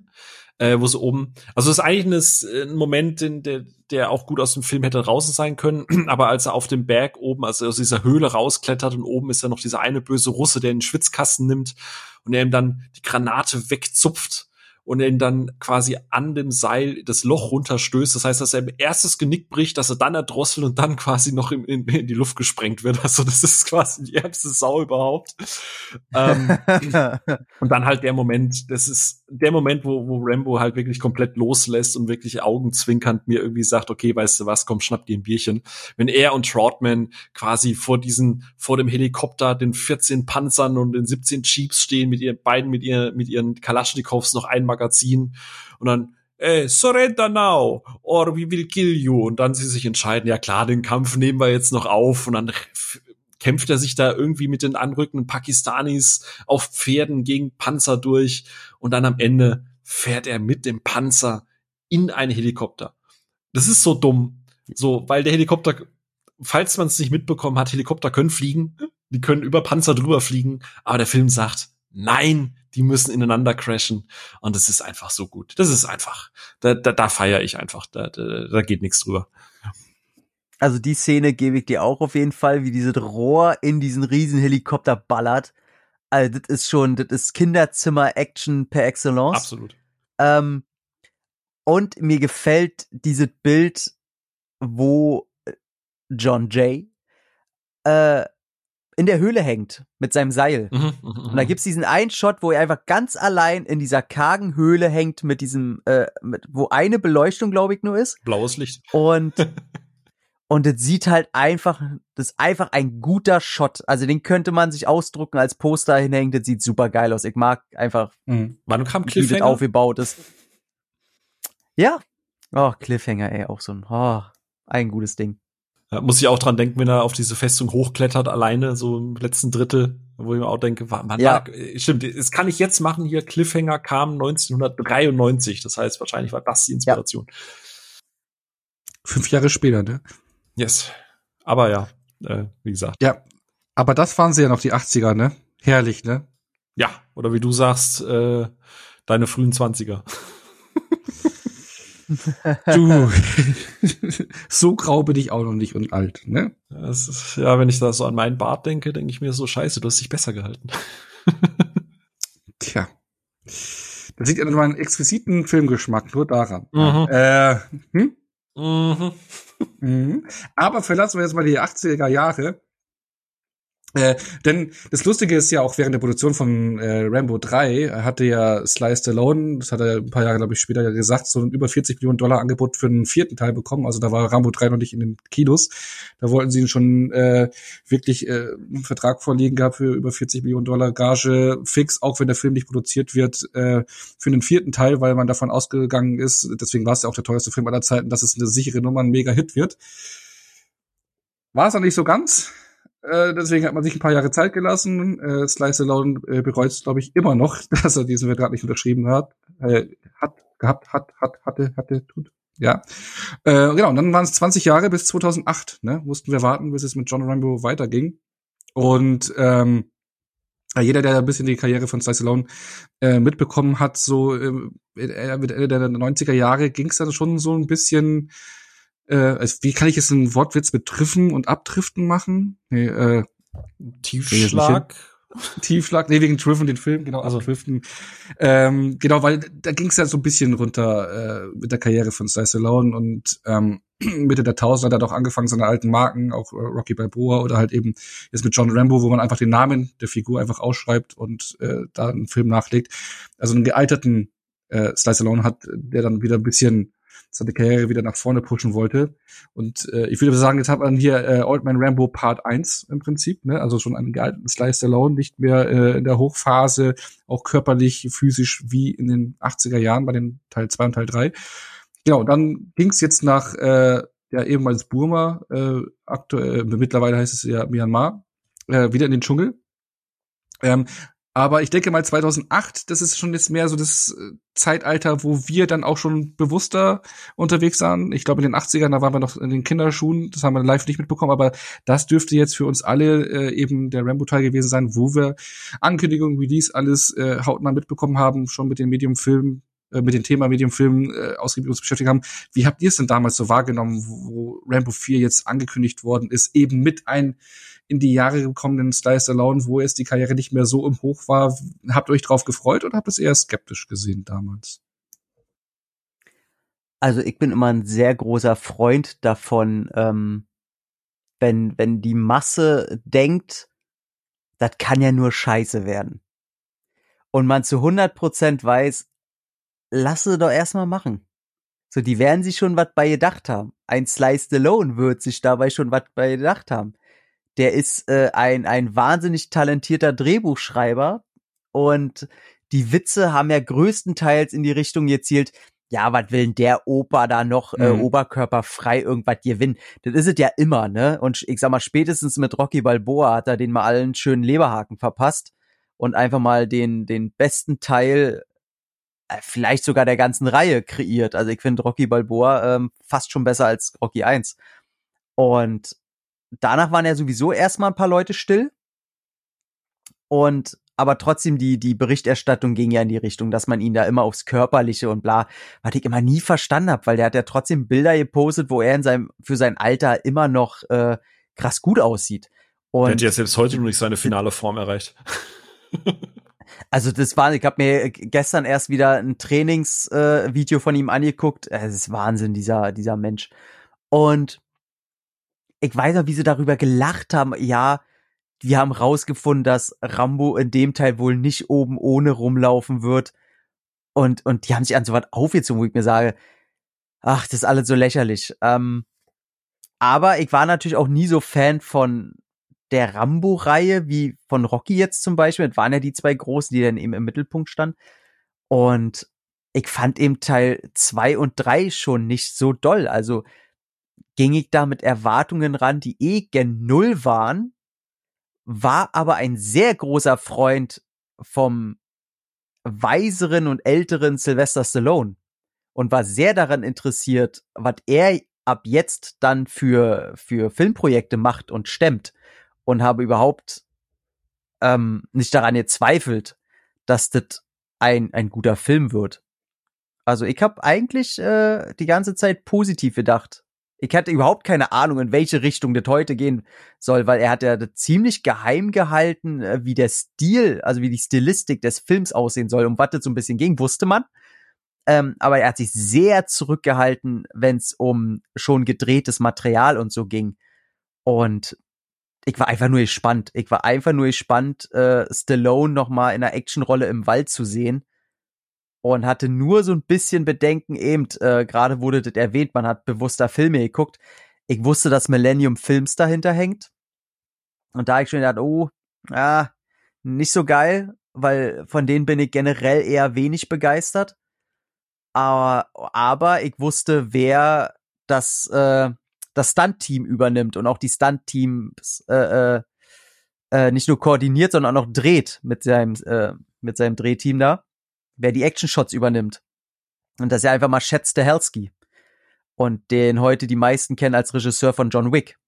äh, wo sie oben, also das ist eigentlich ein, ein Moment, den, der, der auch gut aus dem Film hätte draußen sein können, aber als er auf dem Berg oben, also aus dieser Höhle rausklettert und oben ist ja noch dieser eine böse Russe, der den Schwitzkasten nimmt und er ihm dann die Granate wegzupft und ihn dann quasi an dem Seil das Loch runterstößt. Das heißt, dass er erstes Genick bricht, dass er dann erdrosselt und dann quasi noch in, in, in die Luft gesprengt wird. Also das ist quasi die ärmste Sau überhaupt. ähm, und dann halt der Moment, das ist der Moment, wo, wo Rambo halt wirklich komplett loslässt und wirklich augenzwinkernd mir irgendwie sagt, okay, weißt du was, komm, schnapp dir ein Bierchen. Wenn er und Troutman quasi vor diesen, vor dem Helikopter, den 14 Panzern und den 17 Jeeps stehen, mit ihren beiden, mit ihr, mit ihren Kalaschnikows noch ein Magazin und dann ey, surrender now or we will kill you. Und dann sie sich entscheiden, ja klar, den Kampf nehmen wir jetzt noch auf und dann kämpft er sich da irgendwie mit den anrückenden Pakistanis auf Pferden gegen Panzer durch und dann am Ende fährt er mit dem Panzer in einen Helikopter. Das ist so dumm. So, weil der Helikopter, falls man es nicht mitbekommen hat, Helikopter können fliegen, die können über Panzer drüber fliegen, aber der Film sagt, nein, die müssen ineinander crashen. Und das ist einfach so gut. Das ist einfach, da, da, da feiere ich einfach. Da, da, da geht nichts drüber. Also die Szene gebe ich dir auch auf jeden Fall, wie dieses Rohr in diesen riesen Helikopter ballert. Also das ist schon, das ist Kinderzimmer-Action per excellence. Absolut. Ähm, und mir gefällt dieses Bild, wo John Jay äh, in der Höhle hängt mit seinem Seil. Mhm, mhm, und da gibt's diesen einen Shot, wo er einfach ganz allein in dieser kargen Höhle hängt mit diesem, äh, mit, wo eine Beleuchtung, glaube ich, nur ist. Blaues Licht. Und und das sieht halt einfach, das ist einfach ein guter Shot. Also den könnte man sich ausdrucken als Poster hinhängen. Das sieht super geil aus. Ich mag einfach, mhm. wann kam Cliffhanger? Wie das aufgebaut ist. Ja. Oh, Cliffhanger, ey, auch so ein, oh, ein gutes Ding. Ja, muss ich auch dran denken, wenn er auf diese Festung hochklettert, alleine, so im letzten Drittel, wo ich mir auch denke, man ja. mag, äh, stimmt, das kann ich jetzt machen hier. Cliffhanger kam 1993, das heißt, wahrscheinlich war das die Inspiration. Ja. Fünf Jahre später, ne? Yes. Aber ja, äh, wie gesagt. Ja, aber das waren sie ja noch die 80er, ne? Herrlich, ne? Ja, oder wie du sagst, äh, deine frühen 20er. Du, so grau bin ich auch noch nicht und alt, ne? Ist, ja, wenn ich da so an meinen Bart denke, denke ich mir so, scheiße, du hast dich besser gehalten. Tja. Das liegt an meinem exquisiten Filmgeschmack, nur daran. Mhm. Äh, hm? mhm. Mhm. Aber verlassen wir jetzt mal die 80er Jahre. Äh, denn das Lustige ist ja auch während der Produktion von äh, Rambo 3 hatte ja Sly Stallone, das hat er ein paar Jahre, glaube ich, später gesagt, so ein über 40 Millionen Dollar Angebot für einen vierten Teil bekommen. Also da war Rambo 3 noch nicht in den Kinos. Da wollten sie ihn schon äh, wirklich äh, einen Vertrag vorlegen gehabt für über 40 Millionen Dollar Gage fix, auch wenn der Film nicht produziert wird, äh, für den vierten Teil, weil man davon ausgegangen ist, deswegen war es ja auch der teuerste Film aller Zeiten, dass es eine sichere Nummer, ein Mega-Hit wird. War es noch nicht so ganz äh, deswegen hat man sich ein paar Jahre Zeit gelassen. Äh, Slice Alone äh, bereut glaube ich, immer noch, dass er diesen Vertrag nicht unterschrieben hat. Äh, hat, gehabt, hat, hat, hatte, hatte, tut. Ja. Äh, genau, und dann waren es 20 Jahre bis 2008. Ne? Mussten wir warten, bis es mit John Rambo weiterging. Und ähm, jeder, der ein bisschen die Karriere von Slice Alone äh, mitbekommen hat, so äh, mit Ende der 90er Jahre ging es dann schon so ein bisschen äh, also wie kann ich jetzt einen Wortwitz mit Triffen und Abdriften machen? Nee, äh, Tiefschlag. Tiefschlag, nee, wegen Triffen, den Film, genau, also Driften. Ähm, genau, weil da ging es ja so ein bisschen runter äh, mit der Karriere von Sly Stallone und ähm, Mitte der Tausender hat er auch angefangen, seine alten Marken, auch äh, Rocky Balboa oder halt eben jetzt mit John Rambo, wo man einfach den Namen der Figur einfach ausschreibt und äh, da einen Film nachlegt. Also einen gealterten äh, Sly Stallone hat, der dann wieder ein bisschen seine Karriere wieder nach vorne pushen wollte. Und äh, ich würde sagen, jetzt hat man hier äh, Old Man Rambo Part 1 im Prinzip, ne? also schon einen gealten Slice Alone, nicht mehr äh, in der Hochphase, auch körperlich, physisch wie in den 80er Jahren bei den Teil 2 und Teil 3. Genau, dann ging's jetzt nach äh, ja ehemals Burma, äh, aktuell, mittlerweile heißt es ja Myanmar, äh, wieder in den Dschungel. Ähm, aber ich denke mal 2008, das ist schon jetzt mehr so das äh, Zeitalter, wo wir dann auch schon bewusster unterwegs waren. Ich glaube in den 80ern, da waren wir noch in den Kinderschuhen, das haben wir live nicht mitbekommen, aber das dürfte jetzt für uns alle äh, eben der Rambo-Teil gewesen sein, wo wir Ankündigung, Release, alles äh, hautnah mitbekommen haben, schon mit den Medium-Filmen äh, mit dem Thema Medienfilm äh, ausgiebig uns beschäftigt haben. Wie habt ihr es denn damals so wahrgenommen, wo Rambo 4 jetzt angekündigt worden ist, eben mit ein in die Jahre gekommenen Slice Alone, wo jetzt die Karriere nicht mehr so im Hoch war. Habt ihr euch drauf gefreut oder habt ihr es eher skeptisch gesehen damals? Also ich bin immer ein sehr großer Freund davon, ähm, wenn, wenn die Masse denkt, das kann ja nur scheiße werden. Und man zu 100% weiß, lasse doch erstmal machen. So, die werden sich schon was bei gedacht haben. Ein Slice Alone wird sich dabei schon was bei gedacht haben der ist äh, ein, ein wahnsinnig talentierter Drehbuchschreiber und die Witze haben ja größtenteils in die Richtung gezielt, ja, was will denn der Opa da noch äh, mhm. oberkörperfrei irgendwas gewinnen? Das ist es ja immer, ne? Und ich sag mal, spätestens mit Rocky Balboa hat er den mal allen schönen Leberhaken verpasst und einfach mal den, den besten Teil äh, vielleicht sogar der ganzen Reihe kreiert. Also ich finde Rocky Balboa ähm, fast schon besser als Rocky 1. Und danach waren ja sowieso erstmal ein paar Leute still. Und aber trotzdem die die Berichterstattung ging ja in die Richtung, dass man ihn da immer aufs körperliche und bla, was ich immer nie verstanden habe, weil der hat ja trotzdem Bilder gepostet, wo er in seinem für sein Alter immer noch äh, krass gut aussieht. Und der hat ja selbst heute noch nicht seine finale Form erreicht. Also das war, ich habe mir gestern erst wieder ein Trainingsvideo äh, von ihm angeguckt. Es ist Wahnsinn, dieser dieser Mensch. Und ich weiß noch, wie sie darüber gelacht haben. Ja, wir haben rausgefunden, dass Rambo in dem Teil wohl nicht oben ohne rumlaufen wird. Und, und die haben sich an so was aufgezogen, wo ich mir sage, ach, das ist alles so lächerlich. Ähm, aber ich war natürlich auch nie so Fan von der Rambo-Reihe wie von Rocky jetzt zum Beispiel. Das waren ja die zwei großen, die dann eben im Mittelpunkt standen. Und ich fand eben Teil zwei und drei schon nicht so doll. Also ging ich da mit Erwartungen ran, die eh gen Null waren, war aber ein sehr großer Freund vom weiseren und älteren Sylvester Stallone und war sehr daran interessiert, was er ab jetzt dann für, für Filmprojekte macht und stemmt und habe überhaupt ähm, nicht daran gezweifelt, dass das ein, ein guter Film wird. Also ich habe eigentlich äh, die ganze Zeit positiv gedacht ich hatte überhaupt keine Ahnung, in welche Richtung das heute gehen soll, weil er hat ja ziemlich geheim gehalten, äh, wie der Stil, also wie die Stilistik des Films aussehen soll. Um was das so ein bisschen ging, wusste man. Ähm, aber er hat sich sehr zurückgehalten, wenn es um schon gedrehtes Material und so ging. Und ich war einfach nur gespannt. Ich war einfach nur gespannt, äh, Stallone noch mal in einer Actionrolle im Wald zu sehen und hatte nur so ein bisschen Bedenken eben, äh, gerade wurde das erwähnt, man hat bewusster Filme geguckt. Ich wusste, dass Millennium Films dahinter hängt. Und da ich schon gedacht, oh, ja, nicht so geil, weil von denen bin ich generell eher wenig begeistert. Aber, aber ich wusste, wer das, äh, das Stunt-Team übernimmt und auch die Stunt-Teams äh, äh, äh, nicht nur koordiniert, sondern auch noch dreht mit seinem, äh, mit seinem Drehteam da wer die Action-Shots übernimmt. Und das ist ja einfach mal Chet Stahelski. Und den heute die meisten kennen als Regisseur von John Wick.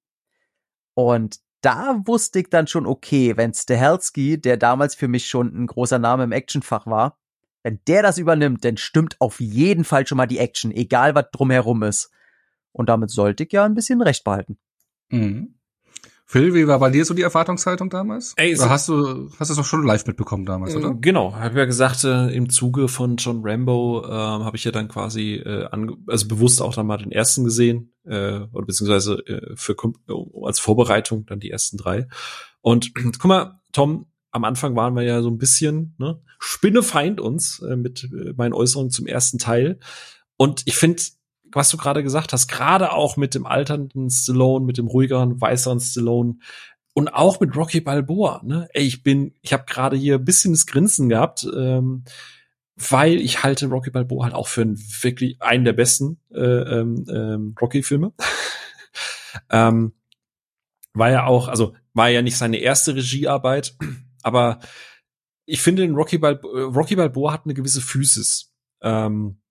Und da wusste ich dann schon, okay, wenn Stahelski, der damals für mich schon ein großer Name im Actionfach war, wenn der das übernimmt, dann stimmt auf jeden Fall schon mal die Action, egal was drumherum ist. Und damit sollte ich ja ein bisschen recht behalten. Mhm. Phil, wie war bei dir so die Erwartungshaltung damals? Ey, oder hast du hast du es auch schon live mitbekommen damals, oder? Genau, habe ja gesagt, äh, im Zuge von John Rambo äh, habe ich ja dann quasi äh, ange also bewusst auch dann mal den ersten gesehen äh, oder beziehungsweise äh, für als Vorbereitung dann die ersten drei. Und guck mal, Tom, am Anfang waren wir ja so ein bisschen ne, Spinnefeind uns äh, mit äh, meinen Äußerungen zum ersten Teil. Und ich finde, was du gerade gesagt hast, gerade auch mit dem alternden Stallone, mit dem ruhigeren, weißeren Stallone und auch mit Rocky Balboa. Ne? Ey, ich bin, ich habe gerade hier ein bisschen das Grinsen gehabt, ähm, weil ich halte Rocky Balboa halt auch für einen, wirklich einen der besten äh, ähm, ähm, Rocky-Filme. ähm, war ja auch, also war ja nicht seine erste Regiearbeit, aber ich finde, Rocky, Balbo Rocky Balboa hat eine gewisse Physis. Ähm,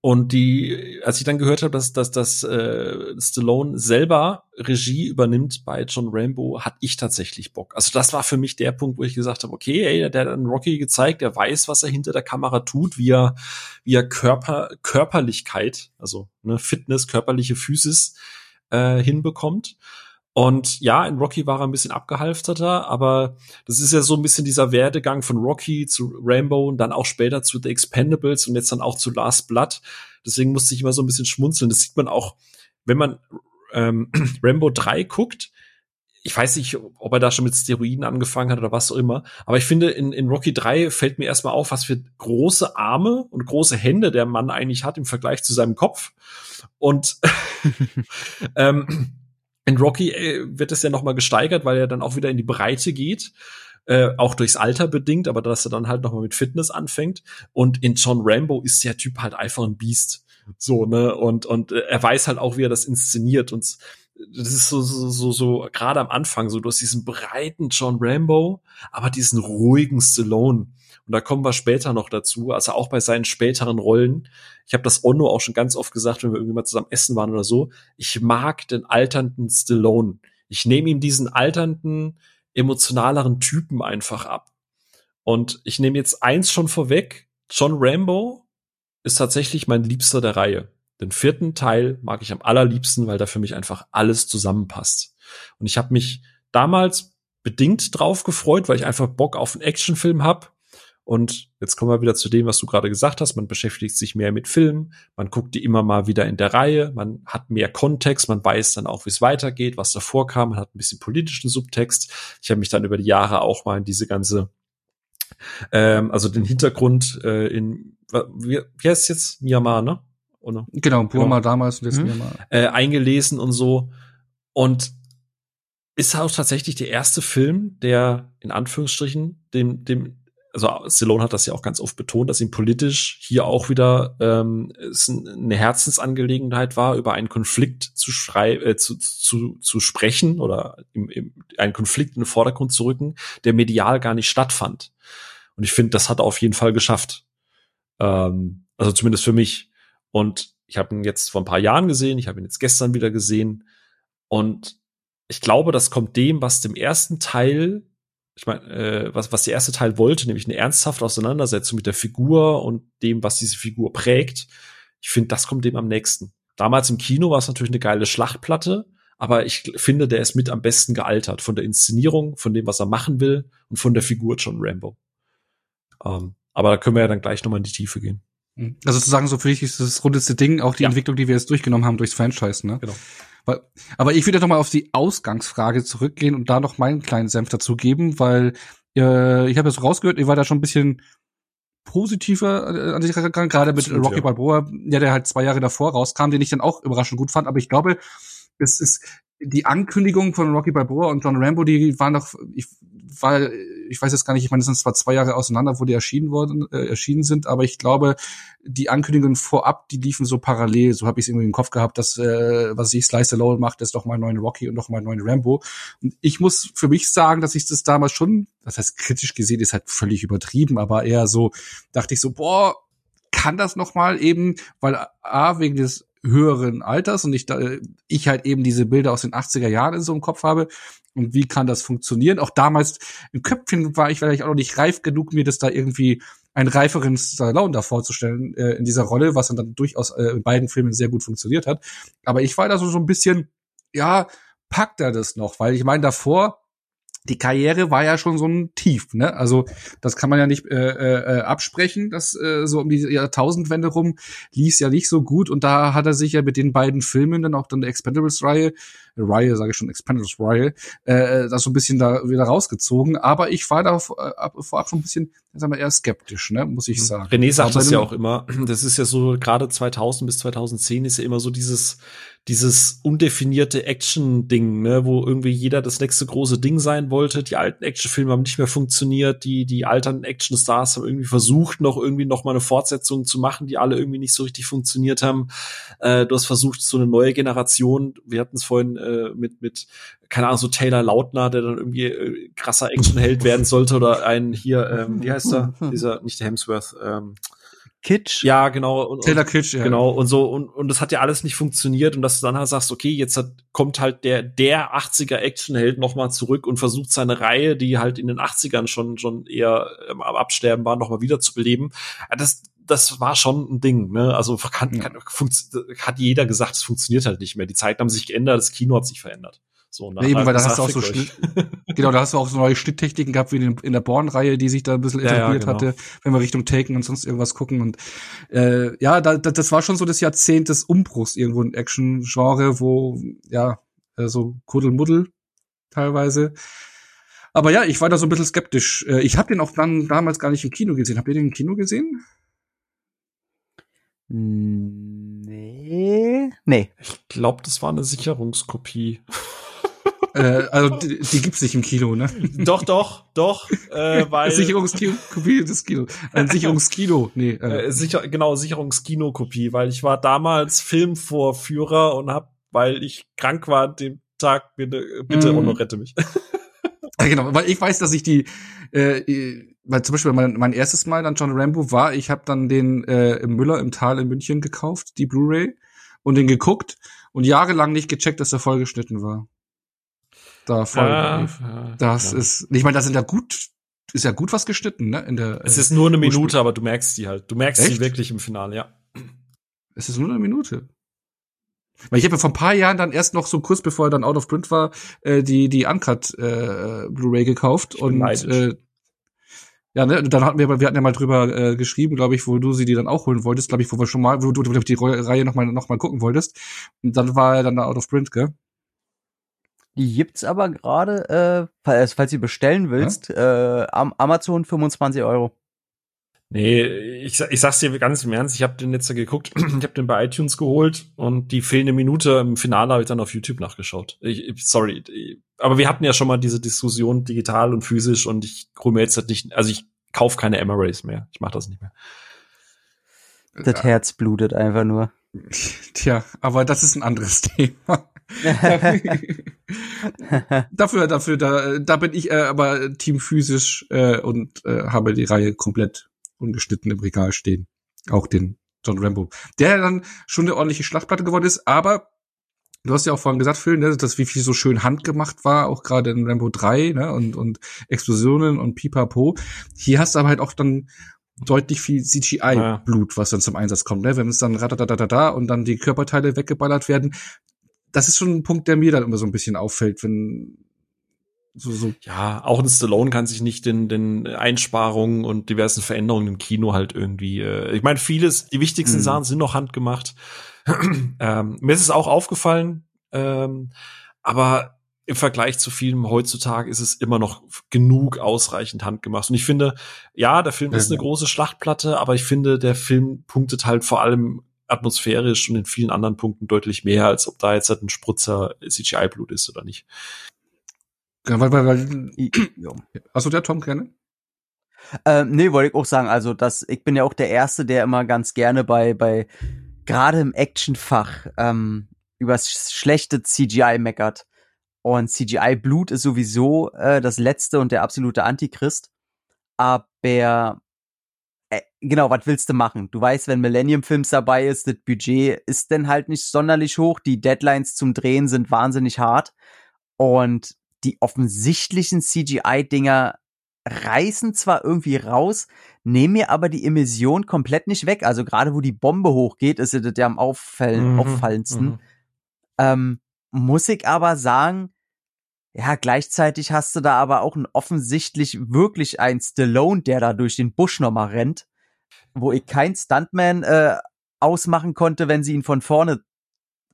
und die, als ich dann gehört habe, dass, dass, dass äh, Stallone selber Regie übernimmt bei John Rambo, hatte ich tatsächlich Bock. Also das war für mich der Punkt, wo ich gesagt habe, okay, ey, der hat dann Rocky gezeigt, der weiß, was er hinter der Kamera tut, wie er, wie er Körper, Körperlichkeit, also ne, Fitness, körperliche Physis äh, hinbekommt. Und ja, in Rocky war er ein bisschen abgehalfterter, aber das ist ja so ein bisschen dieser Werdegang von Rocky zu Rambo und dann auch später zu The Expendables und jetzt dann auch zu Last Blood. Deswegen musste ich immer so ein bisschen schmunzeln. Das sieht man auch, wenn man ähm, Rambo 3 guckt. Ich weiß nicht, ob er da schon mit Steroiden angefangen hat oder was auch immer. Aber ich finde, in, in Rocky 3 fällt mir erstmal auf, was für große Arme und große Hände der Mann eigentlich hat im Vergleich zu seinem Kopf. Und ähm, in Rocky äh, wird es ja noch mal gesteigert, weil er dann auch wieder in die Breite geht. Äh, auch durchs Alter bedingt, aber dass er dann halt noch mal mit Fitness anfängt. Und in John Rambo ist der Typ halt einfach ein Biest. So, ne? Und, und äh, er weiß halt auch, wie er das inszeniert. Und das ist so, so, so, so gerade am Anfang so, du hast diesen breiten John Rambo, aber diesen ruhigen Stallone. Und da kommen wir später noch dazu, also auch bei seinen späteren Rollen. Ich habe das Onno auch schon ganz oft gesagt, wenn wir irgendwie mal zusammen essen waren oder so. Ich mag den alternden Stallone. Ich nehme ihm diesen alternden, emotionaleren Typen einfach ab. Und ich nehme jetzt eins schon vorweg. John Rambo ist tatsächlich mein Liebster der Reihe. Den vierten Teil mag ich am allerliebsten, weil da für mich einfach alles zusammenpasst. Und ich habe mich damals bedingt drauf gefreut, weil ich einfach Bock auf einen Actionfilm hab und jetzt kommen wir wieder zu dem, was du gerade gesagt hast. Man beschäftigt sich mehr mit Filmen, man guckt die immer mal wieder in der Reihe, man hat mehr Kontext, man weiß dann auch, wie es weitergeht, was davor kam, man hat ein bisschen politischen Subtext. Ich habe mich dann über die Jahre auch mal in diese ganze, ähm, also den Hintergrund äh, in, wie, wie heißt es jetzt? Myanmar, ne? Oder? Genau, Burma genau. damals und jetzt mhm. Myanmar. Äh, eingelesen und so. Und ist auch tatsächlich der erste Film, der in Anführungsstrichen dem, dem also Stallone hat das ja auch ganz oft betont, dass ihm politisch hier auch wieder ähm, es eine Herzensangelegenheit war, über einen Konflikt zu schreiben, äh, zu, zu, zu sprechen oder im, im, einen Konflikt in den Vordergrund zu rücken, der medial gar nicht stattfand. Und ich finde, das hat er auf jeden Fall geschafft. Ähm, also zumindest für mich. Und ich habe ihn jetzt vor ein paar Jahren gesehen, ich habe ihn jetzt gestern wieder gesehen. Und ich glaube, das kommt dem, was dem ersten Teil ich meine, äh, was, was der erste Teil wollte, nämlich eine ernsthafte Auseinandersetzung mit der Figur und dem, was diese Figur prägt. Ich finde, das kommt dem am nächsten. Damals im Kino war es natürlich eine geile Schlachtplatte, aber ich finde, der ist mit am besten gealtert von der Inszenierung, von dem, was er machen will und von der Figur John Rambo. Ähm, aber da können wir ja dann gleich nochmal in die Tiefe gehen. Also sozusagen so für dich ist das rundeste Ding auch die ja. Entwicklung, die wir jetzt durchgenommen haben durchs Franchise, ne? Genau. Aber ich würde noch mal auf die Ausgangsfrage zurückgehen und da noch meinen kleinen Senf dazu geben, weil äh, ich habe jetzt rausgehört, ihr war da schon ein bisschen positiver äh, an sich gegangen, gerade mit Absolut, Rocky ja. Balboa, ja, der halt zwei Jahre davor rauskam, den ich dann auch überraschend gut fand. Aber ich glaube, es ist die Ankündigung von Rocky Balboa und John Rambo, die waren doch, ich war, ich weiß jetzt gar nicht, ich meine, es sind zwar zwei Jahre auseinander, wo die erschienen worden, äh, erschienen sind, aber ich glaube, die Ankündigungen vorab, die liefen so parallel. So habe ich es irgendwie im Kopf gehabt, dass äh, was ich Slice Alone macht, ist doch mal neuen Rocky und noch mal neuen Rambo. Und ich muss für mich sagen, dass ich das damals schon, das heißt kritisch gesehen, ist halt völlig übertrieben, aber eher so dachte ich so, boah, kann das noch mal eben, weil a wegen des höheren Alters und ich, ich halt eben diese Bilder aus den 80er Jahren in so einem Kopf habe. Und wie kann das funktionieren? Auch damals im Köpfchen war ich vielleicht auch noch nicht reif genug, mir das da irgendwie einen reiferen Stallone da vorzustellen äh, in dieser Rolle, was dann, dann durchaus äh, in beiden Filmen sehr gut funktioniert hat. Aber ich war da so, so ein bisschen, ja, packt er das noch? Weil ich meine, davor die Karriere war ja schon so ein Tief, ne? Also das kann man ja nicht äh, äh, absprechen, dass äh, so um die Jahrtausendwende rum lief ja nicht so gut und da hat er sich ja mit den beiden Filmen dann auch dann der Expendables-Reihe Reihe, sage ich schon, Expendables Reihe, äh, das so ein bisschen da wieder rausgezogen. Aber ich war da äh, vorab schon ein bisschen, sagen wir, eher skeptisch, ne, muss ich mhm. sagen. René sagt das ja auch immer. Das ist ja so, gerade 2000 bis 2010 ist ja immer so dieses, dieses undefinierte Action-Ding, ne, wo irgendwie jeder das nächste große Ding sein wollte. Die alten Actionfilme haben nicht mehr funktioniert. Die, die alten Actionstars haben irgendwie versucht, noch irgendwie noch mal eine Fortsetzung zu machen, die alle irgendwie nicht so richtig funktioniert haben. Äh, du hast versucht, so eine neue Generation, wir hatten es vorhin äh, mit, mit, keine Ahnung, so Taylor Lautner, der dann irgendwie äh, krasser Actionheld werden sollte oder ein hier, ähm, wie heißt er? Dieser, nicht der Hemsworth, ähm, Kitsch. Ja, genau. Und, Taylor Kitsch, ja. Genau, und so, und, und das hat ja alles nicht funktioniert und dass du dann halt sagst, okay, jetzt hat, kommt halt der, der 80er Actionheld nochmal zurück und versucht seine Reihe, die halt in den 80ern schon, schon eher ähm, am Absterben war, nochmal wieder zu beleben. Das, das war schon ein Ding, ne? Also kann, kann, hat jeder gesagt, es funktioniert halt nicht mehr. Die Zeiten haben sich geändert, das Kino hat sich verändert. So, ja, eben, weil da hast du auch so Schnitt, genau, da hast du auch so neue Schnitttechniken gehabt wie in, in der Born-Reihe, die sich da ein bisschen etabliert ja, ja, genau. hatte, wenn wir Richtung Taken und sonst irgendwas gucken. Und äh, ja, da, da, das war schon so das Jahrzehnt des Umbruchs irgendwo in Action-Genre, wo ja äh, so Kuddelmuddel teilweise. Aber ja, ich war da so ein bisschen skeptisch. Äh, ich habe den auch dann damals gar nicht im Kino gesehen. Habt ihr den im Kino gesehen? Nee. Nee. Ich glaube, das war eine Sicherungskopie äh, also die, die gibt's nicht im Kino, ne? Doch, doch, doch, äh, weil Sicherungskopie des Kino, ein Sicherungskino, nee, äh. äh sicher, genau Sicherungskino-Kopie, weil ich war damals Filmvorführer und hab, weil ich krank war an dem Tag, bitte, bitte mm. rette mich. ja, genau, weil ich weiß, dass ich die, äh, weil zum Beispiel mein, mein erstes Mal dann John Rambo war, ich habe dann den äh, im Müller im Tal in München gekauft, die Blu-ray und den geguckt und jahrelang nicht gecheckt, dass er vollgeschnitten war da voll ja, ja, Das ja. ist, ich meine, da sind ja gut, ist ja gut was geschnitten, ne? In der, es ist nur eine Minute, aber du merkst die halt. Du merkst Echt? die wirklich im Finale, ja. Es ist nur eine Minute. Weil ich habe ja vor ein paar Jahren dann erst noch so kurz bevor er dann out of print war, äh, die die Uncut äh, Blu-ray gekauft und äh, ja, ne, dann hatten wir, wir hatten ja mal drüber äh, geschrieben, glaube ich, wo du sie die dann auch holen wolltest, glaube ich, wo wir schon mal, wo du, du die Reihe noch mal noch mal gucken wolltest. Und dann war er dann da out of print, gell? Die gibt's aber gerade, äh, falls, falls du bestellen willst, ja? äh, am Amazon 25 Euro. Nee, ich, ich sag's dir ganz im Ernst, ich habe den jetzt geguckt, ich habe den bei iTunes geholt und die fehlende Minute im Finale habe ich dann auf YouTube nachgeschaut. Ich, sorry, aber wir hatten ja schon mal diese Diskussion digital und physisch und ich hole mir jetzt halt nicht, also ich kauf keine Emirates mehr. Ich mache das nicht mehr. Das Herz blutet einfach nur. Tja, aber das ist ein anderes Thema. dafür, dafür, da, da bin ich äh, aber Team physisch äh, und äh, habe die Reihe komplett ungeschnitten im Regal stehen. Auch den John Rambo. Der dann schon eine ordentliche Schlachtplatte geworden ist, aber Du hast ja auch vorhin gesagt, Phil, ne, dass wie viel so schön handgemacht war, auch gerade in Rambo 3, ne, und, und Explosionen und Pipapo. Hier hast du aber halt auch dann deutlich viel CGI-Blut, was dann zum Einsatz kommt, ne? Wenn es dann da und dann die Körperteile weggeballert werden, das ist schon ein Punkt, der mir dann immer so ein bisschen auffällt, wenn so, so. Ja, auch ein Stallone kann sich nicht den, den Einsparungen und diversen Veränderungen im Kino halt irgendwie. Äh, ich meine, vieles, die wichtigsten mhm. Sachen sind noch handgemacht. ähm, mir ist es auch aufgefallen, ähm, aber im Vergleich zu Filmen heutzutage ist es immer noch genug ausreichend handgemacht. Und ich finde, ja, der Film ja, ist eine ja. große Schlachtplatte, aber ich finde, der Film punktet halt vor allem atmosphärisch und in vielen anderen Punkten deutlich mehr, als ob da jetzt halt ein Sprutzer CGI-Blut ist oder nicht. Ja, weil, weil, weil, ja. Achso, der Tom gerne? Ähm, nee, wollte ich auch sagen, also das, ich bin ja auch der Erste, der immer ganz gerne bei, bei gerade im Actionfach ähm, über schlechte CGI meckert. Und CGI-Blut ist sowieso äh, das letzte und der absolute Antichrist. Aber äh, genau, was willst du machen? Du weißt, wenn Millennium Films dabei ist, das Budget ist denn halt nicht sonderlich hoch, die Deadlines zum Drehen sind wahnsinnig hart und die offensichtlichen CGI-Dinger reißen zwar irgendwie raus, nehmen mir aber die Emission komplett nicht weg. Also gerade wo die Bombe hochgeht, ist das ja am auffallen, mhm, auffallendsten. Mhm. Ähm, muss ich aber sagen, ja, gleichzeitig hast du da aber auch ein offensichtlich wirklich ein Stallone, der da durch den Busch nochmal rennt, wo ich kein Stuntman äh, ausmachen konnte, wenn sie ihn von vorne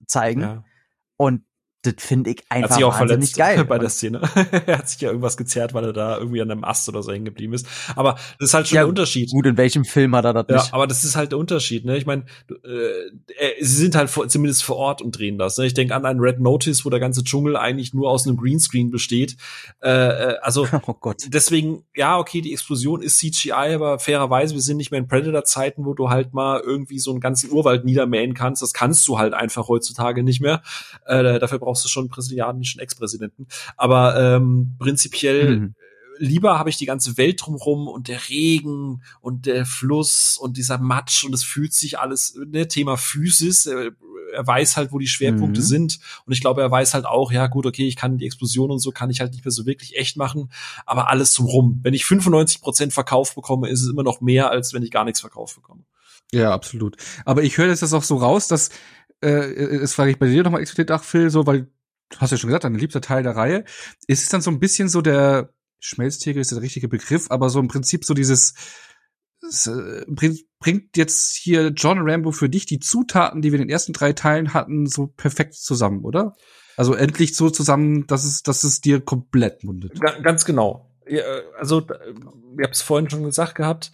zeigen. Ja. Und das finde ich einfach hat sich auch verletzt geil. bei der Szene. er hat sich ja irgendwas gezerrt, weil er da irgendwie an einem Ast oder so hängen geblieben ist. Aber das ist halt schon ja, der Unterschied. Gut, in welchem Film hat er das ja, nicht? aber das ist halt der Unterschied. Ne? Ich meine, äh, sie sind halt vor, zumindest vor Ort und drehen das. Ne? Ich denke an einen Red Notice, wo der ganze Dschungel eigentlich nur aus einem Greenscreen besteht. Äh, äh also oh Gott. deswegen, ja, okay, die Explosion ist CGI, aber fairerweise, wir sind nicht mehr in Predator-Zeiten, wo du halt mal irgendwie so einen ganzen Urwald niedermähen kannst. Das kannst du halt einfach heutzutage nicht mehr. Äh, dafür brauchst du schon einen brasilianischen Ex-Präsidenten. Aber ähm, prinzipiell mhm. lieber habe ich die ganze Welt drumrum und der Regen und der Fluss und dieser Matsch und es fühlt sich alles, ne, Thema Physis, er, er weiß halt, wo die Schwerpunkte mhm. sind und ich glaube, er weiß halt auch, ja gut, okay, ich kann die Explosion und so kann ich halt nicht mehr so wirklich echt machen, aber alles drumrum. Wenn ich 95 Prozent Verkauf bekomme, ist es immer noch mehr, als wenn ich gar nichts verkauft bekomme. Ja, absolut. Aber ich höre das auch so raus, dass äh, das frage ich bei dir nochmal explizit nach, Phil, so, weil du hast ja schon gesagt, dein liebster Teil der Reihe. Ist es dann so ein bisschen so der Schmelztiegel ist der richtige Begriff, aber so im Prinzip so dieses es, äh, bringt, jetzt hier John Rambo für dich die Zutaten, die wir in den ersten drei Teilen hatten, so perfekt zusammen, oder? Also endlich so zusammen, dass es, dass es dir komplett mundet. Ganz genau. Ja, also, wir haben es vorhin schon gesagt gehabt,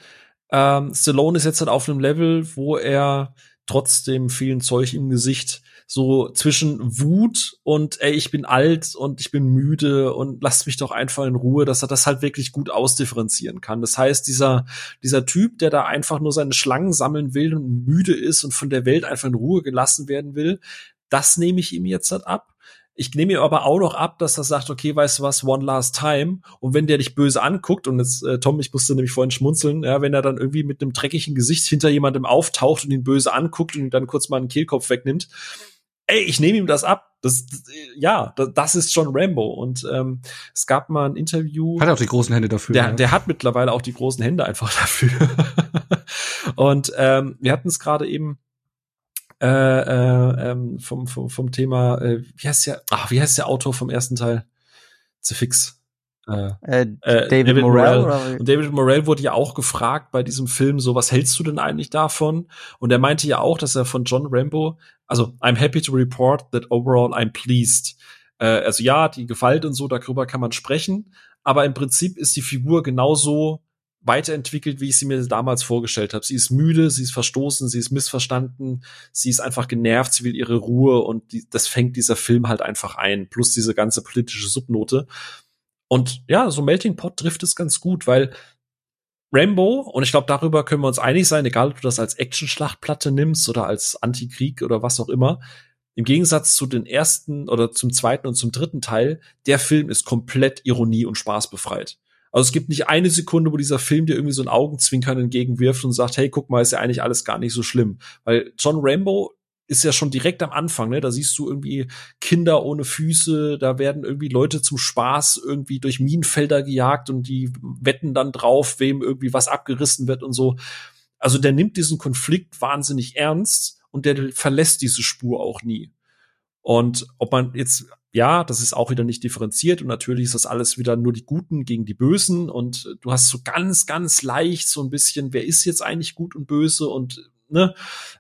ähm, Stallone ist jetzt halt auf einem Level, wo er trotzdem vielen Zeug im Gesicht so zwischen Wut und ey, ich bin alt und ich bin müde und lasst mich doch einfach in Ruhe, dass er das halt wirklich gut ausdifferenzieren kann. Das heißt, dieser, dieser Typ, der da einfach nur seine Schlangen sammeln will und müde ist und von der Welt einfach in Ruhe gelassen werden will, das nehme ich ihm jetzt halt ab. Ich nehme ihm aber auch noch ab, dass er sagt, okay, weißt du was, one last time. Und wenn der dich böse anguckt, und jetzt, äh, Tom, ich musste nämlich vorhin schmunzeln, ja, wenn er dann irgendwie mit einem dreckigen Gesicht hinter jemandem auftaucht und ihn böse anguckt und ihn dann kurz mal einen Kehlkopf wegnimmt, ey, ich nehme ihm das ab. Das, das ja, das, das ist schon Rambo. Und ähm, es gab mal ein Interview. Hat auch die großen Hände dafür. Der, ja. der hat mittlerweile auch die großen Hände einfach dafür. und ähm, wir hatten es gerade eben äh, äh, ähm, vom, vom, vom Thema, äh, wie heißt der, ach, wie heißt der Autor vom ersten Teil? Zu fix. Äh, äh, David, David Morrell. Morrell. Und David Morrell wurde ja auch gefragt bei diesem Film, so was hältst du denn eigentlich davon? Und er meinte ja auch, dass er von John Rambo, also I'm happy to report that overall I'm pleased. Äh, also ja, die Gewalt und so, darüber kann man sprechen, aber im Prinzip ist die Figur genauso weiterentwickelt, wie ich sie mir damals vorgestellt habe. Sie ist müde, sie ist verstoßen, sie ist missverstanden, sie ist einfach genervt, sie will ihre Ruhe und die, das fängt dieser Film halt einfach ein, plus diese ganze politische Subnote. Und ja, so Melting Pot trifft es ganz gut, weil Rambo, und ich glaube, darüber können wir uns einig sein, egal ob du das als Action-Schlachtplatte nimmst oder als Antikrieg oder was auch immer, im Gegensatz zu den ersten oder zum zweiten und zum dritten Teil, der Film ist komplett Ironie und Spaß befreit. Also es gibt nicht eine Sekunde, wo dieser Film dir irgendwie so ein Augenzwinkern entgegenwirft und sagt, hey, guck mal, ist ja eigentlich alles gar nicht so schlimm. Weil John Rambo ist ja schon direkt am Anfang, ne? Da siehst du irgendwie Kinder ohne Füße, da werden irgendwie Leute zum Spaß irgendwie durch Minenfelder gejagt und die wetten dann drauf, wem irgendwie was abgerissen wird und so. Also der nimmt diesen Konflikt wahnsinnig ernst und der verlässt diese Spur auch nie. Und ob man jetzt ja, das ist auch wieder nicht differenziert und natürlich ist das alles wieder nur die Guten gegen die Bösen und du hast so ganz, ganz leicht so ein bisschen, wer ist jetzt eigentlich gut und böse und ne,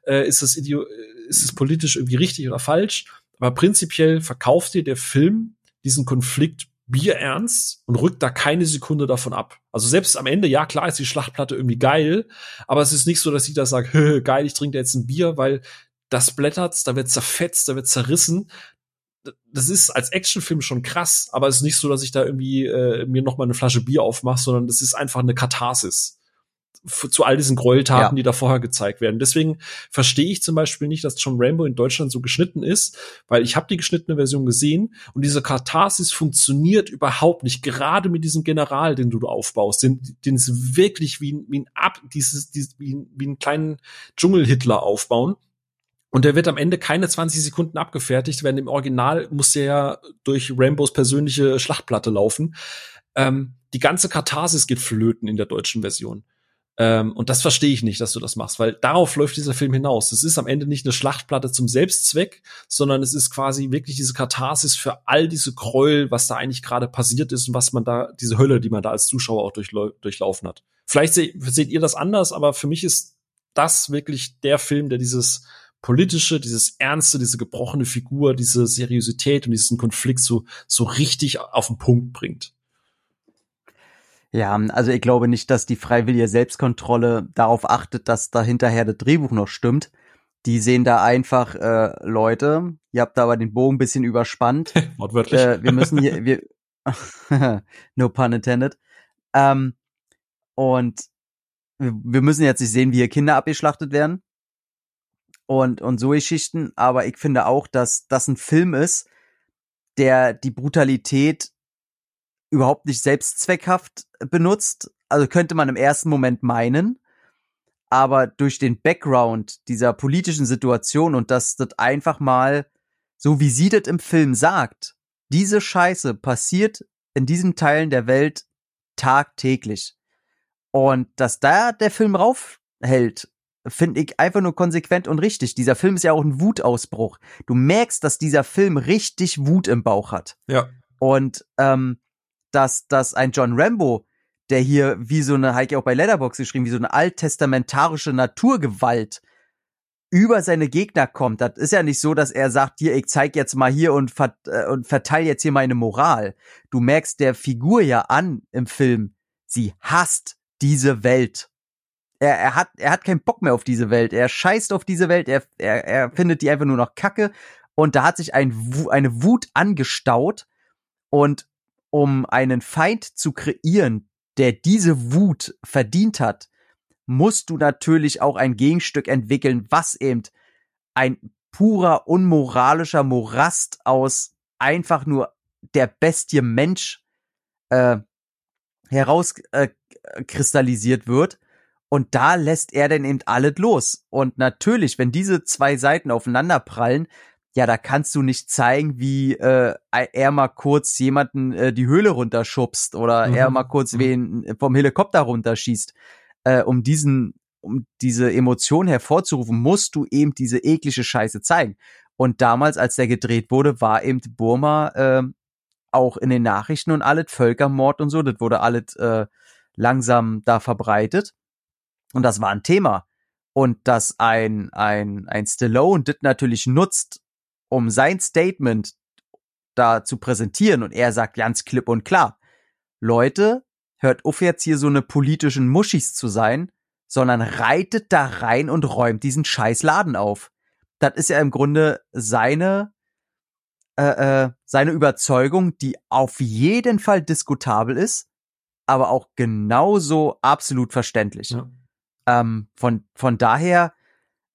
äh, ist das Ideo ist es politisch irgendwie richtig oder falsch? Aber prinzipiell verkauft dir der Film diesen Konflikt bierernst und rückt da keine Sekunde davon ab. Also selbst am Ende, ja klar ist die Schlachtplatte irgendwie geil, aber es ist nicht so, dass ich da sage, geil, ich trinke jetzt ein Bier, weil das blättert, da wird zerfetzt, da wird zerrissen das ist als Actionfilm schon krass, aber es ist nicht so, dass ich da irgendwie äh, mir noch mal eine Flasche Bier aufmache, sondern das ist einfach eine Katharsis zu all diesen Gräueltaten, ja. die da vorher gezeigt werden. Deswegen verstehe ich zum Beispiel nicht, dass John Rambo in Deutschland so geschnitten ist, weil ich habe die geschnittene Version gesehen und diese Katharsis funktioniert überhaupt nicht. Gerade mit diesem General, den du aufbaust, den, den ist wirklich wie, wie ein Ab, dieses, dieses wie, wie einen kleinen Dschungel-Hitler aufbauen. Und der wird am Ende keine 20 Sekunden abgefertigt, wenn im Original muss der ja durch Rambos persönliche Schlachtplatte laufen. Ähm, die ganze Katharsis geht flöten in der deutschen Version. Ähm, und das verstehe ich nicht, dass du das machst, weil darauf läuft dieser Film hinaus. Das ist am Ende nicht eine Schlachtplatte zum Selbstzweck, sondern es ist quasi wirklich diese Katharsis für all diese Gräuel, was da eigentlich gerade passiert ist und was man da, diese Hölle, die man da als Zuschauer auch durchlaufen hat. Vielleicht se seht ihr das anders, aber für mich ist das wirklich der Film, der dieses politische, dieses ernste, diese gebrochene Figur, diese Seriosität und diesen Konflikt so, so richtig auf den Punkt bringt. Ja, also ich glaube nicht, dass die freiwillige Selbstkontrolle darauf achtet, dass da hinterher das Drehbuch noch stimmt. Die sehen da einfach, äh, Leute, ihr habt da aber den Bogen ein bisschen überspannt. Wortwörtlich. Äh, wir müssen hier, wir, no pun intended. Ähm, und wir, wir müssen jetzt nicht sehen, wie hier Kinder abgeschlachtet werden und, und so Geschichten. Aber ich finde auch, dass das ein Film ist, der die Brutalität überhaupt nicht selbstzweckhaft benutzt. Also könnte man im ersten Moment meinen. Aber durch den Background dieser politischen Situation und dass das einfach mal, so wie sie das im Film sagt, diese Scheiße passiert in diesen Teilen der Welt tagtäglich. Und dass da der Film raufhält, finde ich einfach nur konsequent und richtig. Dieser Film ist ja auch ein Wutausbruch. Du merkst, dass dieser Film richtig Wut im Bauch hat. Ja. Und ähm, dass, dass ein John Rambo, der hier wie so eine, Heike auch bei Letterbox geschrieben, wie so eine alttestamentarische Naturgewalt über seine Gegner kommt. Das ist ja nicht so, dass er sagt, hier, ich zeig jetzt mal hier und, ver äh, und verteile jetzt hier meine Moral. Du merkst der Figur ja an im Film, sie hasst diese Welt. Er, er, hat, er hat keinen Bock mehr auf diese Welt. Er scheißt auf diese Welt. Er, er, er findet die einfach nur noch kacke. Und da hat sich ein, eine Wut angestaut. Und um einen Feind zu kreieren, der diese Wut verdient hat, musst du natürlich auch ein Gegenstück entwickeln, was eben ein purer, unmoralischer Morast aus einfach nur der Bestie Mensch äh, herauskristallisiert äh, wird. Und da lässt er dann eben alles los. Und natürlich, wenn diese zwei Seiten aufeinander prallen, ja, da kannst du nicht zeigen, wie äh, er mal kurz jemanden äh, die Höhle runterschubst oder mhm. er mal kurz mhm. wen vom Helikopter runterschießt. Äh, um diesen, um diese Emotion hervorzurufen, musst du eben diese eklige Scheiße zeigen. Und damals, als der gedreht wurde, war eben Burma äh, auch in den Nachrichten und alles Völkermord und so, das wurde alles äh, langsam da verbreitet. Und das war ein Thema. Und dass ein, ein, ein Stallone das natürlich nutzt, um sein Statement da zu präsentieren und er sagt ganz klipp und klar, Leute, hört auf jetzt hier so eine politischen Muschis zu sein, sondern reitet da rein und räumt diesen scheiß Laden auf. Das ist ja im Grunde seine äh, äh, seine Überzeugung, die auf jeden Fall diskutabel ist, aber auch genauso absolut verständlich. Ja. Ähm, von, von daher,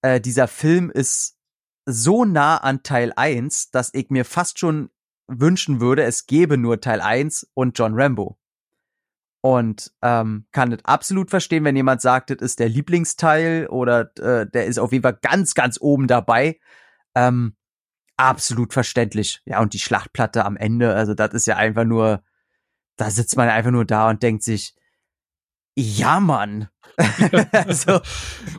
äh, dieser Film ist so nah an Teil 1, dass ich mir fast schon wünschen würde, es gäbe nur Teil 1 und John Rambo. Und ähm, kann das absolut verstehen, wenn jemand sagt, das ist der Lieblingsteil oder äh, der ist auf jeden Fall ganz, ganz oben dabei. Ähm, absolut verständlich. Ja, und die Schlachtplatte am Ende, also das ist ja einfach nur, da sitzt man einfach nur da und denkt sich, ja, Mann. also,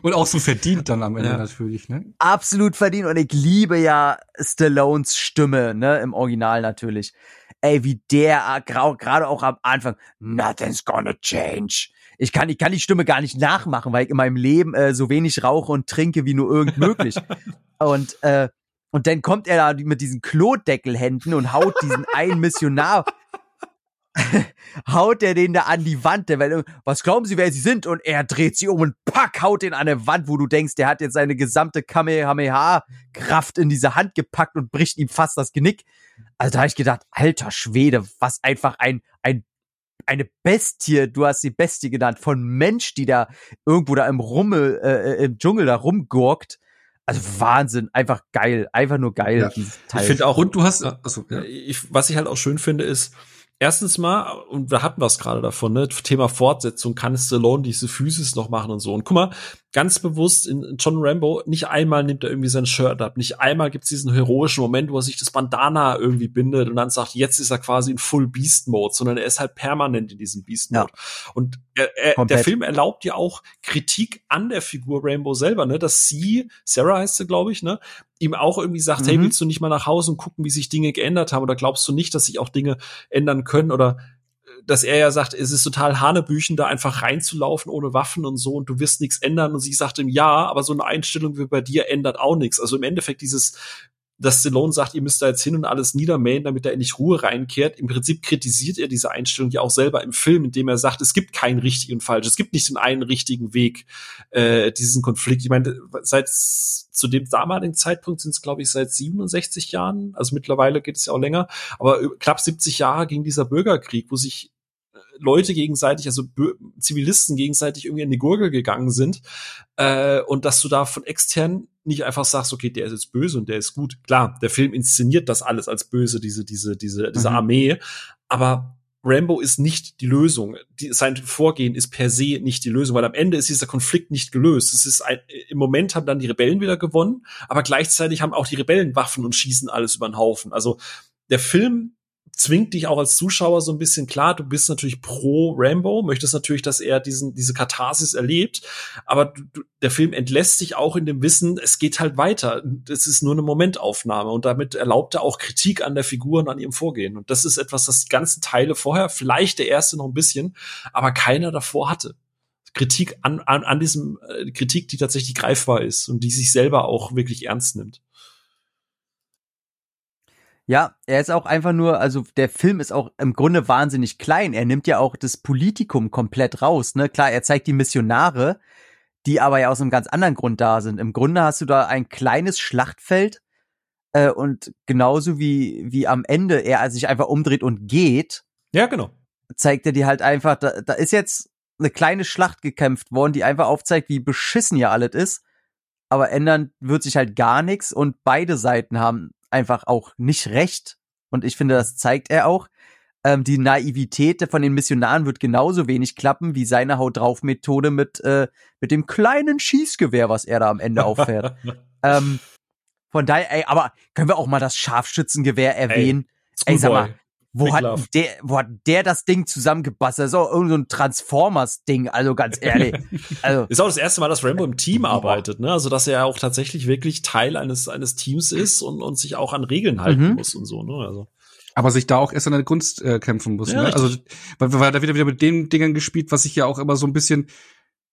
und auch so verdient dann am Ende ja. natürlich, ne? Absolut verdient. Und ich liebe ja Stallones Stimme, ne, im Original natürlich. Ey, wie der gerade auch am Anfang, nothing's gonna change. Ich kann, ich kann die Stimme gar nicht nachmachen, weil ich in meinem Leben äh, so wenig rauche und trinke wie nur irgend möglich. und, äh, und dann kommt er da mit diesen Klodeckelhänden und haut diesen einen Missionar haut er den da an die Wand, der will, was glauben Sie, wer Sie sind? Und er dreht sich um und pack, haut den an der Wand, wo du denkst, der hat jetzt seine gesamte Kamehameha-Kraft in diese Hand gepackt und bricht ihm fast das Genick. Also da habe ich gedacht, alter Schwede, was einfach ein, ein eine Bestie, du hast sie Bestie genannt, von Mensch, die da irgendwo da im Rummel, äh, äh im Dschungel da rumgurkt. Also Wahnsinn, einfach geil, einfach nur geil. Ja. Ich finde auch, und du hast, also, ja. ich, was ich halt auch schön finde, ist, erstens mal, und da hatten wir es gerade davon, ne, Thema Fortsetzung, kann Stallone diese Physis noch machen und so. Und guck mal, ganz bewusst in John Rambo, nicht einmal nimmt er irgendwie sein Shirt ab, nicht einmal gibt's diesen heroischen Moment, wo er sich das Bandana irgendwie bindet und dann sagt, jetzt ist er quasi in Full Beast Mode, sondern er ist halt permanent in diesem Beast Mode. Ja. Und er, er, der Film erlaubt ja auch Kritik an der Figur Rainbow selber, ne, dass sie, Sarah heißt sie, glaube ich, ne, ihm auch irgendwie sagt, mhm. hey, willst du nicht mal nach Hause und gucken, wie sich Dinge geändert haben oder glaubst du nicht, dass sich auch Dinge ändern können oder dass er ja sagt, es ist total Hanebüchen, da einfach reinzulaufen ohne Waffen und so und du wirst nichts ändern. Und sie sagt ihm, ja, aber so eine Einstellung wie bei dir ändert auch nichts. Also im Endeffekt dieses, dass Stallone sagt, ihr müsst da jetzt hin und alles niedermähen, damit in die Ruhe reinkehrt. Im Prinzip kritisiert er diese Einstellung ja auch selber im Film, indem er sagt, es gibt keinen richtigen und falsch. Es gibt nicht den einen richtigen Weg, äh, diesen Konflikt. Ich meine, seit zu dem damaligen Zeitpunkt sind es, glaube ich, seit 67 Jahren. Also mittlerweile geht es ja auch länger. Aber knapp 70 Jahre ging dieser Bürgerkrieg, wo sich Leute gegenseitig, also Zivilisten gegenseitig irgendwie in die Gurgel gegangen sind äh, und dass du da von extern nicht einfach sagst, okay, der ist jetzt böse und der ist gut. Klar, der Film inszeniert das alles als böse, diese, diese, diese, diese mhm. Armee, aber Rambo ist nicht die Lösung. Die, sein Vorgehen ist per se nicht die Lösung, weil am Ende ist dieser Konflikt nicht gelöst. Es ist ein, im Moment haben dann die Rebellen wieder gewonnen, aber gleichzeitig haben auch die Rebellen Waffen und schießen alles über den Haufen. Also der Film zwingt dich auch als Zuschauer so ein bisschen klar, du bist natürlich pro Rambo, möchtest natürlich, dass er diesen, diese Katharsis erlebt, aber du, der Film entlässt sich auch in dem Wissen, es geht halt weiter. Es ist nur eine Momentaufnahme und damit erlaubt er auch Kritik an der Figur und an ihrem Vorgehen. Und das ist etwas, das die ganzen Teile vorher, vielleicht der erste noch ein bisschen, aber keiner davor hatte. Kritik an, an, an diesem, äh, Kritik, die tatsächlich greifbar ist und die sich selber auch wirklich ernst nimmt. Ja, er ist auch einfach nur, also der Film ist auch im Grunde wahnsinnig klein. Er nimmt ja auch das Politikum komplett raus. Ne? Klar, er zeigt die Missionare, die aber ja aus einem ganz anderen Grund da sind. Im Grunde hast du da ein kleines Schlachtfeld äh, und genauso wie, wie am Ende er sich einfach umdreht und geht. Ja, genau. Zeigt er dir halt einfach, da, da ist jetzt eine kleine Schlacht gekämpft worden, die einfach aufzeigt, wie beschissen ja alles ist. Aber ändern wird sich halt gar nichts und beide Seiten haben einfach auch nicht recht. Und ich finde, das zeigt er auch. Ähm, die Naivität von den Missionaren wird genauso wenig klappen wie seine Haut drauf Methode mit äh, mit dem kleinen Schießgewehr, was er da am Ende auffährt. ähm, von daher, ey, aber können wir auch mal das Scharfschützengewehr erwähnen? Ey, ey sag mal, wo hat, der, wo hat der das Ding zusammengebastelt? Das ist auch irgend so ein Transformers-Ding, also ganz ehrlich. Also, ist auch das erste Mal, dass Rambo im Team arbeitet, ne? Also, dass er auch tatsächlich wirklich Teil eines, eines Teams ist und, und sich auch an Regeln halten mhm. muss und so, ne? Also. Aber sich da auch erst an der Kunst äh, kämpfen muss, ja, ne? Also, weil, weil da wieder wieder mit den Dingen gespielt, was ich ja auch immer so ein bisschen,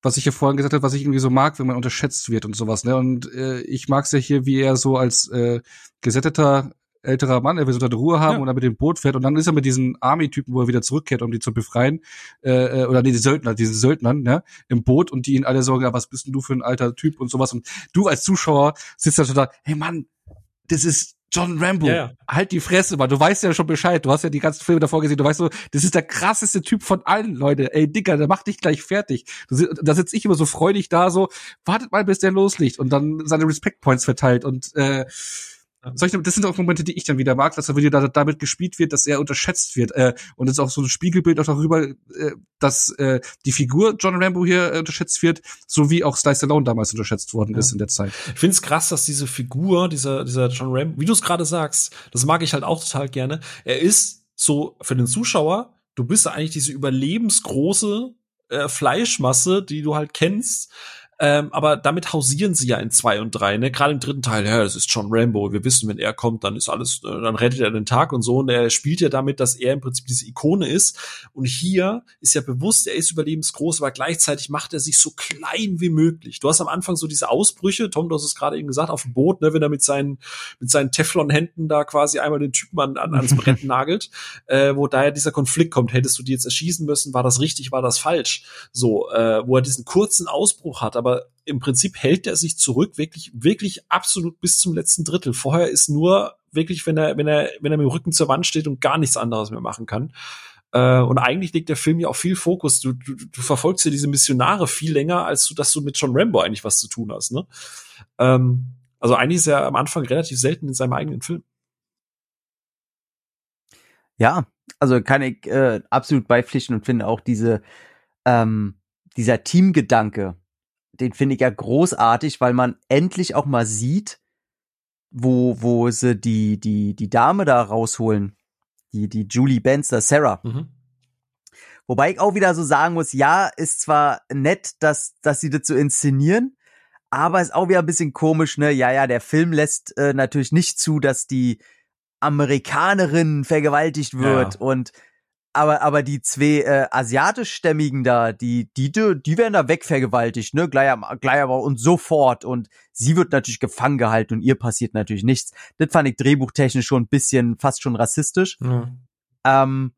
was ich ja vorhin gesagt habe, was ich irgendwie so mag, wenn man unterschätzt wird und sowas, ne? Und äh, ich mag's ja hier, wie er so als äh, gesätteter älterer Mann, er will so eine Ruhe haben ja. und dann mit dem Boot fährt und dann ist er mit diesen Army-Typen, wo er wieder zurückkehrt, um die zu befreien, äh, äh oder nee, die Söldner, diese Söldnern, ne, im Boot und die ihn alle sagen, ja, was bist denn du für ein alter Typ und sowas und du als Zuschauer sitzt da total, hey Mann, das ist John Rambo, ja, ja. halt die Fresse, Mann. Du weißt ja schon Bescheid. Du hast ja die ganzen Filme davor gesehen. Du weißt so, das ist der krasseste Typ von allen, Leute. Ey, Dicker, der macht dich gleich fertig. da sitze ich immer so freudig da, so, wartet mal, bis der loslegt und dann seine Respect Points verteilt und äh, solche, das sind auch Momente, die ich dann wieder mag, dass er wieder damit gespielt wird, dass er unterschätzt wird. Äh, und es ist auch so ein Spiegelbild auch darüber, äh, dass äh, die Figur John Rambo hier äh, unterschätzt wird, so wie auch Slice Alone damals unterschätzt worden ja. ist in der Zeit. Ich finde es krass, dass diese Figur, dieser, dieser John Rambo, wie du es gerade sagst, das mag ich halt auch total gerne. Er ist so für den Zuschauer, du bist eigentlich diese überlebensgroße äh, Fleischmasse, die du halt kennst ähm, aber damit hausieren sie ja in zwei und drei, ne? Gerade im dritten Teil, ja, das ist John Rambo. Wir wissen, wenn er kommt, dann ist alles, äh, dann rettet er den Tag und so. Und er spielt ja damit, dass er im Prinzip diese Ikone ist. Und hier ist ja bewusst, er ist überlebensgroß, aber gleichzeitig macht er sich so klein wie möglich. Du hast am Anfang so diese Ausbrüche, Tom, du hast es gerade eben gesagt, auf dem Boot, ne, wenn er mit seinen, mit seinen Teflon-Händen da quasi einmal den Typen an, an, ans Brett nagelt, äh, wo daher dieser Konflikt kommt. Hättest du die jetzt erschießen müssen? War das richtig? War das falsch? So, äh, wo er diesen kurzen Ausbruch hat, aber aber im Prinzip hält er sich zurück, wirklich, wirklich absolut bis zum letzten Drittel. Vorher ist nur wirklich, wenn er, wenn er, wenn er mit dem Rücken zur Wand steht und gar nichts anderes mehr machen kann. Äh, und eigentlich legt der Film ja auch viel Fokus. Du, du, du verfolgst ja diese Missionare viel länger, als du, dass du mit John Rambo eigentlich was zu tun hast, ne? Ähm, also eigentlich ist er am Anfang relativ selten in seinem eigenen Film. Ja, also kann ich äh, absolut beipflichten und finde auch diese ähm, dieser Teamgedanke, den finde ich ja großartig, weil man endlich auch mal sieht, wo, wo sie die, die, die Dame da rausholen. Die, die Julie Benster, Sarah. Mhm. Wobei ich auch wieder so sagen muss, ja, ist zwar nett, dass, dass sie das so inszenieren, aber ist auch wieder ein bisschen komisch, ne? Ja, ja, der Film lässt äh, natürlich nicht zu, dass die Amerikanerin vergewaltigt wird ja. und aber aber die zwei äh, asiatischstämmigen da, die die die werden da wegvergewaltigt, ne, gleich, gleich aber und sofort und sie wird natürlich gefangen gehalten und ihr passiert natürlich nichts. Das fand ich drehbuchtechnisch schon ein bisschen fast schon rassistisch. Ja. Ähm,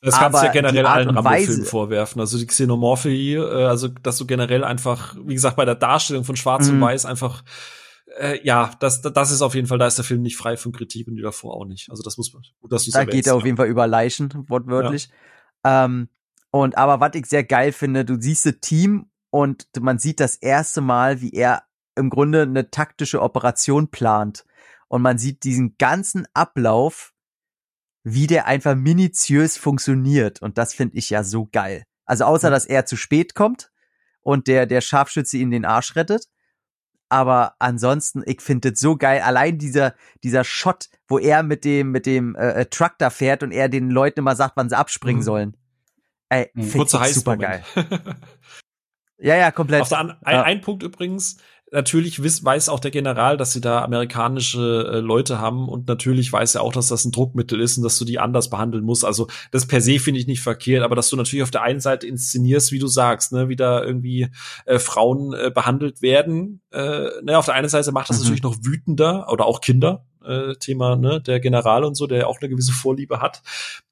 das kannst du ja generell allen Rambo-Filmen vorwerfen. Also die Xenomorphie, äh, also dass du generell einfach, wie gesagt, bei der Darstellung von Schwarz mhm. und Weiß einfach äh, ja, das, das ist auf jeden Fall, da ist der Film nicht frei von Kritik und die davor auch nicht. Also das muss man, gut, dass du Da geht er auf jeden Fall über Leichen, wortwörtlich. Ja. Ähm, und aber was ich sehr geil finde, du siehst das Team und man sieht das erste Mal, wie er im Grunde eine taktische Operation plant. Und man sieht diesen ganzen Ablauf, wie der einfach minutiös funktioniert. Und das finde ich ja so geil. Also außer, dass er zu spät kommt und der, der Scharfschütze ihn den Arsch rettet. Aber ansonsten, ich finde es so geil. Allein dieser, dieser Shot, wo er mit dem, mit dem äh, äh Truck da fährt und er den Leuten immer sagt, wann sie abspringen mhm. sollen. Ey, mhm. finde ich super geil. ja, ja, komplett. Auf der An ein, ein Punkt übrigens, natürlich wiss, weiß auch der General, dass sie da amerikanische äh, Leute haben und natürlich weiß er auch, dass das ein Druckmittel ist und dass du die anders behandeln musst. Also das per se finde ich nicht verkehrt, aber dass du natürlich auf der einen Seite inszenierst, wie du sagst, ne, wie da irgendwie äh, Frauen äh, behandelt werden. Äh, ne, auf der einen Seite macht das mhm. natürlich noch wütender oder auch Kinder. Äh, Thema, ne, der General und so, der auch eine gewisse Vorliebe hat.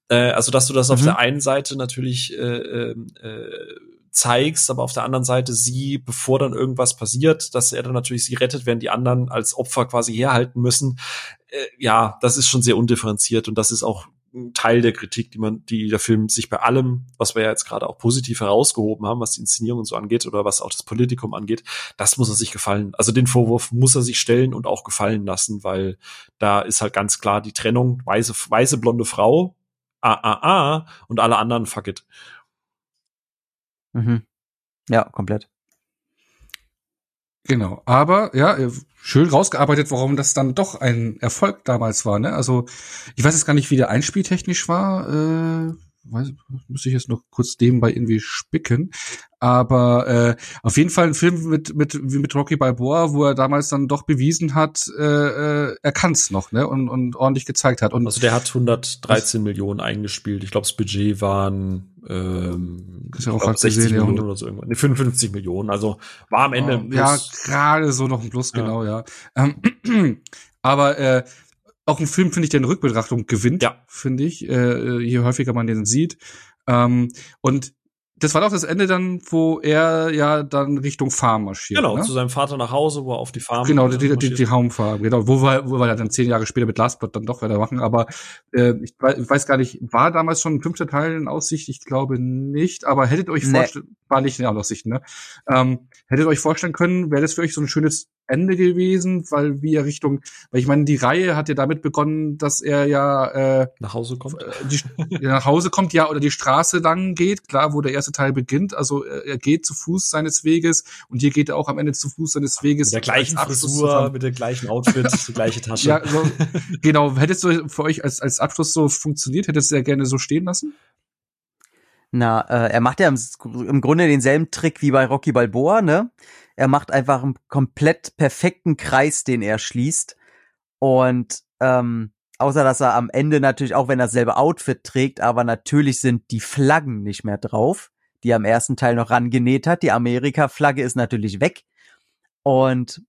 Äh, also, dass du das mhm. auf der einen Seite natürlich äh, ähm, äh, zeigst, aber auf der anderen Seite sie, bevor dann irgendwas passiert, dass er dann natürlich sie rettet, während die anderen als Opfer quasi herhalten müssen. Äh, ja, das ist schon sehr undifferenziert und das ist auch ein Teil der Kritik, die man, die der Film sich bei allem, was wir ja jetzt gerade auch positiv herausgehoben haben, was die Inszenierung und so angeht oder was auch das Politikum angeht, das muss er sich gefallen. Also den Vorwurf muss er sich stellen und auch gefallen lassen, weil da ist halt ganz klar die Trennung weiße, weiße blonde Frau, ah, ah, ah, und alle anderen fuck it. Mhm. Ja, komplett. Genau, aber ja, äh, schön rausgearbeitet, warum das dann doch ein Erfolg damals war. Ne? Also ich weiß jetzt gar nicht, wie der einspieltechnisch war. Äh, weiß, müsste ich jetzt noch kurz nebenbei irgendwie spicken. Aber äh, auf jeden Fall ein Film mit mit wie mit Rocky Balboa, wo er damals dann doch bewiesen hat, äh, äh er kann's noch, ne? Und, und ordentlich gezeigt hat. Und also der hat 113 Millionen eingespielt. Ich glaube, das Budget waren ähm, ja auch glaub, 60 gesehen, Millionen ja, oder so irgendwann. Nee, 55 Millionen. Also war am Ende. Oh, ja, gerade so noch ein Plus, ja. genau, ja. Ähm, aber äh, auch ein Film, finde ich, der in Rückbetrachtung gewinnt, ja. finde ich, äh, je häufiger man den sieht. Ähm, und das war doch das Ende dann, wo er ja dann Richtung Farm marschiert. Genau, ne? zu seinem Vater nach Hause, wo er auf die Farm Genau, die, die, die, die Haumfarm, genau. Wo wir, wo wir dann zehn Jahre später mit Last Blood dann doch weitermachen. Aber äh, ich weiß gar nicht, war damals schon ein fünfter Teil in Aussicht? Ich glaube nicht. Aber hättet euch nee. vorstellen, war nicht in Aussicht, ne? Ähm, hättet euch vorstellen können, wäre das für euch so ein schönes Ende gewesen, weil wie er Richtung, weil ich meine, die Reihe hat ja damit begonnen, dass er ja äh, nach Hause kommt, äh, die, ja, nach Hause kommt, ja, oder die Straße lang geht, klar, wo der erste Teil beginnt, also äh, er geht zu Fuß seines Weges und hier geht er auch am Ende zu Fuß seines Weges. Mit der gleichen Frisur, mit dem gleichen Outfit, die gleiche Tasche. Ja, so, genau. Hättest du für euch als, als Abschluss so funktioniert? Hättest du ja gerne so stehen lassen? Na, äh, er macht ja im, im Grunde denselben Trick wie bei Rocky Balboa, ne? Er macht einfach einen komplett perfekten Kreis, den er schließt. Und ähm, außer dass er am Ende natürlich, auch wenn er dasselbe Outfit trägt, aber natürlich sind die Flaggen nicht mehr drauf, die er im ersten Teil noch rangenäht hat. Die Amerika-Flagge ist natürlich weg. Und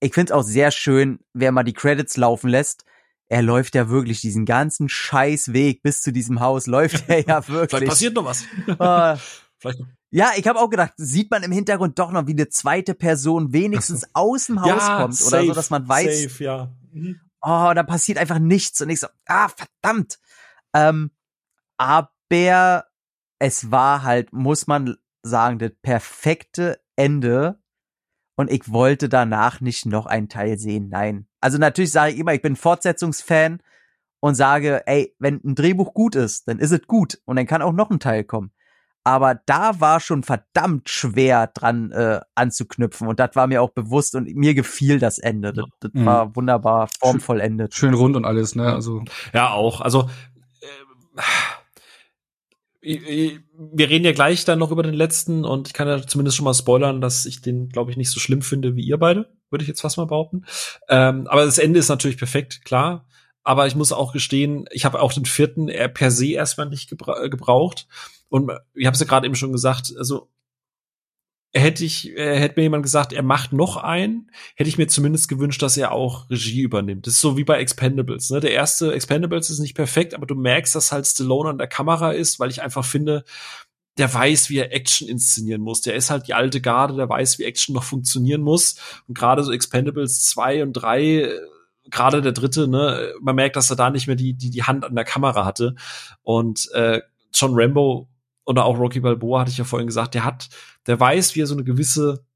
ich finde es auch sehr schön, wer mal die Credits laufen lässt. Er läuft ja wirklich diesen ganzen scheiß Weg bis zu diesem Haus, läuft er ja wirklich. Vielleicht passiert noch was. Uh, Vielleicht noch. Ja, ich habe auch gedacht, sieht man im Hintergrund doch noch, wie eine zweite Person wenigstens aus dem Haus ja, kommt safe, oder so, dass man weiß, safe, ja. Mhm. oh, da passiert einfach nichts und ich so, ah, verdammt. Ähm, aber es war halt, muss man sagen, das perfekte Ende und ich wollte danach nicht noch einen Teil sehen. Nein. Also natürlich sage ich immer, ich bin Fortsetzungsfan und sage, ey, wenn ein Drehbuch gut ist, dann ist es gut und dann kann auch noch ein Teil kommen aber da war schon verdammt schwer dran äh, anzuknüpfen und das war mir auch bewusst und mir gefiel das Ende. Das, das mhm. war wunderbar formvollendet. Schön rund und alles, ne? Also ja auch. Also äh, wir reden ja gleich dann noch über den letzten und ich kann ja zumindest schon mal spoilern, dass ich den, glaube ich, nicht so schlimm finde wie ihr beide, würde ich jetzt fast mal behaupten. Ähm, aber das Ende ist natürlich perfekt, klar. Aber ich muss auch gestehen, ich habe auch den vierten per se erstmal nicht gebra gebraucht. Und ich habe es ja gerade eben schon gesagt, also hätte ich, äh, hätte mir jemand gesagt, er macht noch einen, hätte ich mir zumindest gewünscht, dass er auch Regie übernimmt. Das ist so wie bei Expendables. Ne? Der erste Expendables ist nicht perfekt, aber du merkst, dass halt Stallone an der Kamera ist, weil ich einfach finde, der weiß, wie er Action inszenieren muss. Der ist halt die alte Garde, der weiß, wie Action noch funktionieren muss. Und gerade so Expendables 2 und 3, gerade der dritte, ne, man merkt, dass er da nicht mehr die, die, die Hand an der Kamera hatte. Und äh, John Rambo oder auch Rocky Balboa hatte ich ja vorhin gesagt, der hat, der weiß, wie er so eine gewisse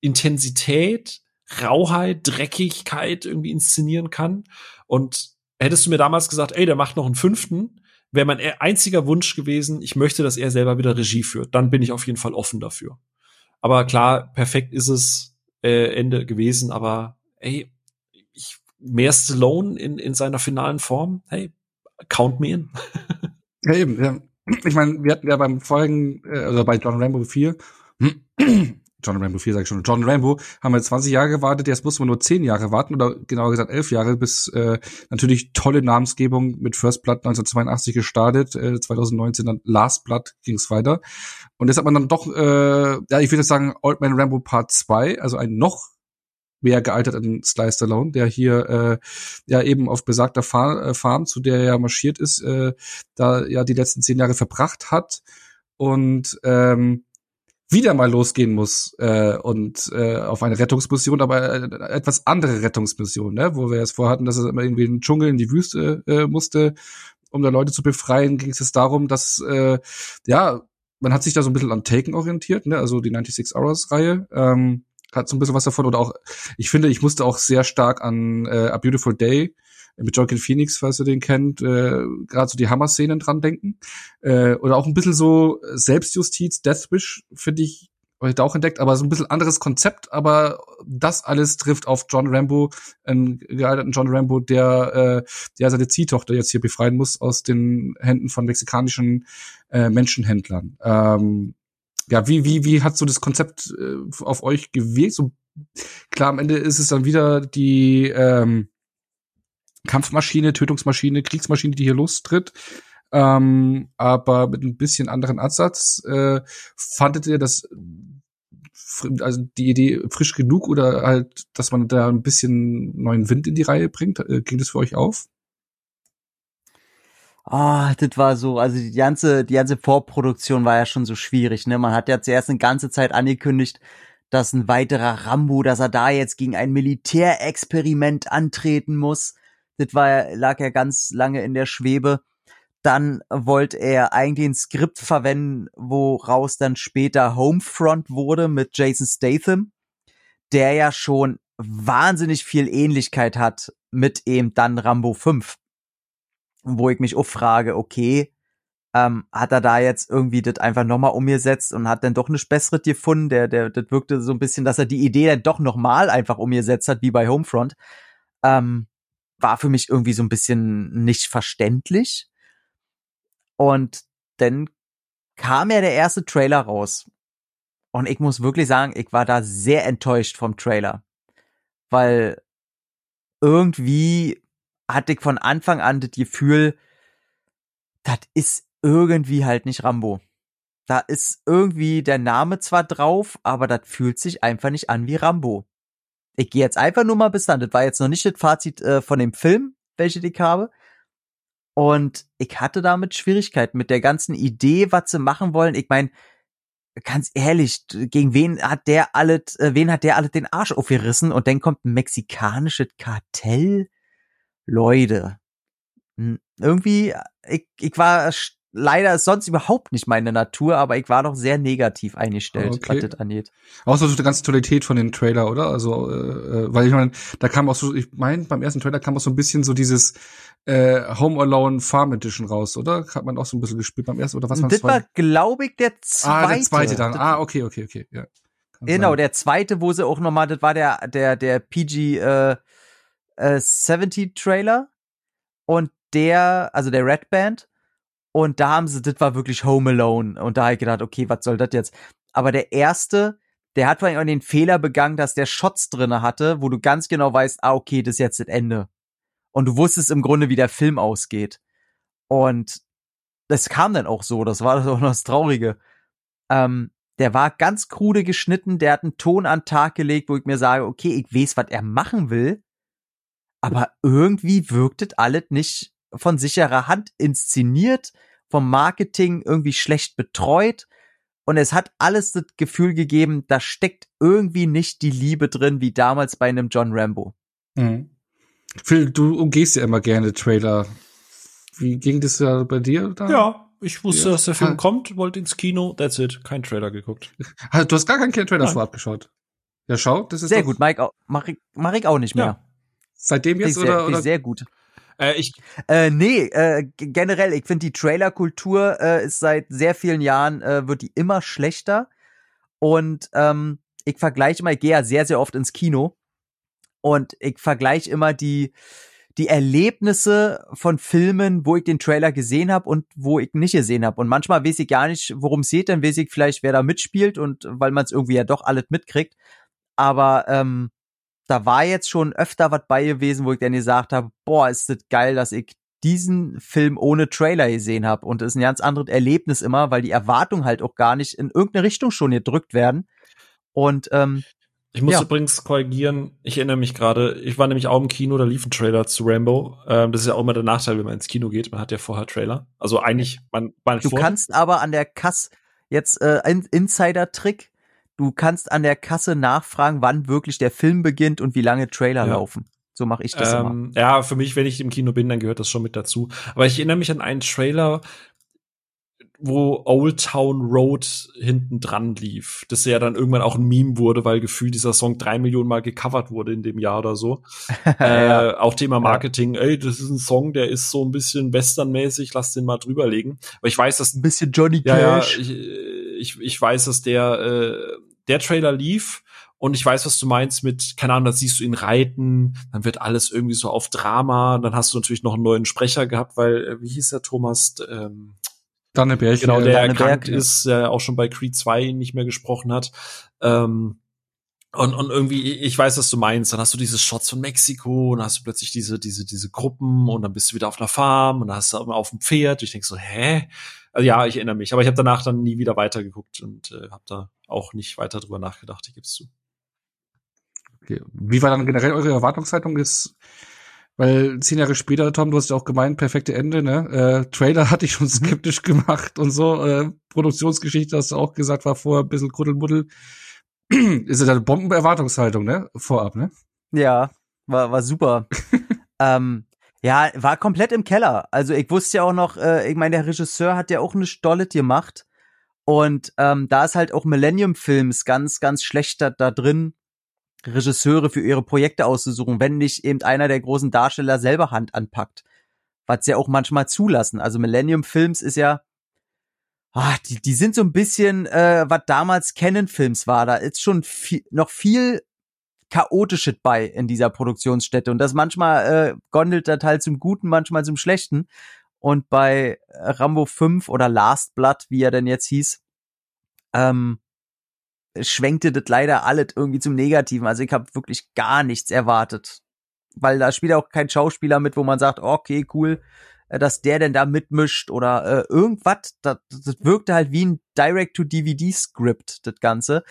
Intensität, Rauheit, Dreckigkeit irgendwie inszenieren kann. Und hättest du mir damals gesagt, ey, der macht noch einen fünften, wäre mein einziger Wunsch gewesen, ich möchte, dass er selber wieder Regie führt. Dann bin ich auf jeden Fall offen dafür. Aber klar, perfekt ist es äh, Ende gewesen, aber ey, ich, mehr Stallone in, in seiner finalen Form, hey, count me in. ja, eben, ja. Ich meine, wir hatten ja beim Folgen, äh, also bei John Rambo 4, John Rambo 4 sage ich schon, John Rambo haben wir 20 Jahre gewartet, jetzt muss man nur 10 Jahre warten oder genauer gesagt 11 Jahre, bis äh, natürlich tolle Namensgebung mit First Blood 1982 gestartet, äh, 2019 dann Last Blood ging es weiter. Und jetzt hat man dann doch, äh, ja ich würde sagen Old Man Rambo Part 2, also ein noch mehr gealterten Sly Stallone, der hier äh, ja eben auf besagter Farm, äh, Farm, zu der er marschiert ist, äh, da ja die letzten zehn Jahre verbracht hat und ähm, wieder mal losgehen muss äh, und äh, auf eine Rettungsmission, aber äh, etwas andere Rettungsmission, ne? wo wir es vorhatten, dass er immer irgendwie in den Dschungel, in die Wüste äh, musste, um da Leute zu befreien, ging es darum, dass äh, ja man hat sich da so ein bisschen an Taken orientiert, ne? also die 96 Hours Reihe. Ähm, hat so ein bisschen was davon oder auch, ich finde, ich musste auch sehr stark an äh, A Beautiful Day mit Joaquin Phoenix, falls ihr den kennt, äh, gerade so die Hammer-Szenen dran denken. Äh, oder auch ein bisschen so Selbstjustiz, Deathwish, finde ich, habe ich da auch entdeckt, aber so ein bisschen anderes Konzept, aber das alles trifft auf John Rambo, einen gealterten John Rambo, der, äh, der seine Ziehtochter jetzt hier befreien muss aus den Händen von mexikanischen äh, Menschenhändlern. Ähm, ja, wie, wie, wie hat so das Konzept äh, auf euch gewirkt? So, klar, am Ende ist es dann wieder die, ähm, Kampfmaschine, Tötungsmaschine, Kriegsmaschine, die hier lostritt. Ähm, aber mit ein bisschen anderen Ansatz. Äh, fandet ihr das also die Idee frisch genug oder halt, dass man da ein bisschen neuen Wind in die Reihe bringt? Äh, ging das für euch auf? Ah, oh, das war so, also die ganze, die ganze Vorproduktion war ja schon so schwierig, ne? Man hat ja zuerst eine ganze Zeit angekündigt, dass ein weiterer Rambo, dass er da jetzt gegen ein Militärexperiment antreten muss. Das war, lag ja ganz lange in der Schwebe. Dann wollte er eigentlich ein Skript verwenden, woraus dann später Homefront wurde mit Jason Statham, der ja schon wahnsinnig viel Ähnlichkeit hat mit eben dann Rambo 5. Wo ich mich auch frage, okay, ähm, hat er da jetzt irgendwie das einfach nochmal umgesetzt und hat dann doch eine bessere gefunden? Der, der, das wirkte so ein bisschen, dass er die Idee dann doch nochmal einfach umgesetzt hat, wie bei Homefront. Ähm, war für mich irgendwie so ein bisschen nicht verständlich. Und dann kam ja der erste Trailer raus. Und ich muss wirklich sagen, ich war da sehr enttäuscht vom Trailer. Weil irgendwie hatte ich von Anfang an das Gefühl, das ist irgendwie halt nicht Rambo. Da ist irgendwie der Name zwar drauf, aber das fühlt sich einfach nicht an wie Rambo ich gehe jetzt einfach nur mal bis dann. Das war jetzt noch nicht das Fazit äh, von dem Film, welche ich habe. Und ich hatte damit Schwierigkeiten mit der ganzen Idee, was sie machen wollen. Ich meine, ganz ehrlich, gegen wen hat der alles, äh, wen hat der alles den Arsch aufgerissen? Und dann kommt ein mexikanisches Kartell. Leute, irgendwie, ich, ich war leider sonst überhaupt nicht meine Natur, aber ich war doch sehr negativ eingestellt, okay. was das angeht. Außer so die ganze Tonalität von den Trailer, oder? Also, äh, äh, weil ich meine, da kam auch so, ich meine, beim ersten Trailer kam auch so ein bisschen so dieses äh, Home Alone Farm Edition raus, oder? Hat man auch so ein bisschen gespielt beim ersten, oder was war das? Das war, glaube ich, der zweite. Ah, der zweite dann. Ah, okay, okay, okay, ja. genau, sein. der zweite, wo sie auch nochmal, das war der, der, der PG äh, äh, 70 Trailer und der, also der Red Band und da haben sie, das war wirklich Home Alone. Und da habe ich gedacht, okay, was soll das jetzt? Aber der erste, der hat vor allem den Fehler begangen, dass der Shots drinne hatte, wo du ganz genau weißt, ah, okay, das ist jetzt das Ende. Und du wusstest im Grunde, wie der Film ausgeht. Und das kam dann auch so, das war doch noch das Traurige. Ähm, der war ganz krude geschnitten, der hat einen Ton an den Tag gelegt, wo ich mir sage, okay, ich weiß, was er machen will, aber irgendwie wirkt das alles nicht von sicherer Hand inszeniert, vom Marketing irgendwie schlecht betreut. Und es hat alles das Gefühl gegeben, da steckt irgendwie nicht die Liebe drin, wie damals bei einem John Rambo. Mhm. Phil, du umgehst ja immer gerne Trailer. Wie ging das da bei dir? Da? Ja, ich wusste, ja. dass der Film kommt, wollte ins Kino, that's it, kein Trailer geguckt. Also, du hast gar keinen Trailer vorab geschaut. Ja, schau, das ist sehr gut, Mike. Mach ich, mach ich auch nicht mehr. Ja. Seitdem jetzt sehr, oder, oder? Sehr gut. Äh, ich äh, nee, äh, generell, ich finde die Trailerkultur äh, ist seit sehr vielen Jahren, äh, wird die immer schlechter. Und ähm, ich vergleiche mal, ich gehe ja sehr, sehr oft ins Kino. Und ich vergleiche immer die, die Erlebnisse von Filmen, wo ich den Trailer gesehen habe und wo ich nicht gesehen habe. Und manchmal weiß ich gar nicht, worum es geht, dann weiß ich vielleicht, wer da mitspielt und weil man es irgendwie ja doch alles mitkriegt. Aber ähm, da war jetzt schon öfter was bei gewesen, wo ich dann gesagt habe, boah, ist das geil, dass ich diesen Film ohne Trailer gesehen habe. Und das ist ein ganz anderes Erlebnis immer, weil die Erwartungen halt auch gar nicht in irgendeine Richtung schon gedrückt werden. Und ähm, ich muss ja. übrigens korrigieren, ich erinnere mich gerade, ich war nämlich auch im Kino, da lief ein Trailer zu Rambo. Ähm, das ist ja auch immer der Nachteil, wenn man ins Kino geht. Man hat ja vorher Trailer. Also eigentlich, man, man Du kannst aber an der Kasse jetzt äh, ein Insider-Trick, du kannst an der Kasse nachfragen, wann wirklich der Film beginnt und wie lange Trailer ja. laufen. So mache ich das ähm, immer. Ja, für mich, wenn ich im Kino bin, dann gehört das schon mit dazu. Aber ich erinnere mich an einen Trailer, wo Old Town Road hinten dran lief. Das ja dann irgendwann auch ein Meme wurde, weil gefühlt dieser Song drei Millionen Mal gecovert wurde in dem Jahr oder so. ja. äh, auch Thema Marketing. Ey, das ist ein Song, der ist so ein bisschen westernmäßig, lass den mal drüberlegen. Aber ich weiß, dass ein bisschen Johnny Cash. Ja, ja ich, ich, ich weiß, dass der äh, der Trailer lief und ich weiß, was du meinst mit, keine Ahnung, da siehst du ihn reiten, dann wird alles irgendwie so auf Drama, dann hast du natürlich noch einen neuen Sprecher gehabt, weil, äh, wie hieß der Thomas, ähm, Danneberg. Genau, der Danneberg, erkrankt ja. ist, der auch schon bei Creed 2 nicht mehr gesprochen hat. Ähm, und, und irgendwie, ich weiß, was du meinst. Dann hast du diese Shots von Mexiko und dann hast du plötzlich diese, diese, diese Gruppen und dann bist du wieder auf einer Farm und dann hast du auf dem Pferd. Ich denk so, hä? Also ja, ich erinnere mich. Aber ich habe danach dann nie wieder weitergeguckt und äh, habe da auch nicht weiter drüber nachgedacht, ich gib's zu. Okay. Wie war dann generell eure Erwartungshaltung? Ist weil zehn Jahre später, Tom, du hast ja auch gemeint, perfekte Ende, ne? Äh, Trailer hatte ich schon mhm. skeptisch gemacht und so. Äh, Produktionsgeschichte hast du auch gesagt, war vorher ein bisschen Kuddelmuddel. Ist ja eine Bombenerwartungshaltung, ne? Vorab, ne? Ja, war, war super. ähm, ja, war komplett im Keller. Also ich wusste ja auch noch, äh, ich meine, der Regisseur hat ja auch eine Stolle gemacht. Und ähm, da ist halt auch Millennium Films ganz, ganz schlecht da, da drin, Regisseure für ihre Projekte auszusuchen, wenn nicht eben einer der großen Darsteller selber Hand anpackt. Was sie auch manchmal zulassen. Also Millennium Films ist ja, ah, die, die sind so ein bisschen, äh, was damals Canon Films war. Da ist schon viel, noch viel chaotisches bei in dieser Produktionsstätte. Und das manchmal äh, gondelt das halt zum Guten, manchmal zum Schlechten. Und bei Rambo 5 oder Last Blood, wie er denn jetzt hieß, ähm, schwenkte das leider alles irgendwie zum Negativen. Also ich habe wirklich gar nichts erwartet. Weil da spielt auch kein Schauspieler mit, wo man sagt, okay, cool, äh, dass der denn da mitmischt oder äh, irgendwas. Das, das wirkte halt wie ein Direct-to-DVD-Script, das Ganze.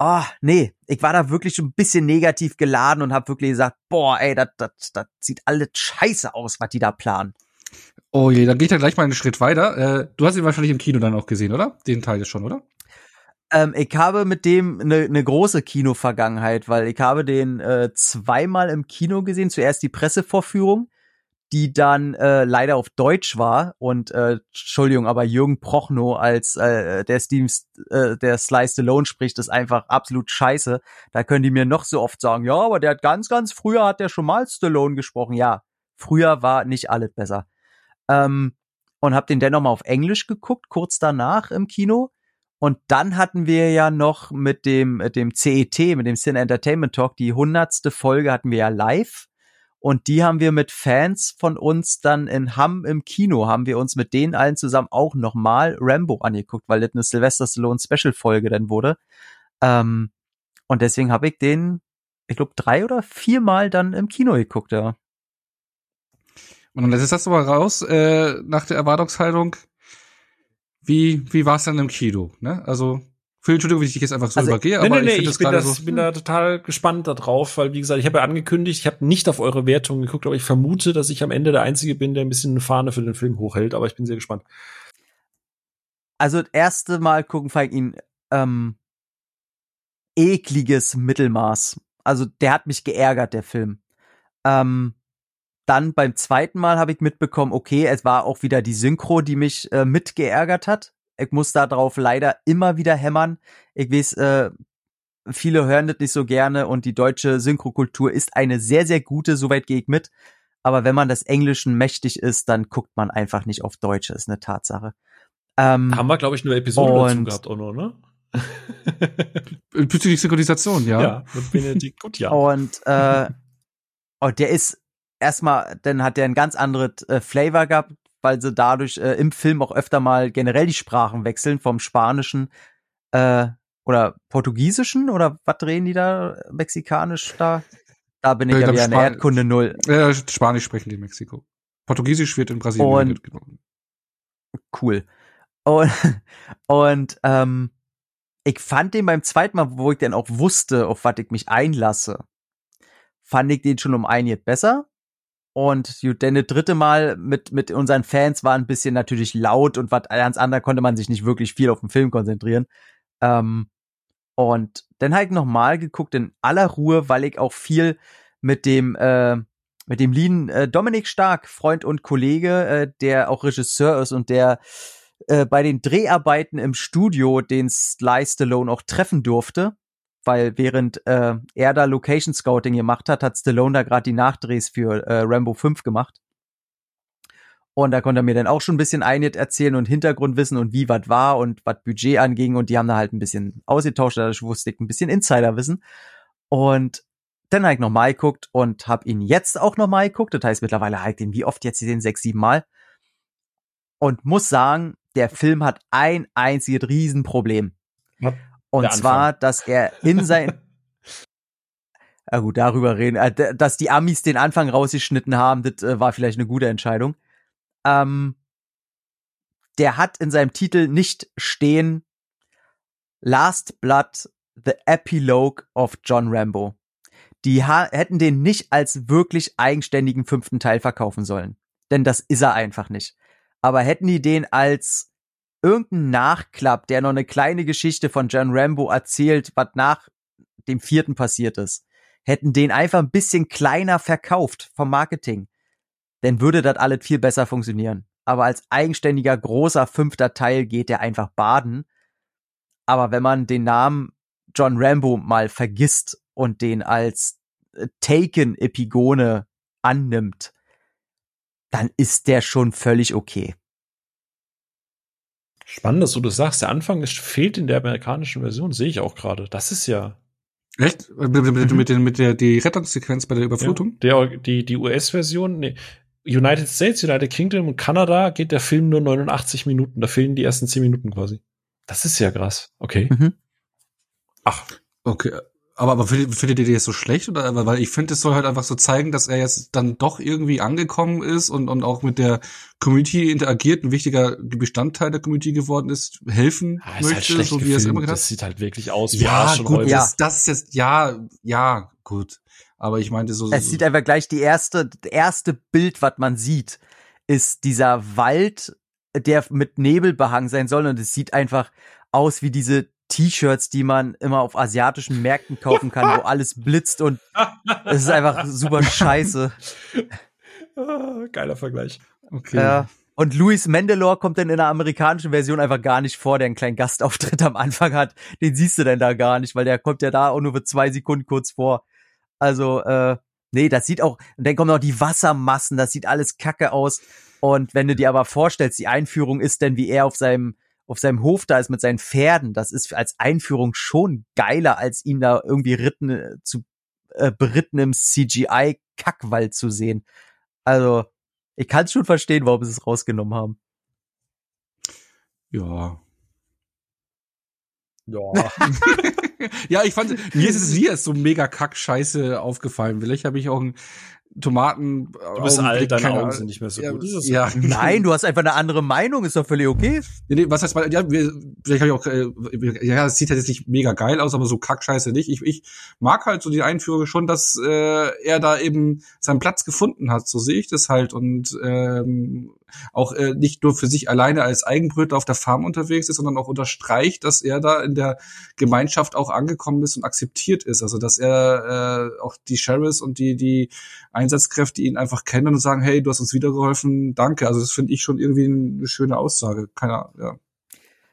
Ah, oh, nee, ich war da wirklich schon ein bisschen negativ geladen und habe wirklich gesagt, boah, ey, das, sieht alles scheiße aus, was die da planen. Oh je, dann geht er gleich mal einen Schritt weiter. Äh, du hast ihn wahrscheinlich im Kino dann auch gesehen, oder? Den Teil ist schon, oder? Ähm, ich habe mit dem eine ne große Kino-Vergangenheit, weil ich habe den äh, zweimal im Kino gesehen. Zuerst die Pressevorführung, die dann äh, leider auf Deutsch war und äh, Entschuldigung, aber Jürgen Prochnow als äh, der Steve, äh, der Slice Stallone spricht, ist einfach absolut scheiße. Da können die mir noch so oft sagen, ja, aber der hat ganz, ganz früher hat der schon mal Stallone gesprochen. Ja, früher war nicht alles besser. Ähm, und hab den dennoch mal auf Englisch geguckt, kurz danach im Kino und dann hatten wir ja noch mit dem, mit dem CET, mit dem Sin Entertainment Talk, die hundertste Folge hatten wir ja live. Und die haben wir mit Fans von uns dann in Hamm im Kino, haben wir uns mit denen allen zusammen auch nochmal Rambo angeguckt, weil das eine Sylvester Stallone Special Folge dann wurde. Ähm, und deswegen habe ich den, ich glaube, drei oder viermal dann im Kino geguckt, ja. Und dann lässt das aber raus, äh, nach der Erwartungshaltung, wie, wie war es dann im Kino? Ne? Also, für Entschuldigung, wie ich jetzt einfach so also, übergehe, nee, aber nee, ich, nee, ich bin, das, so, bin da total gespannt darauf, weil wie gesagt, ich habe ja angekündigt, ich habe nicht auf eure Wertung geguckt, aber ich vermute, dass ich am Ende der Einzige bin, der ein bisschen eine Fahne für den Film hochhält, aber ich bin sehr gespannt. Also das erste Mal gucken fand ich ihn ähm, ekliges Mittelmaß. Also der hat mich geärgert, der Film. Ähm, dann beim zweiten Mal habe ich mitbekommen, okay, es war auch wieder die Synchro, die mich äh, mitgeärgert hat. Ich muss da drauf leider immer wieder hämmern. Ich weiß, äh, viele hören das nicht so gerne und die deutsche Synchrokultur ist eine sehr, sehr gute, soweit gehe ich mit. Aber wenn man des Englischen mächtig ist, dann guckt man einfach nicht auf Deutsch, ist eine Tatsache. Ähm, Haben wir, glaube ich, nur Episoden dazu gehabt, auch noch, ne? Bezüglich Synchronisation, ja. Ja, mit Benedikt gut, ja. Und, äh, und der ist erstmal, dann hat der ein ganz anderes äh, Flavor gehabt, weil sie dadurch äh, im Film auch öfter mal generell die Sprachen wechseln, vom Spanischen äh, oder Portugiesischen oder was drehen die da? Mexikanisch da? Da bin ich äh, ja wieder eine Erdkunde null. Ja, Spanisch sprechen die in Mexiko. Portugiesisch wird in Brasilien und, Cool. Und, und ähm, ich fand den beim zweiten Mal, wo ich dann auch wusste, auf was ich mich einlasse, fand ich den schon um einiges besser. Und denn das dritte Mal mit, mit unseren Fans war ein bisschen natürlich laut und was ganz anderes konnte man sich nicht wirklich viel auf den Film konzentrieren. Ähm, und dann halt nochmal geguckt in aller Ruhe, weil ich auch viel mit dem, äh, mit dem Lean äh, Dominik Stark, Freund und Kollege, äh, der auch Regisseur ist und der äh, bei den Dreharbeiten im Studio den Sly Stallone auch treffen durfte, weil während äh, er da Location Scouting gemacht hat, hat Stallone da gerade die Nachdrehs für äh, Rambo 5 gemacht. Und da konnte er mir dann auch schon ein bisschen einiges erzählen und Hintergrundwissen und wie was war und was Budget anging. Und die haben da halt ein bisschen ausgetauscht, dadurch wusste ich ein bisschen Insiderwissen. Und dann habe ich nochmal geguckt und habe ihn jetzt auch nochmal geguckt. Das heißt, mittlerweile habe ich den wie oft jetzt gesehen? Sechs, sieben Mal. Und muss sagen, der Film hat ein einziges Riesenproblem. Und zwar, dass er in sein Ja gut, darüber reden. Äh, dass die Amis den Anfang rausgeschnitten haben, das äh, war vielleicht eine gute Entscheidung ähm, der hat in seinem Titel nicht stehen Last Blood, The Epilogue of John Rambo. Die hätten den nicht als wirklich eigenständigen fünften Teil verkaufen sollen. Denn das ist er einfach nicht. Aber hätten die den als irgendein Nachklapp, der noch eine kleine Geschichte von John Rambo erzählt, was nach dem vierten passiert ist, hätten den einfach ein bisschen kleiner verkauft vom Marketing, dann würde das alles viel besser funktionieren. Aber als eigenständiger großer fünfter Teil geht der einfach baden. Aber wenn man den Namen John Rambo mal vergisst und den als äh, Taken-Epigone annimmt, dann ist der schon völlig okay. Spannend, dass du das sagst. Der Anfang ist, fehlt in der amerikanischen Version, sehe ich auch gerade. Das ist ja. Echt? Mhm. mit, der, mit der die Rettungssequenz bei der Überflutung? Ja, der, die die US-Version, nee, United States, United Kingdom und Kanada geht der Film nur 89 Minuten. Da fehlen die ersten 10 Minuten quasi. Das ist ja krass. Okay. Mhm. Ach. Okay. Aber, aber findet, findet ihr das so schlecht? Oder weil ich finde, es soll halt einfach so zeigen, dass er jetzt dann doch irgendwie angekommen ist und, und auch mit der Community interagiert, ein wichtiger Bestandteil der Community geworden ist, helfen ja, ist halt möchte, halt so wie er es immer gedacht hat. Das sieht halt wirklich aus wie ja, gut, ja. Das, das ist jetzt, ja, ja, gut. Aber ich meinte so. Es sieht einfach gleich die erste, erste Bild, was man sieht, ist dieser Wald, der mit Nebel behangen sein soll. Und es sieht einfach aus wie diese T-Shirts, die man immer auf asiatischen Märkten kaufen kann, wo alles blitzt und es ist einfach super scheiße. Ah, geiler Vergleich. Okay. Ja. Und Louis Mendelor kommt dann in der amerikanischen Version einfach gar nicht vor, der einen kleinen Gastauftritt am Anfang hat. Den siehst du denn da gar nicht, weil der kommt ja da auch nur für zwei Sekunden kurz vor. Also, äh, nee, das sieht auch, und dann kommen noch die Wassermassen, das sieht alles kacke aus. Und wenn du dir aber vorstellst, die Einführung ist denn, wie er auf seinem, auf seinem Hof da ist mit seinen Pferden, das ist als Einführung schon geiler, als ihn da irgendwie ritten, äh, zu äh, berittenem CGI-Kackwald zu sehen. Also, ich kann es schon verstehen, warum sie es rausgenommen haben. Ja. Ja. ja, ich fand, mir ist es hier so mega kack-scheiße aufgefallen. Vielleicht habe ich auch ein Tomaten. Du bist alt, deine Augen sind nicht mehr so ja, gut. Ist ja. Nein, du hast einfach eine andere Meinung, ist doch völlig okay. Nee, nee, was heißt, ja, wir, vielleicht habe ich auch, äh, ja, es sieht halt jetzt nicht mega geil aus, aber so kackscheiße nicht. Ich, ich mag halt so die Einführung schon, dass äh, er da eben seinen Platz gefunden hat. So sehe ich das halt und ähm, auch äh, nicht nur für sich alleine als Eigenbrötler auf der Farm unterwegs ist, sondern auch unterstreicht, dass er da in der Gemeinschaft auch angekommen ist und akzeptiert ist. Also dass er äh, auch die Sheriffs und die die Einsatzkräfte ihn einfach kennen und sagen, hey, du hast uns wiedergeholfen, danke. Also das finde ich schon irgendwie eine schöne Aussage. Keiner, ja.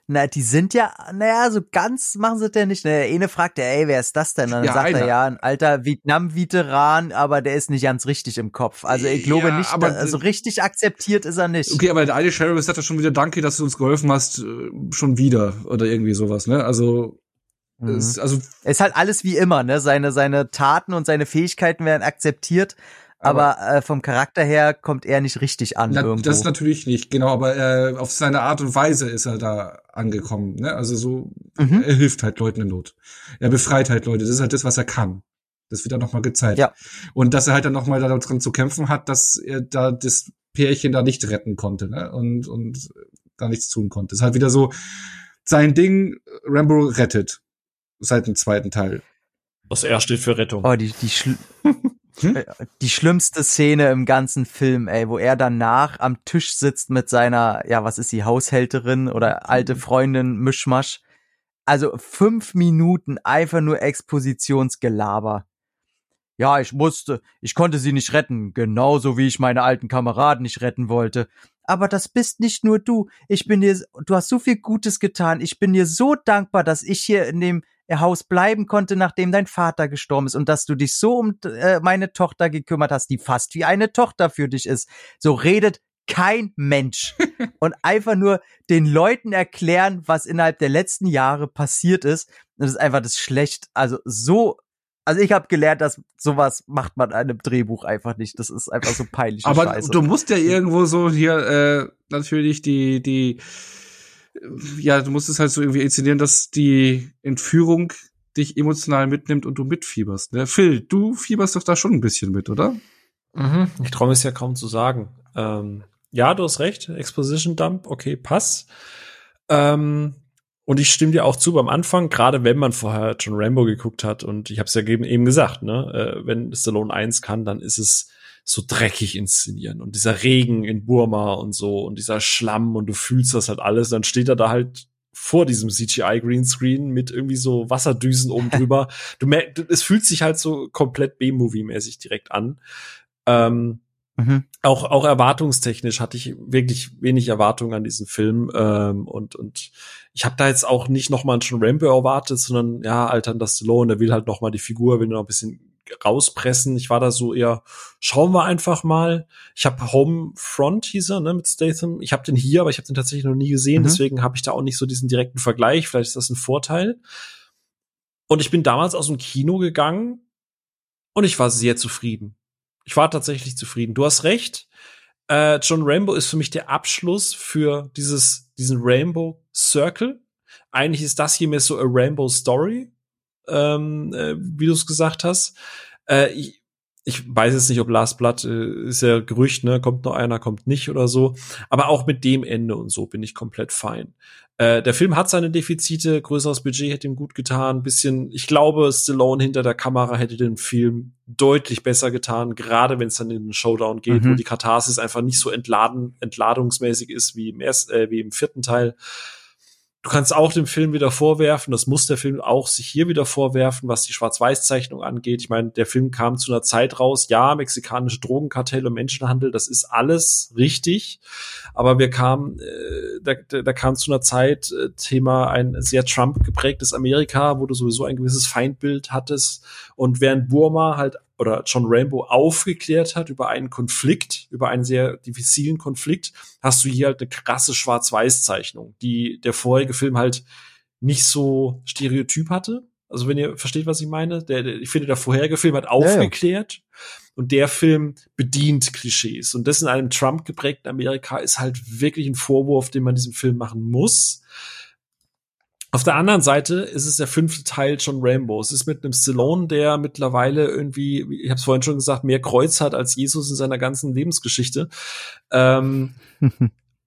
Na, die sind ja, naja, so ganz machen sie denn nicht. Der eine fragt ja, ey, wer ist das denn? Und dann ja, sagt einer. er ja, ein alter Vietnam-Veteran, aber der ist nicht ganz richtig im Kopf. Also ich glaube ja, nicht, aber, da, also richtig akzeptiert ist er nicht. Okay, aber der alte Sheriff sagt ja schon wieder, danke, dass du uns geholfen hast, äh, schon wieder. Oder irgendwie sowas, ne? Also, mhm. ist, also. ist halt alles wie immer, ne? Seine, seine Taten und seine Fähigkeiten werden akzeptiert, aber, aber äh, vom Charakter her kommt er nicht richtig an. Na, irgendwo. Das natürlich nicht, genau, aber äh, auf seine Art und Weise ist er da angekommen. Ne? Also so, mhm. er hilft halt Leuten in Not. Er befreit halt Leute. Das ist halt das, was er kann. Das wird dann nochmal gezeigt. Ja. Und dass er halt dann nochmal daran zu kämpfen hat, dass er da das Pärchen da nicht retten konnte, ne? Und, und da nichts tun konnte. Das ist halt wieder so sein Ding, Rambo rettet. Seit dem zweiten Teil. Das R steht für Rettung. Oh, die, die, Schl hm? Äh, die schlimmste Szene im ganzen Film, ey, wo er danach am Tisch sitzt mit seiner, ja, was ist sie, Haushälterin oder alte Freundin, Mischmasch. Also fünf Minuten einfach nur Expositionsgelaber. Ja, ich musste, ich konnte sie nicht retten, genauso wie ich meine alten Kameraden nicht retten wollte. Aber das bist nicht nur du. Ich bin dir, du hast so viel Gutes getan. Ich bin dir so dankbar, dass ich hier in dem Haus bleiben konnte, nachdem dein Vater gestorben ist und dass du dich so um äh, meine Tochter gekümmert hast, die fast wie eine Tochter für dich ist. So redet kein Mensch und einfach nur den Leuten erklären, was innerhalb der letzten Jahre passiert ist. Das ist einfach das schlecht. Also so also ich habe gelernt, dass sowas macht man einem Drehbuch einfach nicht. Das ist einfach so peinlich. Aber Scheiße. du musst ja irgendwo so hier äh, natürlich die die ja, du musst es halt so irgendwie inszenieren, dass die Entführung dich emotional mitnimmt und du mitfieberst. Ne? Phil, du fieberst doch da schon ein bisschen mit, oder? Mhm, ich traue es ja kaum zu sagen. Ähm, ja, du hast recht. Exposition Dump, okay, pass. Ähm, und ich stimme dir auch zu beim Anfang, gerade wenn man vorher schon Rambo geguckt hat und ich habe es ja eben gesagt, ne, äh, wenn Stallone 1 kann, dann ist es so dreckig inszenieren und dieser Regen in Burma und so und dieser Schlamm und du fühlst das halt alles, dann steht er da halt vor diesem CGI Greenscreen mit irgendwie so Wasserdüsen oben drüber. du merkst, es fühlt sich halt so komplett B-Movie-mäßig direkt an. Ähm, mhm. Auch auch erwartungstechnisch hatte ich wirklich wenig Erwartungen an diesen Film ähm, und und ich habe da jetzt auch nicht noch mal schon Rambo erwartet, sondern ja, Alter, das Stallone, der will halt noch mal die Figur, will noch ein bisschen rauspressen. Ich war da so eher, schauen wir einfach mal. Ich habe Homefront hieß er, ne, mit Statham. Ich habe den hier, aber ich habe den tatsächlich noch nie gesehen, mhm. deswegen habe ich da auch nicht so diesen direkten Vergleich. Vielleicht ist das ein Vorteil. Und ich bin damals aus dem Kino gegangen und ich war sehr zufrieden. Ich war tatsächlich zufrieden. Du hast recht. Äh, John Rambo ist für mich der Abschluss für dieses, diesen Rainbow Circle. Eigentlich ist das hier mehr so a Rainbow Story ähm, äh, wie du es gesagt hast. Äh, ich, ich weiß jetzt nicht, ob Last Blood äh, ist ja Gerücht, ne, kommt noch einer, kommt nicht oder so. Aber auch mit dem Ende und so bin ich komplett fein. Äh, der Film hat seine Defizite, größeres Budget hätte ihm gut getan, bisschen, ich glaube, Stallone hinter der Kamera hätte den Film deutlich besser getan, gerade wenn es dann in den Showdown geht, mhm. wo die Katharsis einfach nicht so entladen, entladungsmäßig ist wie im ersten, äh, wie im vierten Teil. Du kannst auch dem Film wieder vorwerfen, das muss der Film auch sich hier wieder vorwerfen, was die Schwarz-Weiß-Zeichnung angeht. Ich meine, der Film kam zu einer Zeit raus, ja, mexikanische Drogenkartelle und Menschenhandel, das ist alles richtig. Aber wir kamen, äh, da, da kam zu einer Zeit äh, Thema ein sehr Trump geprägtes Amerika, wo du sowieso ein gewisses Feindbild hattest. Und während Burma halt oder John Rainbow aufgeklärt hat über einen Konflikt, über einen sehr diffizilen Konflikt, hast du hier halt eine krasse Schwarz-Weiß-Zeichnung, die der vorherige Film halt nicht so stereotyp hatte. Also wenn ihr versteht, was ich meine, der, der ich finde, der vorherige Film hat aufgeklärt ja, ja. und der Film bedient Klischees. Und das in einem Trump geprägten Amerika ist halt wirklich ein Vorwurf, den man diesem Film machen muss. Auf der anderen Seite ist es der fünfte Teil schon Rainbow. Es ist mit einem Stallone, der mittlerweile irgendwie, ich habe es vorhin schon gesagt, mehr Kreuz hat als Jesus in seiner ganzen Lebensgeschichte. Ähm,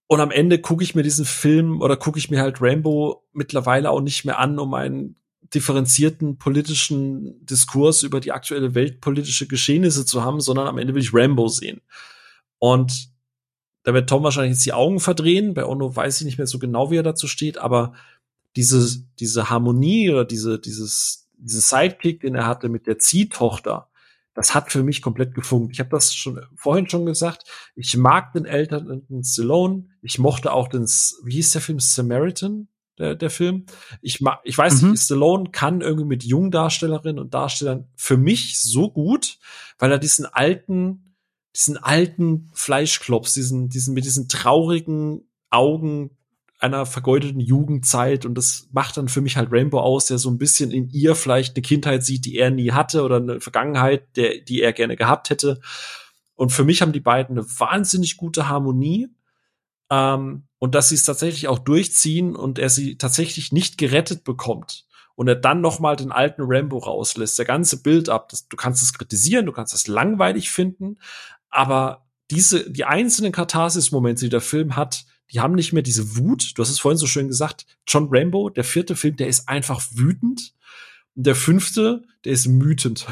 und am Ende gucke ich mir diesen Film oder gucke ich mir halt Rainbow mittlerweile auch nicht mehr an, um einen differenzierten politischen Diskurs über die aktuelle weltpolitische Geschehnisse zu haben, sondern am Ende will ich Rambo sehen. Und da wird Tom wahrscheinlich jetzt die Augen verdrehen. Bei Ono weiß ich nicht mehr so genau, wie er dazu steht, aber diese, diese Harmonie oder diese, dieses, dieses Sidekick, den er hatte mit der Ziehtochter, das hat für mich komplett gefunkt. Ich habe das schon vorhin schon gesagt. Ich mag den Eltern Stallone. Ich mochte auch den, wie hieß der Film, Samaritan? der, der Film. Ich, mag, ich weiß mhm. nicht, Stallone kann irgendwie mit jungen Darstellerinnen und Darstellern für mich so gut, weil er diesen alten, diesen alten Fleischklops, diesen, diesen, mit diesen traurigen Augen einer vergeudeten Jugendzeit und das macht dann für mich halt Rainbow aus, der so ein bisschen in ihr vielleicht eine Kindheit sieht, die er nie hatte oder eine Vergangenheit, der, die er gerne gehabt hätte. Und für mich haben die beiden eine wahnsinnig gute Harmonie. Ähm, und dass sie es tatsächlich auch durchziehen und er sie tatsächlich nicht gerettet bekommt und er dann noch mal den alten Rambo rauslässt, der ganze Bild ab, du kannst es kritisieren, du kannst es langweilig finden, aber diese, die einzelnen Katharsis-Momente, die der Film hat, die haben nicht mehr diese Wut. Du hast es vorhin so schön gesagt. John Rambo, der vierte Film, der ist einfach wütend. Und der fünfte, der ist mütend.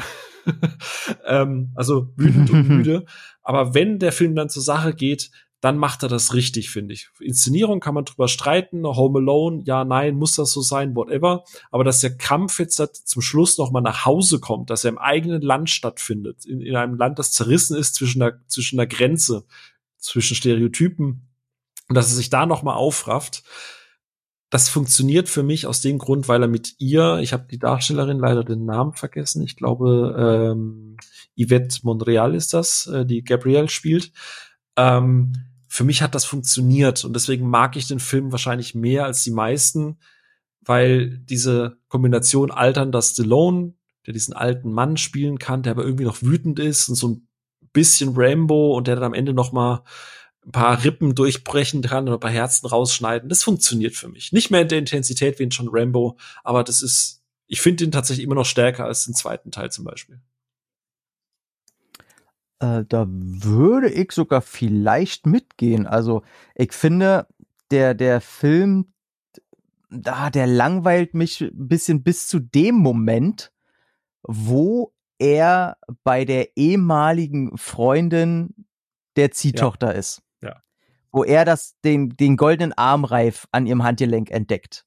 ähm, also wütend und müde. Aber wenn der Film dann zur Sache geht, dann macht er das richtig, finde ich. Inszenierung kann man drüber streiten, Home Alone, ja, nein, muss das so sein, whatever. Aber dass der Kampf jetzt zum Schluss noch mal nach Hause kommt, dass er im eigenen Land stattfindet, in, in einem Land, das zerrissen ist zwischen der, zwischen der Grenze, zwischen Stereotypen, und dass er sich da noch mal aufrafft, das funktioniert für mich aus dem Grund, weil er mit ihr, ich habe die Darstellerin leider den Namen vergessen, ich glaube ähm, Yvette Montreal ist das, äh, die Gabrielle spielt. Ähm, für mich hat das funktioniert und deswegen mag ich den Film wahrscheinlich mehr als die meisten, weil diese Kombination alternder Stallone, der diesen alten Mann spielen kann, der aber irgendwie noch wütend ist und so ein bisschen Rambo und der dann am Ende noch mal ein paar Rippen durchbrechen kann oder ein paar Herzen rausschneiden. Das funktioniert für mich. Nicht mehr in der Intensität wie in John Rambo, aber das ist, ich finde ihn tatsächlich immer noch stärker als den zweiten Teil zum Beispiel. Äh, da würde ich sogar vielleicht mitgehen. Also ich finde, der, der Film, da, der langweilt mich ein bisschen bis zu dem Moment, wo er bei der ehemaligen Freundin der Ziehtochter ja. ist wo er das, den, den goldenen Armreif an ihrem Handgelenk entdeckt.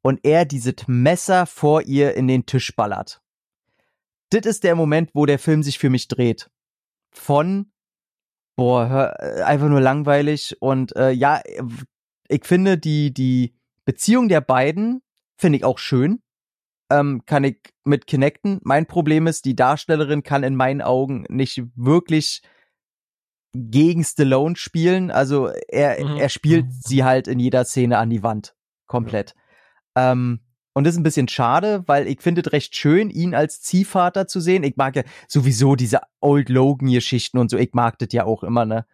Und er dieses Messer vor ihr in den Tisch ballert. Das ist der Moment, wo der Film sich für mich dreht. Von, boah, hör, äh, einfach nur langweilig. Und äh, ja, ich finde die, die Beziehung der beiden finde ich auch schön. Ähm, kann ich mit connecten. Mein Problem ist, die Darstellerin kann in meinen Augen nicht wirklich gegen Stallone spielen. Also er, mhm. er spielt mhm. sie halt in jeder Szene an die Wand. Komplett. Ja. Ähm, und das ist ein bisschen schade, weil ich finde es recht schön, ihn als Ziehvater zu sehen. Ich mag ja sowieso diese Old Logan-Geschichten und so. Ich mag das ja auch immer, ne?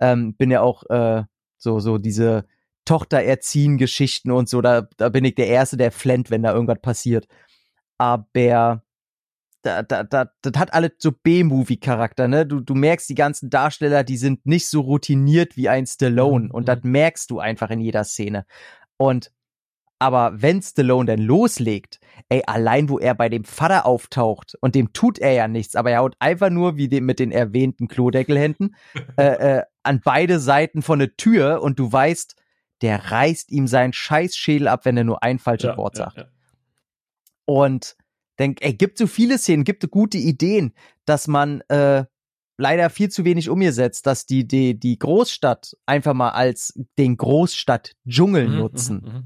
Ähm, bin ja auch äh, so, so diese Tochter erziehen Geschichten und so. Da, da bin ich der Erste, der flennt, wenn da irgendwas passiert. Aber da, da, da, das hat alles so B-Movie-Charakter, ne? Du, du merkst, die ganzen Darsteller, die sind nicht so routiniert wie ein Stallone. Mhm. Und das merkst du einfach in jeder Szene. Und aber wenn Stallone denn loslegt, ey, allein wo er bei dem Vater auftaucht und dem tut er ja nichts, aber er haut einfach nur wie dem mit den erwähnten Klodeckelhänden äh, äh, an beide Seiten von der Tür und du weißt, der reißt ihm seinen Scheißschädel ab, wenn er nur ein falsches ja, Wort sagt. Ja, ja. Und denn er gibt so viele Szenen, gibt so gute Ideen, dass man äh, leider viel zu wenig umgesetzt, dass die, die, die Großstadt einfach mal als den Großstadt-Dschungel mhm, nutzen. Mhm, mhm.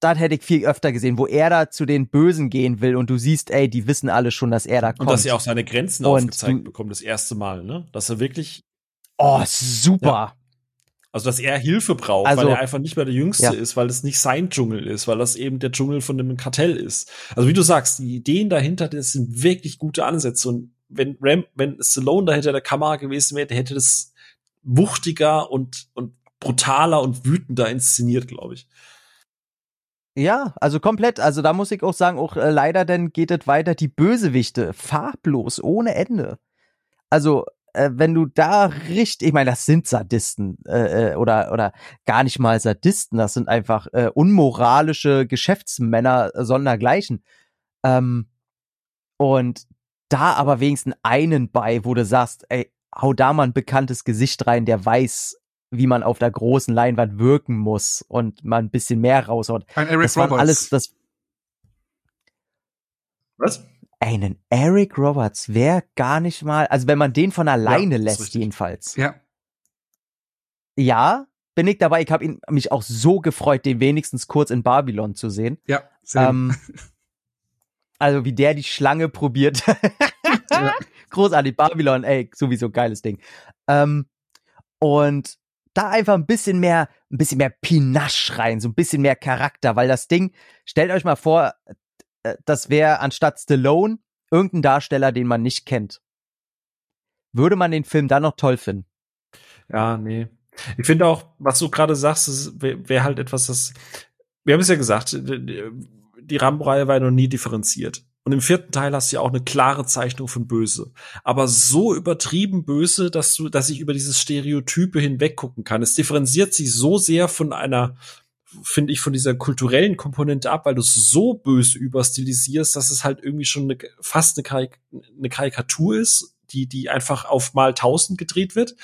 Das hätte ich viel öfter gesehen, wo er da zu den Bösen gehen will und du siehst, ey, die wissen alle schon, dass er da kommt. Und dass er auch seine Grenzen und aufgezeigt bekommt, das erste Mal, ne? Dass er wirklich. Oh, super. Ja. Also, dass er Hilfe braucht, also, weil er einfach nicht mehr der Jüngste ja. ist, weil es nicht sein Dschungel ist, weil das eben der Dschungel von dem Kartell ist. Also, wie du sagst, die Ideen dahinter, das sind wirklich gute Ansätze. Und wenn Ram, wenn Stallone da hinter der Kamera gewesen wäre, hätte das wuchtiger und, und brutaler und wütender inszeniert, glaube ich. Ja, also komplett. Also da muss ich auch sagen, auch äh, leider dann geht es weiter die Bösewichte farblos ohne Ende. Also äh, wenn du da richtig, ich meine, das sind Sadisten äh, äh, oder oder gar nicht mal Sadisten, das sind einfach äh, unmoralische Geschäftsmänner sondergleichen. Ähm, und da aber wenigstens einen bei, wo du sagst, ey, hau da mal ein bekanntes Gesicht rein, der weiß, wie man auf der großen Leinwand wirken muss und mal ein bisschen mehr raushaut. Ein Eric das Roberts. alles das. Was? Einen Eric Roberts wäre gar nicht mal, also wenn man den von alleine ja, lässt, jedenfalls. Ja. Ja, bin ich dabei. Ich habe mich auch so gefreut, den wenigstens kurz in Babylon zu sehen. Ja, ähm, Also wie der die Schlange probiert. ja. Großartig, Babylon, ey, sowieso geiles Ding. Ähm, und da einfach ein bisschen mehr, ein bisschen mehr Pinache rein, so ein bisschen mehr Charakter, weil das Ding, stellt euch mal vor, das wäre anstatt Stallone irgendein Darsteller, den man nicht kennt. Würde man den Film dann noch toll finden? Ja, nee. Ich finde auch, was du gerade sagst, wäre wär halt etwas, das, wir haben es ja gesagt, die Rambo-Reihe war ja noch nie differenziert. Und im vierten Teil hast du ja auch eine klare Zeichnung von böse. Aber so übertrieben böse, dass du, dass ich über dieses Stereotype hinweg gucken kann. Es differenziert sich so sehr von einer, finde ich, von dieser kulturellen Komponente ab, weil du es so böse überstilisierst, dass es halt irgendwie schon eine, fast eine, Karik eine Karikatur ist, die, die einfach auf mal tausend gedreht wird.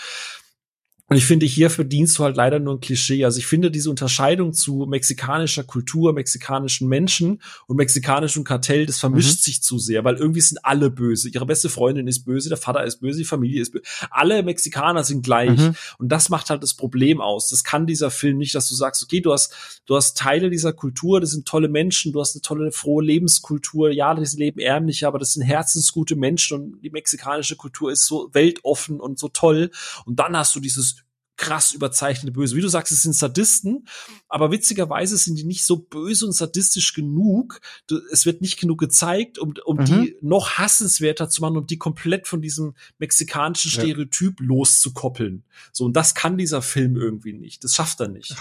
Und ich finde, hier verdienst du halt leider nur ein Klischee. Also ich finde diese Unterscheidung zu mexikanischer Kultur, mexikanischen Menschen und mexikanischem Kartell, das vermischt mhm. sich zu sehr, weil irgendwie sind alle böse. Ihre beste Freundin ist böse, der Vater ist böse, die Familie ist böse. Alle Mexikaner sind gleich. Mhm. Und das macht halt das Problem aus. Das kann dieser Film nicht, dass du sagst, okay, du hast, du hast Teile dieser Kultur, das sind tolle Menschen, du hast eine tolle, frohe Lebenskultur. Ja, die leben ärmlich, aber das sind herzensgute Menschen und die mexikanische Kultur ist so weltoffen und so toll. Und dann hast du dieses krass überzeichnete Böse. Wie du sagst, es sind Sadisten, aber witzigerweise sind die nicht so böse und sadistisch genug. Es wird nicht genug gezeigt, um, um mhm. die noch hassenswerter zu machen, um die komplett von diesem mexikanischen Stereotyp ja. loszukoppeln. So, und das kann dieser Film irgendwie nicht. Das schafft er nicht.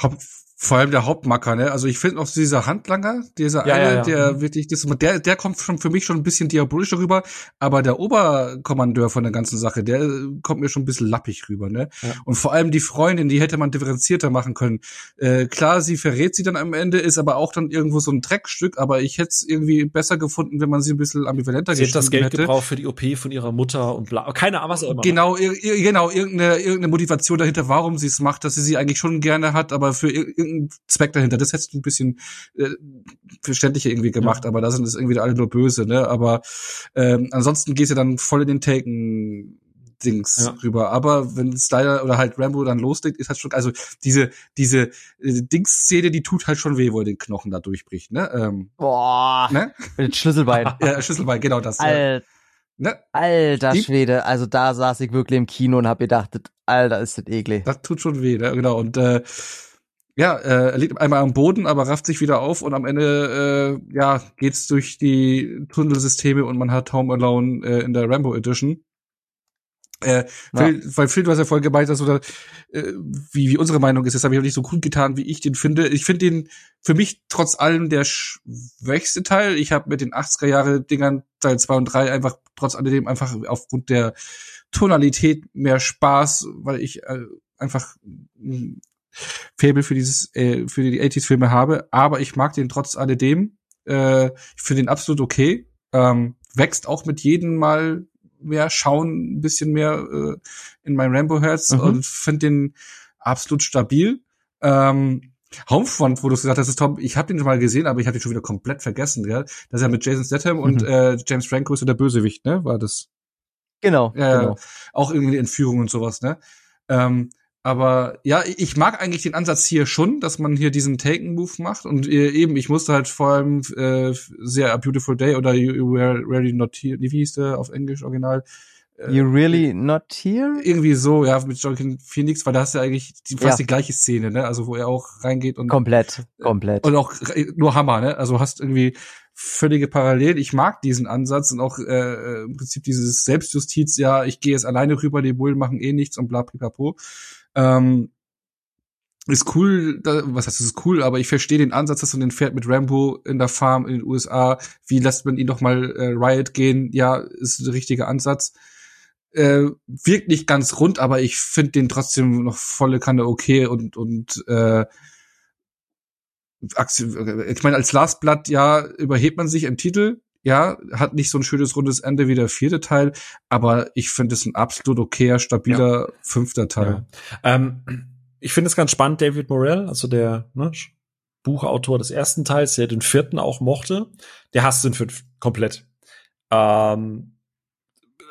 Vor allem der Hauptmacker, ne? Also ich finde auch dieser Handlanger, dieser ja, eine, ja, ja. der mhm. wirklich das, der, der kommt schon für mich schon ein bisschen diabolisch rüber, aber der Oberkommandeur von der ganzen Sache, der kommt mir schon ein bisschen lappig rüber, ne? Und vor allem die Freundin, die hätte man differenzierter machen können. Äh, klar, sie verrät sie dann am Ende, ist aber auch dann irgendwo so ein Dreckstück, aber ich hätte es irgendwie besser gefunden, wenn man sie ein bisschen ambivalenter sie hätte das Geld hätte. gebraucht für die OP von ihrer Mutter und bla. Keine Ahnung, was auch immer. Genau, ir genau, irgendeine, irgendeine Motivation dahinter, warum sie es macht, dass sie sie eigentlich schon gerne hat, aber für irgendein irgendeinen Zweck dahinter. Das hättest du ein bisschen äh, verständlicher irgendwie gemacht, ja. aber da sind es irgendwie alle nur böse, ne? Aber ähm, ansonsten gehst du dann voll in den Taken Dings ja. rüber. Aber wenn Slider oder halt Rambo dann loslegt, ist halt schon, also diese, diese äh, Dings-Szene, die tut halt schon weh, wo er den Knochen da durchbricht, ne? Ähm, Boah. Ne? Mit Schlüsselbein. ja, Schlüsselbein, genau das. Alter, ja. ne? Alter Schwede, also da saß ich wirklich im Kino und hab gedacht, Alter, ist das eklig. Das tut schon weh, ne? Genau. Und äh, ja, äh, er liegt einmal am Boden, aber rafft sich wieder auf und am Ende äh, ja geht's durch die Tunnelsysteme und man hat Home Alone äh, in der Rambo Edition. Äh, Phil, ja. weil Phil, du hast ja vorhin gemeint, dass du äh, wie, wie unsere Meinung ist, das habe ich auch nicht so gut getan, wie ich den finde. Ich finde den für mich trotz allem der schwächste Teil. Ich habe mit den 80er Jahre Dingern Teil 2 und 3 einfach trotz alledem einfach aufgrund der Tonalität mehr Spaß, weil ich äh, einfach Fable für dieses, äh, für die 80s-Filme habe, aber ich mag den trotz alledem. Äh, ich finde den absolut okay. Ähm, wächst auch mit jedem Mal mehr Schauen ein bisschen mehr äh, in mein Rambo-Herz mhm. und finde den absolut stabil. Ähm, Homefront, wo du gesagt hast, Tom, ich habe den schon mal gesehen, aber ich habe den schon wieder komplett vergessen, gell? Das ist ja mit Jason Statham mhm. und äh, James Franco ist ja der Bösewicht, ne? War das? Genau, äh, genau. Auch irgendwie Entführung und sowas, ne? Ähm, aber ja, ich mag eigentlich den Ansatz hier schon, dass man hier diesen Taken-Move macht. Und äh, eben, ich musste halt vor allem äh, sehr A Beautiful Day oder You Were Really Not Here, wie hieß der auf Englisch original? Äh, you Really Not Here? Irgendwie so, ja, mit Joaquin Phoenix, weil da hast du ja eigentlich die, fast ja. die gleiche Szene, ne? Also wo er auch reingeht und komplett, komplett. Und auch nur Hammer, ne? Also hast irgendwie völlige Parallel. Ich mag diesen Ansatz und auch äh, im Prinzip dieses Selbstjustiz, ja, ich gehe jetzt alleine rüber, die Bullen machen eh nichts und bla bla bla. Ähm, ist cool, da, was heißt, ist cool, aber ich verstehe den Ansatz, dass man den fährt mit Rambo in der Farm in den USA. Wie lässt man ihn doch mal äh, Riot gehen? Ja, ist der richtige Ansatz. Äh, wirkt nicht ganz rund, aber ich finde den trotzdem noch volle Kanne okay und und äh, ich meine, als Last Blood, ja, überhebt man sich im Titel, ja, hat nicht so ein schönes rundes Ende wie der vierte Teil, aber ich finde es ein absolut okayer, stabiler ja. fünfter Teil. Ja. Ähm, ich finde es ganz spannend, David Morell, also der ne, Buchautor des ersten Teils, der den vierten auch mochte, der hasst den fünften komplett. Ähm,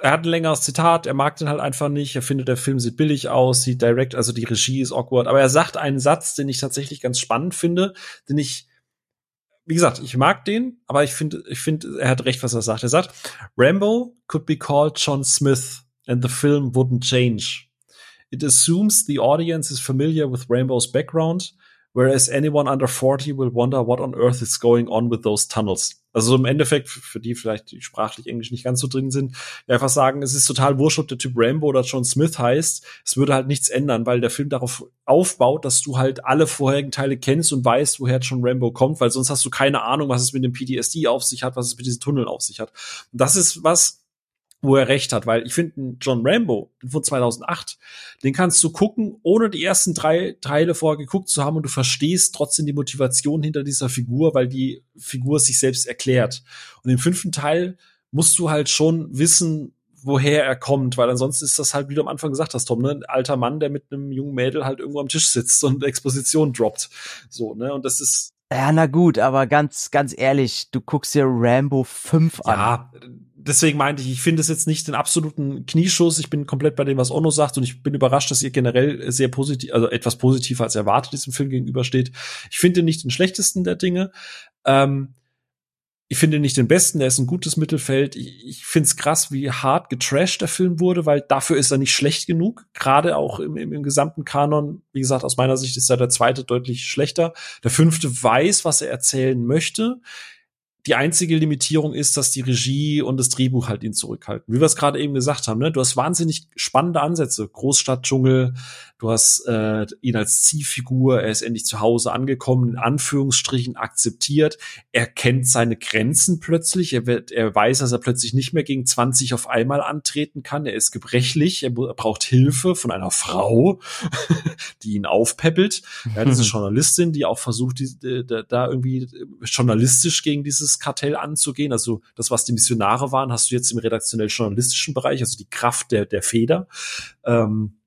er hat ein längeres Zitat, er mag den halt einfach nicht, er findet, der Film sieht billig aus, sieht direkt, also die Regie ist awkward, aber er sagt einen Satz, den ich tatsächlich ganz spannend finde, den ich, wie gesagt, ich mag den, aber ich finde, ich finde, er hat recht, was er sagt. Er sagt, Rambo could be called John Smith and the film wouldn't change. It assumes the audience is familiar with Rambo's background whereas anyone under 40 will wonder what on earth is going on with those tunnels. Also im Endeffekt, für die vielleicht die sprachlich Englisch nicht ganz so drin sind, einfach sagen, es ist total wurscht, ob der Typ Rambo oder John Smith heißt. Es würde halt nichts ändern, weil der Film darauf aufbaut, dass du halt alle vorherigen Teile kennst und weißt, woher John Rambo kommt, weil sonst hast du keine Ahnung, was es mit dem PTSD auf sich hat, was es mit diesen Tunneln auf sich hat. Und das ist was, wo er recht hat, weil ich finde, John Rambo von 2008, den kannst du gucken, ohne die ersten drei Teile vorher geguckt zu haben und du verstehst trotzdem die Motivation hinter dieser Figur, weil die Figur sich selbst erklärt. Und im fünften Teil musst du halt schon wissen, woher er kommt, weil ansonsten ist das halt, wie du am Anfang gesagt hast, Tom, ne, ein alter Mann, der mit einem jungen Mädel halt irgendwo am Tisch sitzt und Exposition droppt. So, ne, und das ist. Ja, na gut, aber ganz, ganz ehrlich, du guckst dir Rambo 5 an. Ja, deswegen meinte ich, ich finde es jetzt nicht den absoluten Knieschuss. Ich bin komplett bei dem, was Ono sagt und ich bin überrascht, dass ihr generell sehr positiv, also etwas positiver als erwartet diesem Film gegenübersteht. Ich finde nicht den schlechtesten der Dinge. Ähm, ich finde nicht den besten, der ist ein gutes Mittelfeld. Ich, ich finde es krass, wie hart getrashed der Film wurde, weil dafür ist er nicht schlecht genug. Gerade auch im, im, im gesamten Kanon, wie gesagt, aus meiner Sicht ist er der zweite deutlich schlechter. Der fünfte weiß, was er erzählen möchte die einzige Limitierung ist, dass die Regie und das Drehbuch halt ihn zurückhalten. Wie wir es gerade eben gesagt haben, ne? du hast wahnsinnig spannende Ansätze. Großstadt, Dschungel, du hast äh, ihn als Zielfigur, er ist endlich zu Hause angekommen, in Anführungsstrichen akzeptiert. Er kennt seine Grenzen plötzlich, er, wird, er weiß, dass er plötzlich nicht mehr gegen 20 auf einmal antreten kann. Er ist gebrechlich, er, er braucht Hilfe von einer Frau, die ihn aufpeppelt. Ja, das ist Journalistin, die auch versucht, die, da irgendwie journalistisch gegen dieses dieses Kartell anzugehen. Also das, was die Missionare waren, hast du jetzt im redaktionell-journalistischen Bereich, also die Kraft der, der Feder. Ähm,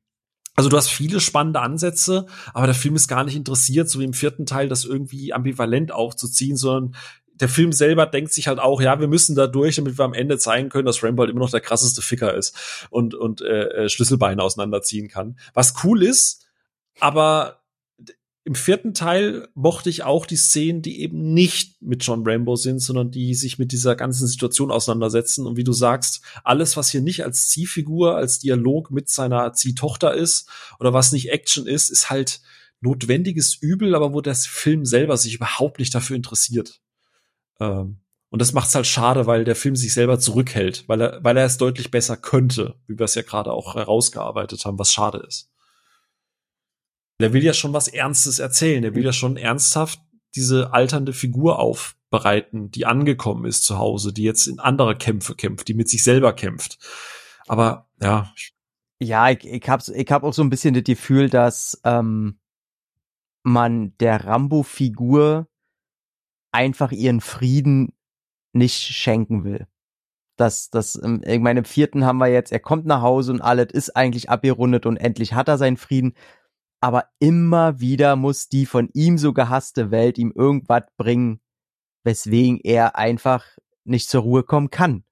also du hast viele spannende Ansätze, aber der Film ist gar nicht interessiert, so wie im vierten Teil, das irgendwie ambivalent aufzuziehen, sondern der Film selber denkt sich halt auch, ja, wir müssen da durch, damit wir am Ende zeigen können, dass Rambo halt immer noch der krasseste Ficker ist und, und äh, äh Schlüsselbeine auseinanderziehen kann. Was cool ist, aber im vierten Teil mochte ich auch die Szenen, die eben nicht mit John Rambo sind, sondern die sich mit dieser ganzen Situation auseinandersetzen. Und wie du sagst, alles, was hier nicht als Ziehfigur, als Dialog mit seiner Ziehtochter ist oder was nicht Action ist, ist halt notwendiges Übel, aber wo der Film selber sich überhaupt nicht dafür interessiert. Ähm, und das macht's halt schade, weil der Film sich selber zurückhält, weil er, weil er es deutlich besser könnte, wie wir es ja gerade auch herausgearbeitet haben, was schade ist. Der will ja schon was Ernstes erzählen. Der will ja schon ernsthaft diese alternde Figur aufbereiten, die angekommen ist zu Hause, die jetzt in andere Kämpfe kämpft, die mit sich selber kämpft. Aber ja. Ja, ich, ich habe ich hab auch so ein bisschen das Gefühl, dass ähm, man der Rambo-Figur einfach ihren Frieden nicht schenken will. Das, das, ähm, ich meine, im vierten haben wir jetzt, er kommt nach Hause und alles ist eigentlich abgerundet und endlich hat er seinen Frieden aber immer wieder muss die von ihm so gehasste Welt ihm irgendwas bringen, weswegen er einfach nicht zur Ruhe kommen kann.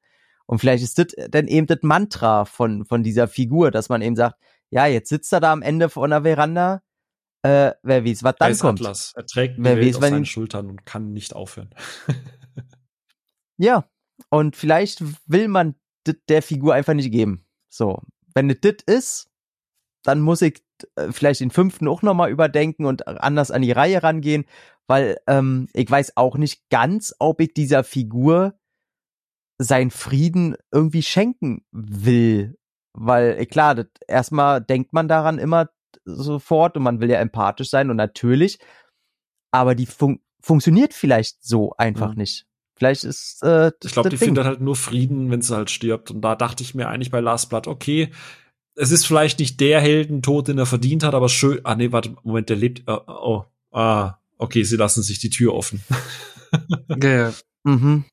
Und vielleicht ist das dann eben das Mantra von, von dieser Figur, dass man eben sagt, ja, jetzt sitzt er da am Ende von der Veranda, äh, wer weiß, was dann kommt. Atlas. Er trägt die wer Welt weiß, auf seinen Schultern und kann nicht aufhören. ja, und vielleicht will man der Figur einfach nicht geben. So, wenn es das ist, dann muss ich äh, vielleicht den fünften auch nochmal überdenken und anders an die Reihe rangehen, weil ähm, ich weiß auch nicht ganz, ob ich dieser Figur seinen Frieden irgendwie schenken will. Weil, äh, klar, das, erstmal denkt man daran immer sofort und man will ja empathisch sein und natürlich, aber die fun funktioniert vielleicht so einfach mhm. nicht. Vielleicht ist äh, Ich glaube, die Ding. findet halt nur Frieden, wenn sie halt stirbt. Und da dachte ich mir eigentlich bei Last Blood, okay, es ist vielleicht nicht der Heldentod, den er verdient hat, aber schön. Ah, nee, warte, Moment, der lebt. Oh, oh ah, okay, sie lassen sich die Tür offen. ja, mhm.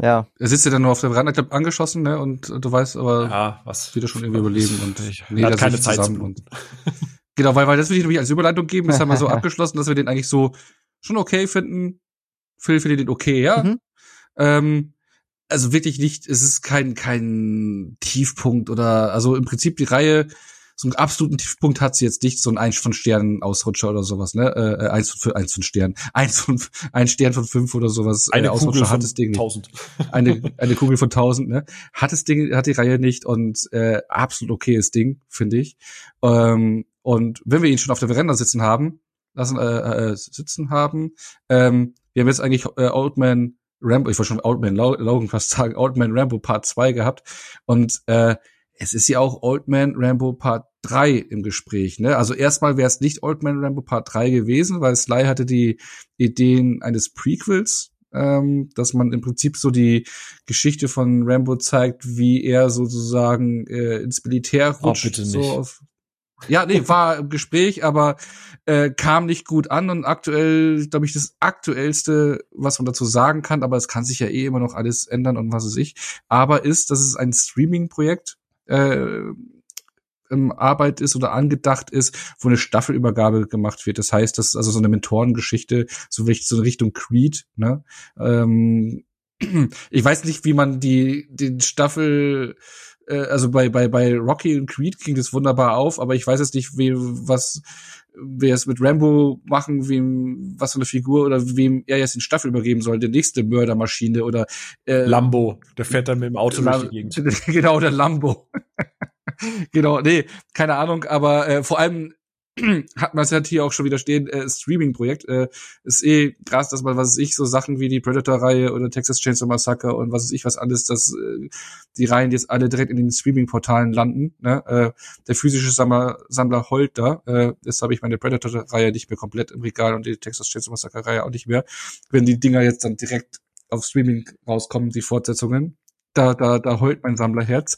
Ja. Er sitzt ja dann nur auf der Veranda, glaub, angeschossen, ne? Und du weißt aber, ja, was wieder schon irgendwie überleben und ich, nee, hat keine Zeit zum und, Genau, weil, weil das will ich nämlich als Überleitung geben. Das haben wir so abgeschlossen, dass wir den eigentlich so schon okay finden. Phil findet den okay, ja. Mhm. Ähm, also wirklich nicht, es ist kein, kein Tiefpunkt oder, also im Prinzip die Reihe, so einen absoluten Tiefpunkt hat sie jetzt nicht, so ein Eins von Sternen Ausrutscher oder sowas, ne? Äh, äh eins von eins von Sternen, eins von ein Stern von fünf oder sowas. Eine äh, Kugel von hat das Ding tausend. Eine eine Kugel von tausend, ne? Hat das Ding, hat die Reihe nicht und äh, absolut okayes Ding, finde ich. Ähm, und wenn wir ihn schon auf der Veranda sitzen haben, lassen äh, äh, sitzen haben, ähm, wir haben jetzt eigentlich äh, Old Man Rambo, ich wollte schon Old Man Logan fast sagen, Old Man Rambo Part 2 gehabt und äh, es ist ja auch Old Man Rambo Part 3 im Gespräch. Ne? Also erstmal wäre es nicht Old Man Rambo Part 3 gewesen, weil Sly hatte die Ideen eines Prequels, ähm, dass man im Prinzip so die Geschichte von Rambo zeigt, wie er sozusagen äh, ins Militär rutscht. Oh, bitte nicht. So auf, ja, nee, war im Gespräch, aber äh, kam nicht gut an und aktuell, glaube ich, das aktuellste, was man dazu sagen kann, aber es kann sich ja eh immer noch alles ändern und was weiß ich, aber ist, dass es ein Streaming-Projekt äh, im Arbeit ist oder angedacht ist, wo eine Staffelübergabe gemacht wird. Das heißt, das ist also so eine Mentorengeschichte, so in Richtung Creed, ne? Ähm, ich weiß nicht, wie man die, den Staffel äh, also bei, bei, bei Rocky und Creed ging das wunderbar auf, aber ich weiß jetzt nicht, wie, was, wer es mit Rambo machen, wem, was für eine Figur oder wem er jetzt den Staffel übergeben soll, der nächste Mördermaschine oder äh, Lambo, der fährt dann mit dem Auto La durch die Gegend. genau, der Lambo. genau, nee, keine Ahnung, aber äh, vor allem hat man es halt hier auch schon wieder stehen, äh, Streaming-Projekt. Äh, ist eh krass, dass man, was weiß ich, so Sachen wie die Predator-Reihe oder Texas Chainsaw Massacre und was weiß ich was alles, dass äh, die Reihen jetzt alle direkt in den Streaming-Portalen landen. Ne? Äh, der physische Sammler, Sammler heult da. Äh, jetzt habe ich meine Predator-Reihe nicht mehr komplett im Regal und die Texas Chainsaw Massacre-Reihe auch nicht mehr. Wenn die Dinger jetzt dann direkt auf Streaming rauskommen, die Fortsetzungen, da, da, da heult mein Sammlerherz.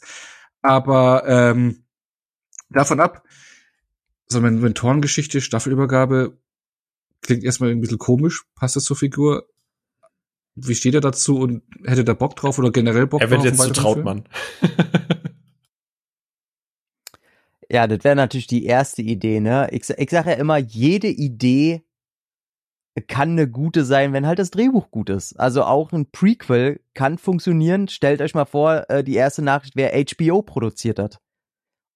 Aber ähm, davon ab, so eine Mentorengeschichte, Staffelübergabe, klingt erstmal ein bisschen komisch, passt das zur Figur? Wie steht er dazu und hätte da Bock drauf oder generell Bock er drauf? Er wird jetzt zu Trautmann. ja, das wäre natürlich die erste Idee, ne? Ich, ich sage ja immer, jede Idee kann eine gute sein, wenn halt das Drehbuch gut ist. Also auch ein Prequel kann funktionieren. Stellt euch mal vor, äh, die erste Nachricht, wer HBO produziert hat.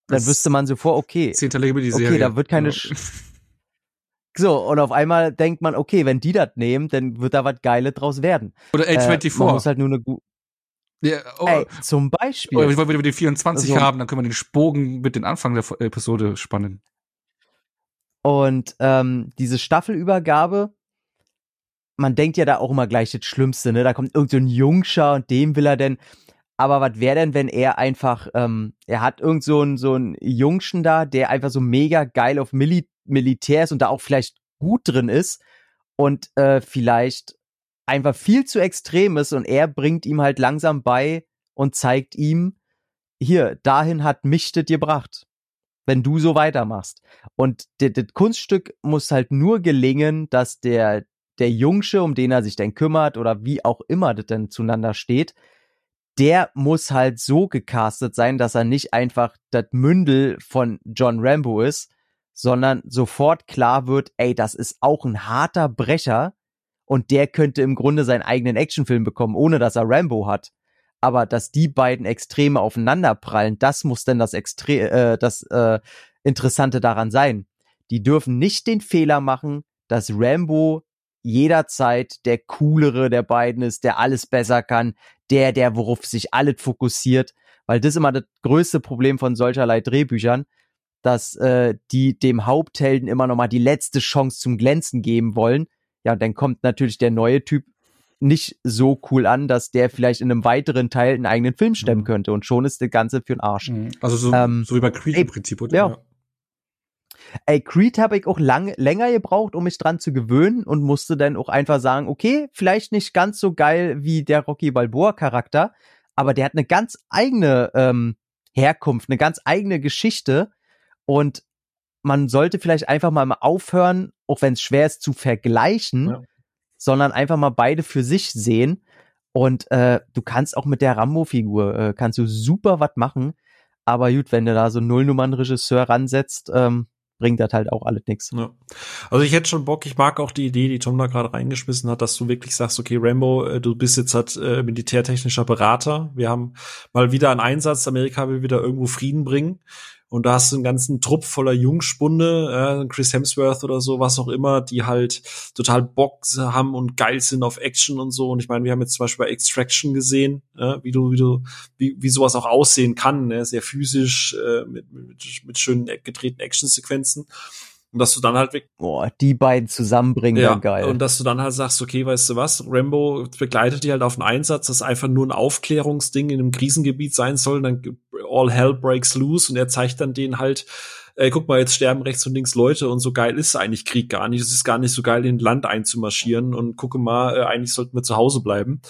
Dann das wüsste man sofort, okay. Zehnte über die Serie. Okay, da wird keine. Ja. So, und auf einmal denkt man, okay, wenn die das nehmen, dann wird da was Geiles draus werden. Oder A24. Äh, man muss halt nur eine ja, oh, Ey, zum Beispiel. Oder wenn wir die 24 also, haben, dann können wir den Spogen mit den Anfang der Episode spannen. Und ähm, diese Staffelübergabe, man denkt ja da auch immer gleich das Schlimmste, ne? Da kommt irgendein so Jungscher und dem will er denn. Aber was wäre denn, wenn er einfach, ähm, er hat irgend so ein so ein Jungschen da, der einfach so mega geil auf Mili Militär ist und da auch vielleicht gut drin ist und äh, vielleicht einfach viel zu extrem ist und er bringt ihm halt langsam bei und zeigt ihm, hier, dahin hat mich das gebracht, wenn du so weitermachst. Und das Kunststück muss halt nur gelingen, dass der, der Jungsche, um den er sich denn kümmert oder wie auch immer das denn zueinander steht, der muss halt so gecastet sein, dass er nicht einfach das Mündel von John Rambo ist, sondern sofort klar wird, ey, das ist auch ein harter Brecher und der könnte im Grunde seinen eigenen Actionfilm bekommen, ohne dass er Rambo hat. Aber dass die beiden Extreme aufeinander prallen, das muss denn das, Extre äh, das äh, Interessante daran sein. Die dürfen nicht den Fehler machen, dass Rambo jederzeit der coolere der beiden ist, der alles besser kann, der, der, worauf sich alles fokussiert, weil das ist immer das größte Problem von solcherlei Drehbüchern, dass äh, die dem Haupthelden immer noch mal die letzte Chance zum Glänzen geben wollen. Ja, und dann kommt natürlich der neue Typ nicht so cool an, dass der vielleicht in einem weiteren Teil einen eigenen Film stemmen mhm. könnte und schon ist das Ganze für den Arsch. Mhm. Also so, ähm, so wie bei Creed im Prinzip, oder? Ja. Ey, Creed habe ich auch lang, länger gebraucht, um mich dran zu gewöhnen und musste dann auch einfach sagen, okay, vielleicht nicht ganz so geil wie der Rocky Balboa Charakter, aber der hat eine ganz eigene ähm, Herkunft, eine ganz eigene Geschichte und man sollte vielleicht einfach mal aufhören, auch wenn es schwer ist zu vergleichen, ja. sondern einfach mal beide für sich sehen. Und äh, du kannst auch mit der Rambo-Figur, äh, kannst du super was machen. Aber gut, wenn du da so Nullnummern-Regisseur ransetzt, ähm, bringt das halt auch alles nichts. Ja. Also ich hätte schon Bock, ich mag auch die Idee, die Tom da gerade reingeschmissen hat, dass du wirklich sagst, okay, Rambo, äh, du bist jetzt halt äh, militärtechnischer Berater. Wir haben mal wieder einen Einsatz, Amerika will wieder irgendwo Frieden bringen. Und da hast du einen ganzen Trupp voller Jungspunde, äh, Chris Hemsworth oder so, was auch immer, die halt total Bock haben und geil sind auf Action und so. Und ich meine, wir haben jetzt zum Beispiel bei Extraction gesehen, äh, wie du, wie du, wie, wie sowas auch aussehen kann, ne? sehr physisch, äh, mit, mit, mit schönen gedrehten Actionsequenzen. Und dass du dann halt weg. Boah, die beiden zusammenbringen, ja, geil. Und dass du dann halt sagst, okay, weißt du was, Rambo begleitet die halt auf einen Einsatz, das einfach nur ein Aufklärungsding in einem Krisengebiet sein soll, dann all hell breaks loose und er zeigt dann denen halt, äh, guck mal, jetzt sterben rechts und links Leute und so geil ist eigentlich Krieg gar nicht. Es ist gar nicht so geil, in Land einzumarschieren und gucke mal, äh, eigentlich sollten wir zu Hause bleiben.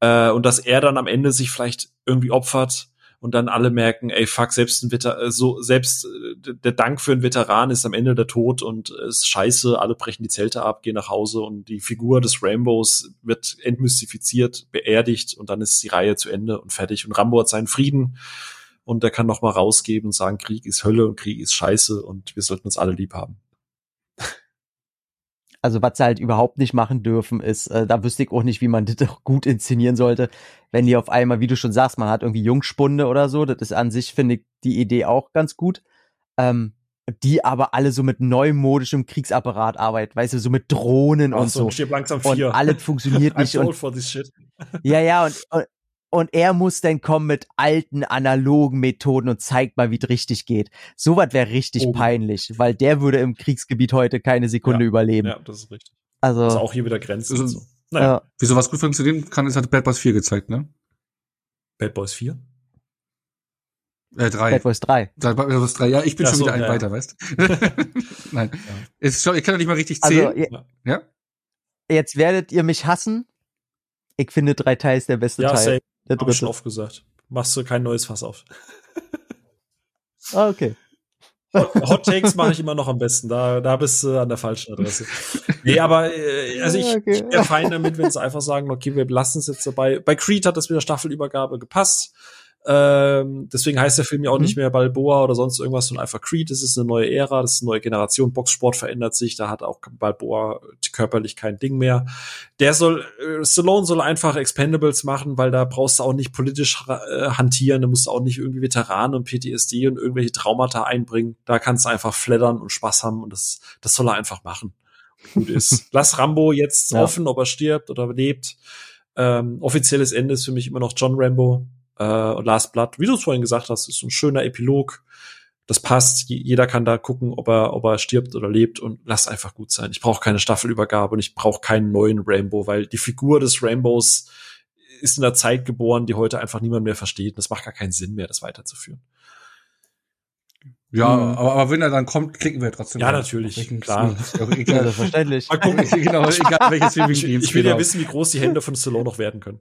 Äh, und dass er dann am Ende sich vielleicht irgendwie opfert, und dann alle merken, ey, fuck, selbst ein Veter äh, so selbst äh, der Dank für einen Veteran ist am Ende der Tod und ist scheiße, alle brechen die Zelte ab, gehen nach Hause und die Figur des Rambos wird entmystifiziert, beerdigt und dann ist die Reihe zu Ende und fertig und Rambo hat seinen Frieden und er kann noch mal rausgeben und sagen, Krieg ist Hölle und Krieg ist scheiße und wir sollten uns alle lieb haben. Also was sie halt überhaupt nicht machen dürfen, ist, äh, da wüsste ich auch nicht, wie man das gut inszenieren sollte, wenn die auf einmal, wie du schon sagst, man hat irgendwie Jungspunde oder so, das ist an sich, finde ich, die Idee auch ganz gut. Ähm, die aber alle so mit neumodischem Kriegsapparat arbeiten, weißt du, so mit Drohnen Ach und so. so. Langsam vier. Und alles funktioniert nicht. und, ja, ja, und, und, und er muss dann kommen mit alten analogen Methoden und zeigt mal, wie es richtig geht. Sowas wäre richtig oh. peinlich, weil der würde im Kriegsgebiet heute keine Sekunde ja. überleben. Ja, das ist richtig. Also, also auch hier wieder Grenzen also, und so. Naja. Ja. Wie sowas gut funktionieren kann, ist halt Bad Boys 4 gezeigt, ne? Bad Boys 4? Äh, 3. Bad Boys 3. Bad Boys 3. Ja, ich bin ja, schon so, wieder ein ja. weiter, weißt Nein. Ja. Ist schon, ich kann doch nicht mal richtig also, zählen. Also, ja? Jetzt werdet ihr mich hassen. Ich finde drei Teil ist der beste ja, Teil. Same. Der dritte. Hab ich schon oft gesagt. Machst du kein neues Fass auf. ah, okay. Hot Takes mache ich immer noch am besten. Da, da bist du an der falschen Adresse. Nee, aber äh, also ich, okay. ich wäre fein damit, wenn sie einfach sagen, okay, wir lassen es jetzt dabei. Bei Creed hat das mit der Staffelübergabe gepasst. Ähm, deswegen heißt der Film ja auch mhm. nicht mehr Balboa oder sonst irgendwas, sondern einfach Creed. Das ist eine neue Ära, das ist eine neue Generation. Boxsport verändert sich, da hat auch Balboa körperlich kein Ding mehr. Der soll, äh, Stallone soll einfach Expendables machen, weil da brauchst du auch nicht politisch äh, hantieren, da musst du auch nicht irgendwie Veteranen und PTSD und irgendwelche Traumata einbringen. Da kannst du einfach flattern und Spaß haben und das, das soll er einfach machen. Gut ist. Lass Rambo jetzt ja. offen, ob er stirbt oder lebt. Ähm, offizielles Ende ist für mich immer noch John Rambo äh, Last Blood, wie du es vorhin gesagt hast, ist ein schöner Epilog. Das passt. Jeder kann da gucken, ob er, ob er stirbt oder lebt und lass einfach gut sein. Ich brauche keine Staffelübergabe und ich brauche keinen neuen Rainbow, weil die Figur des Rainbows ist in der Zeit geboren, die heute einfach niemand mehr versteht. Und es macht gar keinen Sinn mehr, das weiterzuführen. Ja, mhm. aber, aber wenn er dann kommt, klicken wir trotzdem. Ja, natürlich, klar. Ja, verständlich. Mal gucken. genau, egal, welches ich, ich will ja wissen, wie groß die Hände von Stallone noch werden können.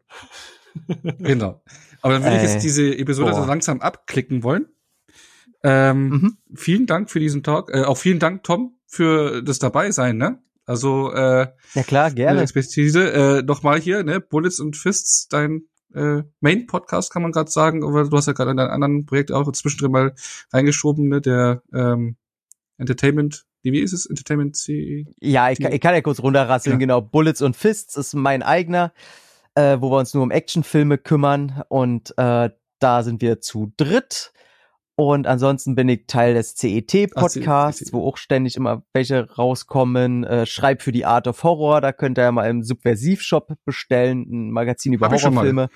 genau. Aber dann würde ich jetzt diese Episode boah. so langsam abklicken wollen. Ähm, mhm. Vielen Dank für diesen Talk. Äh, auch vielen Dank, Tom, für das Dabeisein, ne? Also, äh, ja klar, gerne. Expertise. Äh, Nochmal hier, ne? Bullets und Fists, dein äh, Main-Podcast, kann man gerade sagen. Aber du hast ja gerade in deinem anderen Projekt auch zwischendrin mal reingeschoben, ne? Der ähm, Entertainment wie ist es? Entertainment C Ja, ich, ich kann ja kurz runterrasseln, ja. genau. Bullets und Fists ist mein eigener äh, wo wir uns nur um Actionfilme kümmern und äh, da sind wir zu dritt. Und ansonsten bin ich Teil des CET-Podcasts, wo auch ständig immer welche rauskommen. Äh, Schreib für die Art of Horror, da könnt ihr ja mal im Subversiv-Shop bestellen, ein Magazin über Hab Horrorfilme.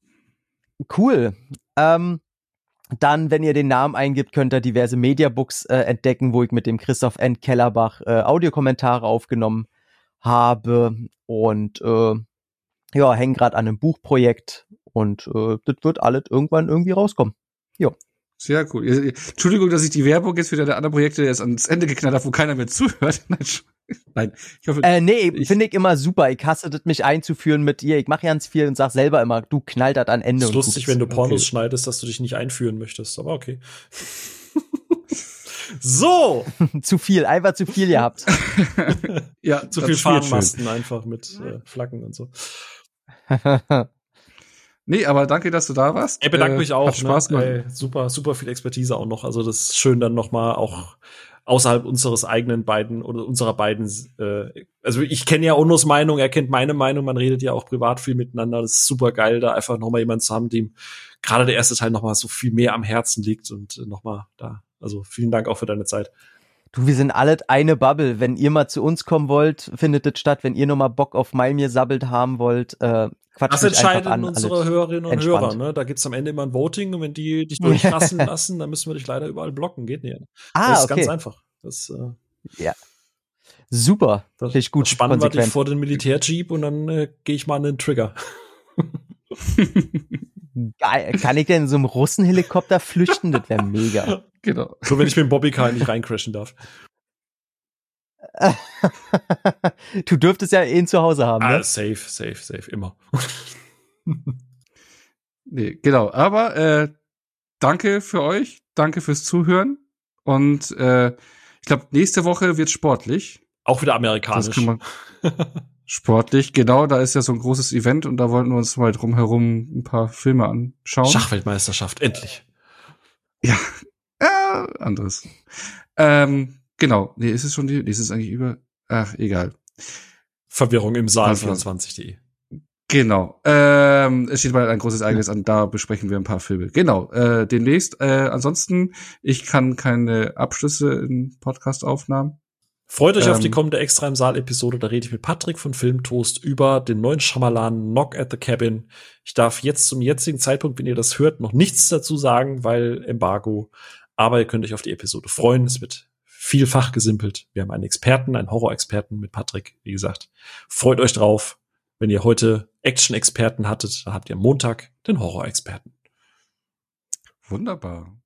cool. Ähm, dann, wenn ihr den Namen eingibt, könnt ihr diverse Mediabooks äh, entdecken, wo ich mit dem Christoph N. Kellerbach äh, Audiokommentare aufgenommen habe. Und äh, ja, hängen gerade an einem Buchprojekt und äh, das wird alles irgendwann irgendwie rauskommen. Ja. Sehr cool. Entschuldigung, dass ich die Werbung jetzt für deine anderen Projekte jetzt ans Ende geknallt habe, wo keiner mehr zuhört. Nein, ich hoffe. Äh, nee, finde ich immer super. Ich hasse das, mich einzuführen mit ihr. Ich mache ganz viel und sag selber immer, du knallt das an Ende. Es ist lustig, wenn du Pornos okay. schneidest, dass du dich nicht einführen möchtest, aber okay. so! zu viel, einfach zu viel gehabt. ja, zu viel Fahnenmasten einfach mit äh, Flaggen und so. nee, aber danke, dass du da warst. Ich bedanke äh, mich auch. Hat Spaß ne? Ey, super, super viel Expertise auch noch. Also das ist schön dann noch mal auch außerhalb unseres eigenen beiden oder unserer beiden, äh, also ich kenne ja Onos Meinung, er kennt meine Meinung, man redet ja auch privat viel miteinander. Das ist super geil, da einfach nochmal jemand zu haben, dem gerade der erste Teil nochmal so viel mehr am Herzen liegt und äh, nochmal da. Also vielen Dank auch für deine Zeit. Du, wir sind alle eine Bubble. Wenn ihr mal zu uns kommen wollt, findet es statt. Wenn ihr nochmal Bock auf Malmir sabbelt haben wollt, äh, quatscht Das entscheiden an, unsere Hörerinnen und entspannt. Hörer. Ne? Da gibt's am Ende immer ein Voting und wenn die dich durchlassen lassen, dann müssen wir dich leider überall blocken. Geht nicht. Ah, das ist okay. ganz einfach. Das, äh, ja. Super. Das ist gut. Spannen wir dich vor den Militärjeep und dann äh, gehe ich mal an den Trigger. Geil. Kann ich denn in so einem Russenhelikopter flüchten? Das wäre mega. Genau. So, wenn ich mit dem Bobbycar nicht reincrashen darf. du dürftest ja ihn zu Hause haben, ah, ne? Safe, safe, safe, immer. nee, genau. Aber äh, danke für euch, danke fürs Zuhören. Und äh, ich glaube, nächste Woche wird sportlich. Auch wieder amerikanisch. sportlich, genau. Da ist ja so ein großes Event und da wollten wir uns mal drumherum ein paar Filme anschauen. Schachweltmeisterschaft, endlich. Ja, äh, anderes. Ähm, genau. Nee, ist es schon die? Nee, ist es eigentlich über? Ach, egal. Verwirrung im Saal 24.de. Genau. Ähm, es steht bald ein großes Ereignis an, da besprechen wir ein paar Filme. Genau. Äh, demnächst. Äh, ansonsten, ich kann keine Abschlüsse in Podcast-Aufnahmen. Freut euch ähm, auf die kommende Extra im Saal-Episode. Da rede ich mit Patrick von Filmtoast über den neuen Schamalan Knock at the Cabin. Ich darf jetzt zum jetzigen Zeitpunkt, wenn ihr das hört, noch nichts dazu sagen, weil Embargo. Aber ihr könnt euch auf die Episode freuen. Es wird vielfach gesimpelt. Wir haben einen Experten, einen Horror-Experten mit Patrick. Wie gesagt, freut euch drauf. Wenn ihr heute Action-Experten hattet, dann habt ihr Montag den Horror-Experten. Wunderbar.